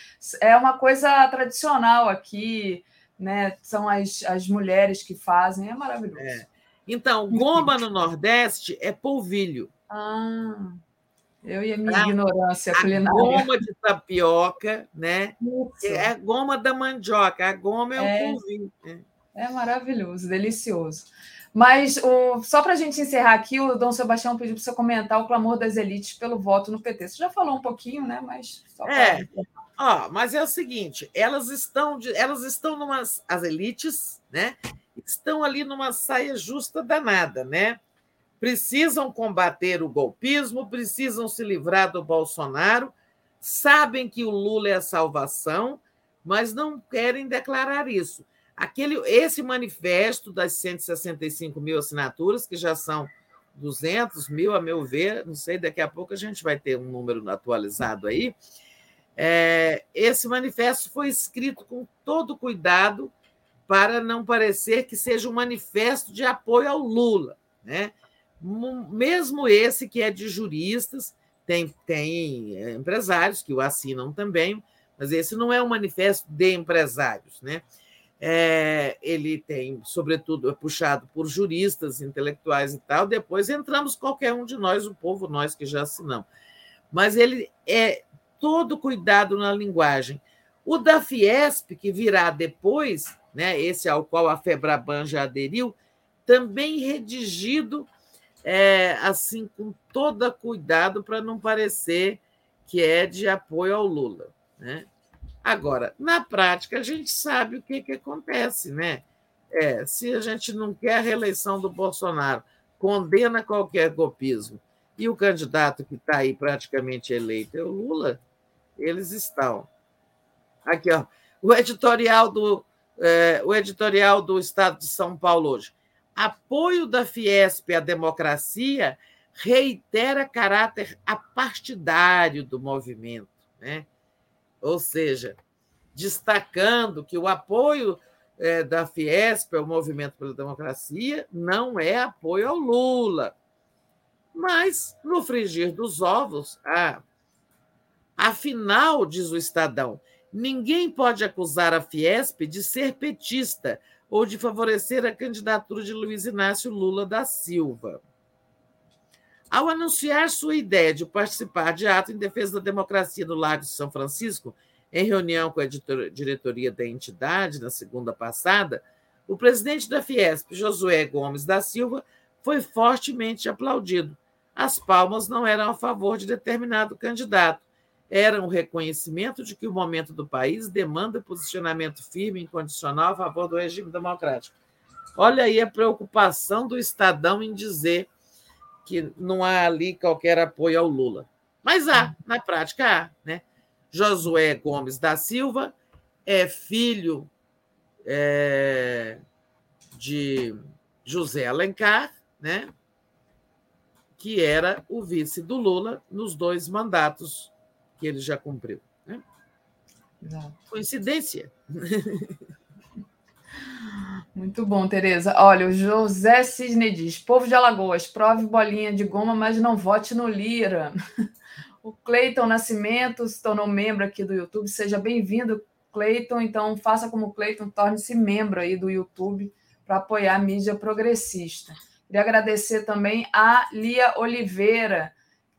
É uma coisa tradicional aqui, né? São as, as mulheres que fazem, é maravilhoso. É. Então, goma no Nordeste é polvilho. Ah, eu e a minha a, ignorância a culinária. goma de tapioca, né? Isso. É a goma da mandioca, a goma é, é. o polvilho. É. é maravilhoso, delicioso. Mas o, só para a gente encerrar aqui, o Dom Sebastião pediu para você comentar o clamor das elites pelo voto no PT. Você já falou um pouquinho, né? Mas só é. Ó, mas é o seguinte, elas estão, de, elas estão numas as elites, né? Estão ali numa saia justa danada, né? precisam combater o golpismo, precisam se livrar do Bolsonaro, sabem que o Lula é a salvação, mas não querem declarar isso. Aquele, esse manifesto das 165 mil assinaturas, que já são 200 mil, a meu ver, não sei, daqui a pouco a gente vai ter um número atualizado aí. É, esse manifesto foi escrito com todo cuidado para não parecer que seja um manifesto de apoio ao Lula. Né? mesmo esse que é de juristas, tem, tem é, empresários que o assinam também, mas esse não é um manifesto de empresários, né? É, ele tem, sobretudo, é puxado por juristas, intelectuais e tal. Depois entramos qualquer um de nós, o povo, nós que já assinamos. Mas ele é todo cuidado na linguagem. O da Fiesp, que virá depois, né, esse ao qual a Febraban já aderiu, também redigido é, assim com todo cuidado para não parecer que é de apoio ao Lula. Né? Agora, na prática, a gente sabe o que, que acontece, né? É, se a gente não quer a reeleição do Bolsonaro, condena qualquer golpismo, e o candidato que está aí praticamente eleito é o Lula, eles estão. Aqui, ó, o editorial do, é, o editorial do Estado de São Paulo hoje apoio da Fiesp à democracia reitera caráter apartidário do movimento, né? ou seja, destacando que o apoio é, da Fiesp ao movimento pela democracia não é apoio ao Lula. Mas, no frigir dos ovos, ah, afinal, diz o Estadão, ninguém pode acusar a Fiesp de ser petista ou de favorecer a candidatura de Luiz Inácio Lula da Silva. Ao anunciar sua ideia de participar de ato em defesa da democracia no Lago de São Francisco, em reunião com a diretoria da entidade na segunda passada, o presidente da Fiesp, Josué Gomes da Silva, foi fortemente aplaudido. As palmas não eram a favor de determinado candidato, era um reconhecimento de que o momento do país demanda posicionamento firme e incondicional a favor do regime democrático. Olha aí a preocupação do Estadão em dizer que não há ali qualquer apoio ao Lula. Mas há, na prática há. Né? Josué Gomes da Silva é filho é, de José Alencar, né? que era o vice do Lula nos dois mandatos que ele já cumpriu. Né? Coincidência. Muito bom, Tereza. Olha, o José Cisne diz: povo de Alagoas, prove bolinha de goma, mas não vote no Lira. O Cleiton Nascimento se tornou membro aqui do YouTube. Seja bem-vindo, Cleiton. Então, faça como Cleiton, torne-se membro aí do YouTube para apoiar a mídia progressista. Queria agradecer também a Lia Oliveira,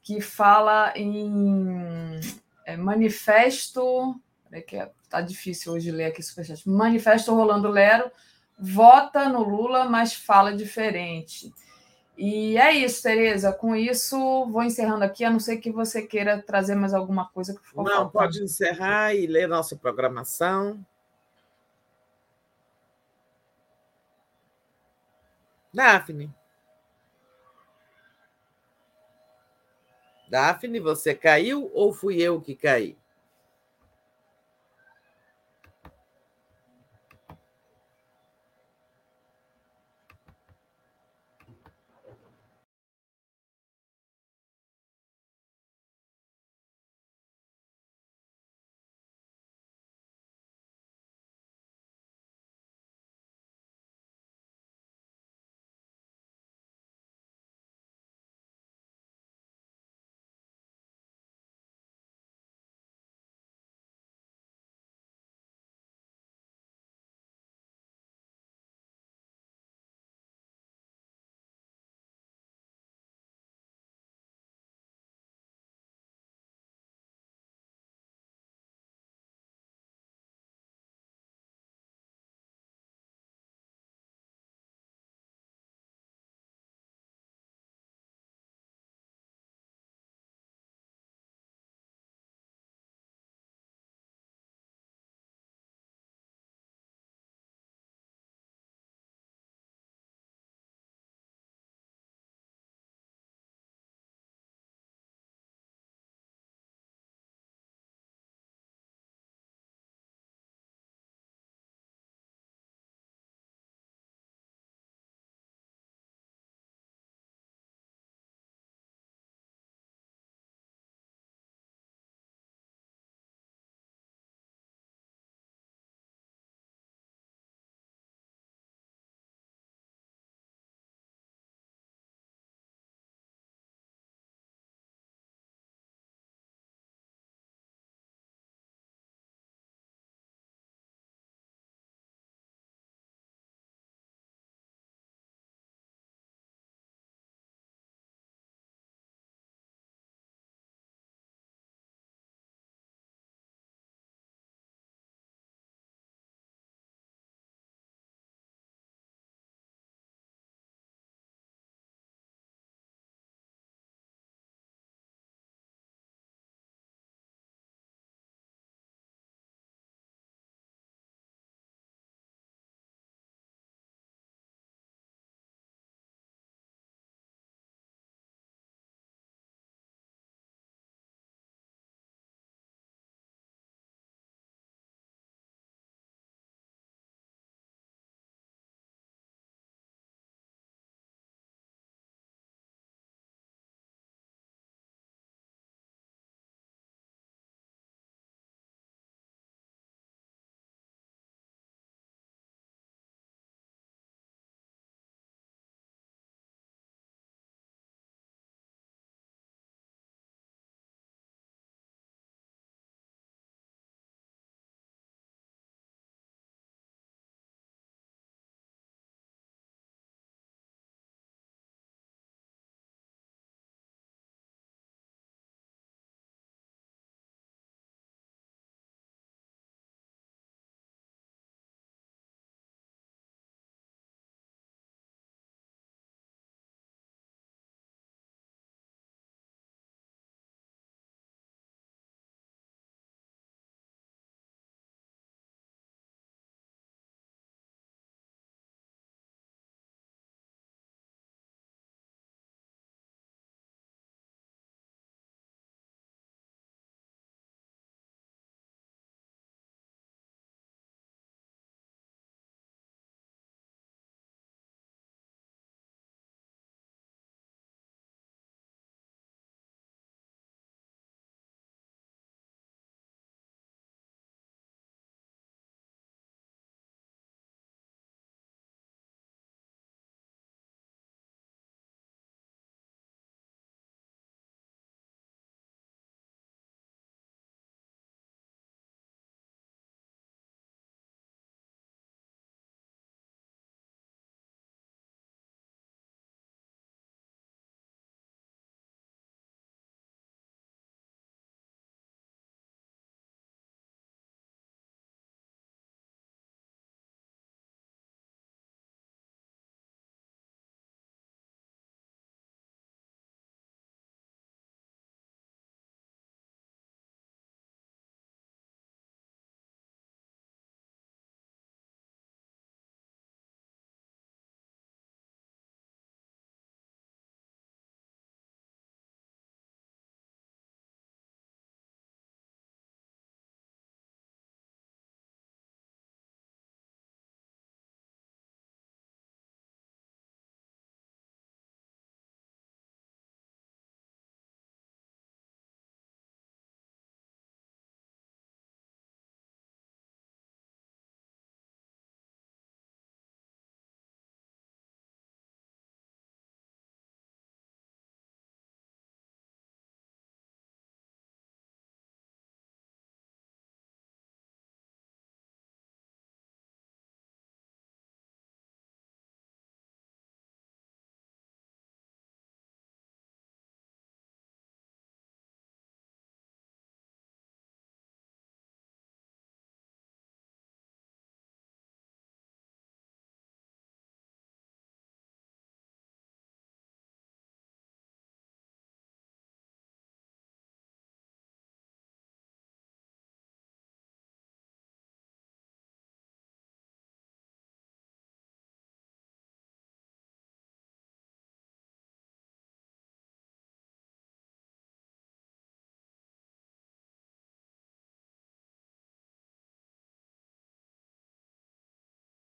que fala em é, manifesto. É que tá difícil hoje ler aqui superchat. Manifesto Rolando Lero vota no Lula, mas fala diferente. E é isso, Tereza. Com isso, vou encerrando aqui, a não ser que você queira trazer mais alguma coisa que ficou Não, faltando. pode encerrar e ler nossa programação. Daphne. Daphne, você caiu ou fui eu que caí?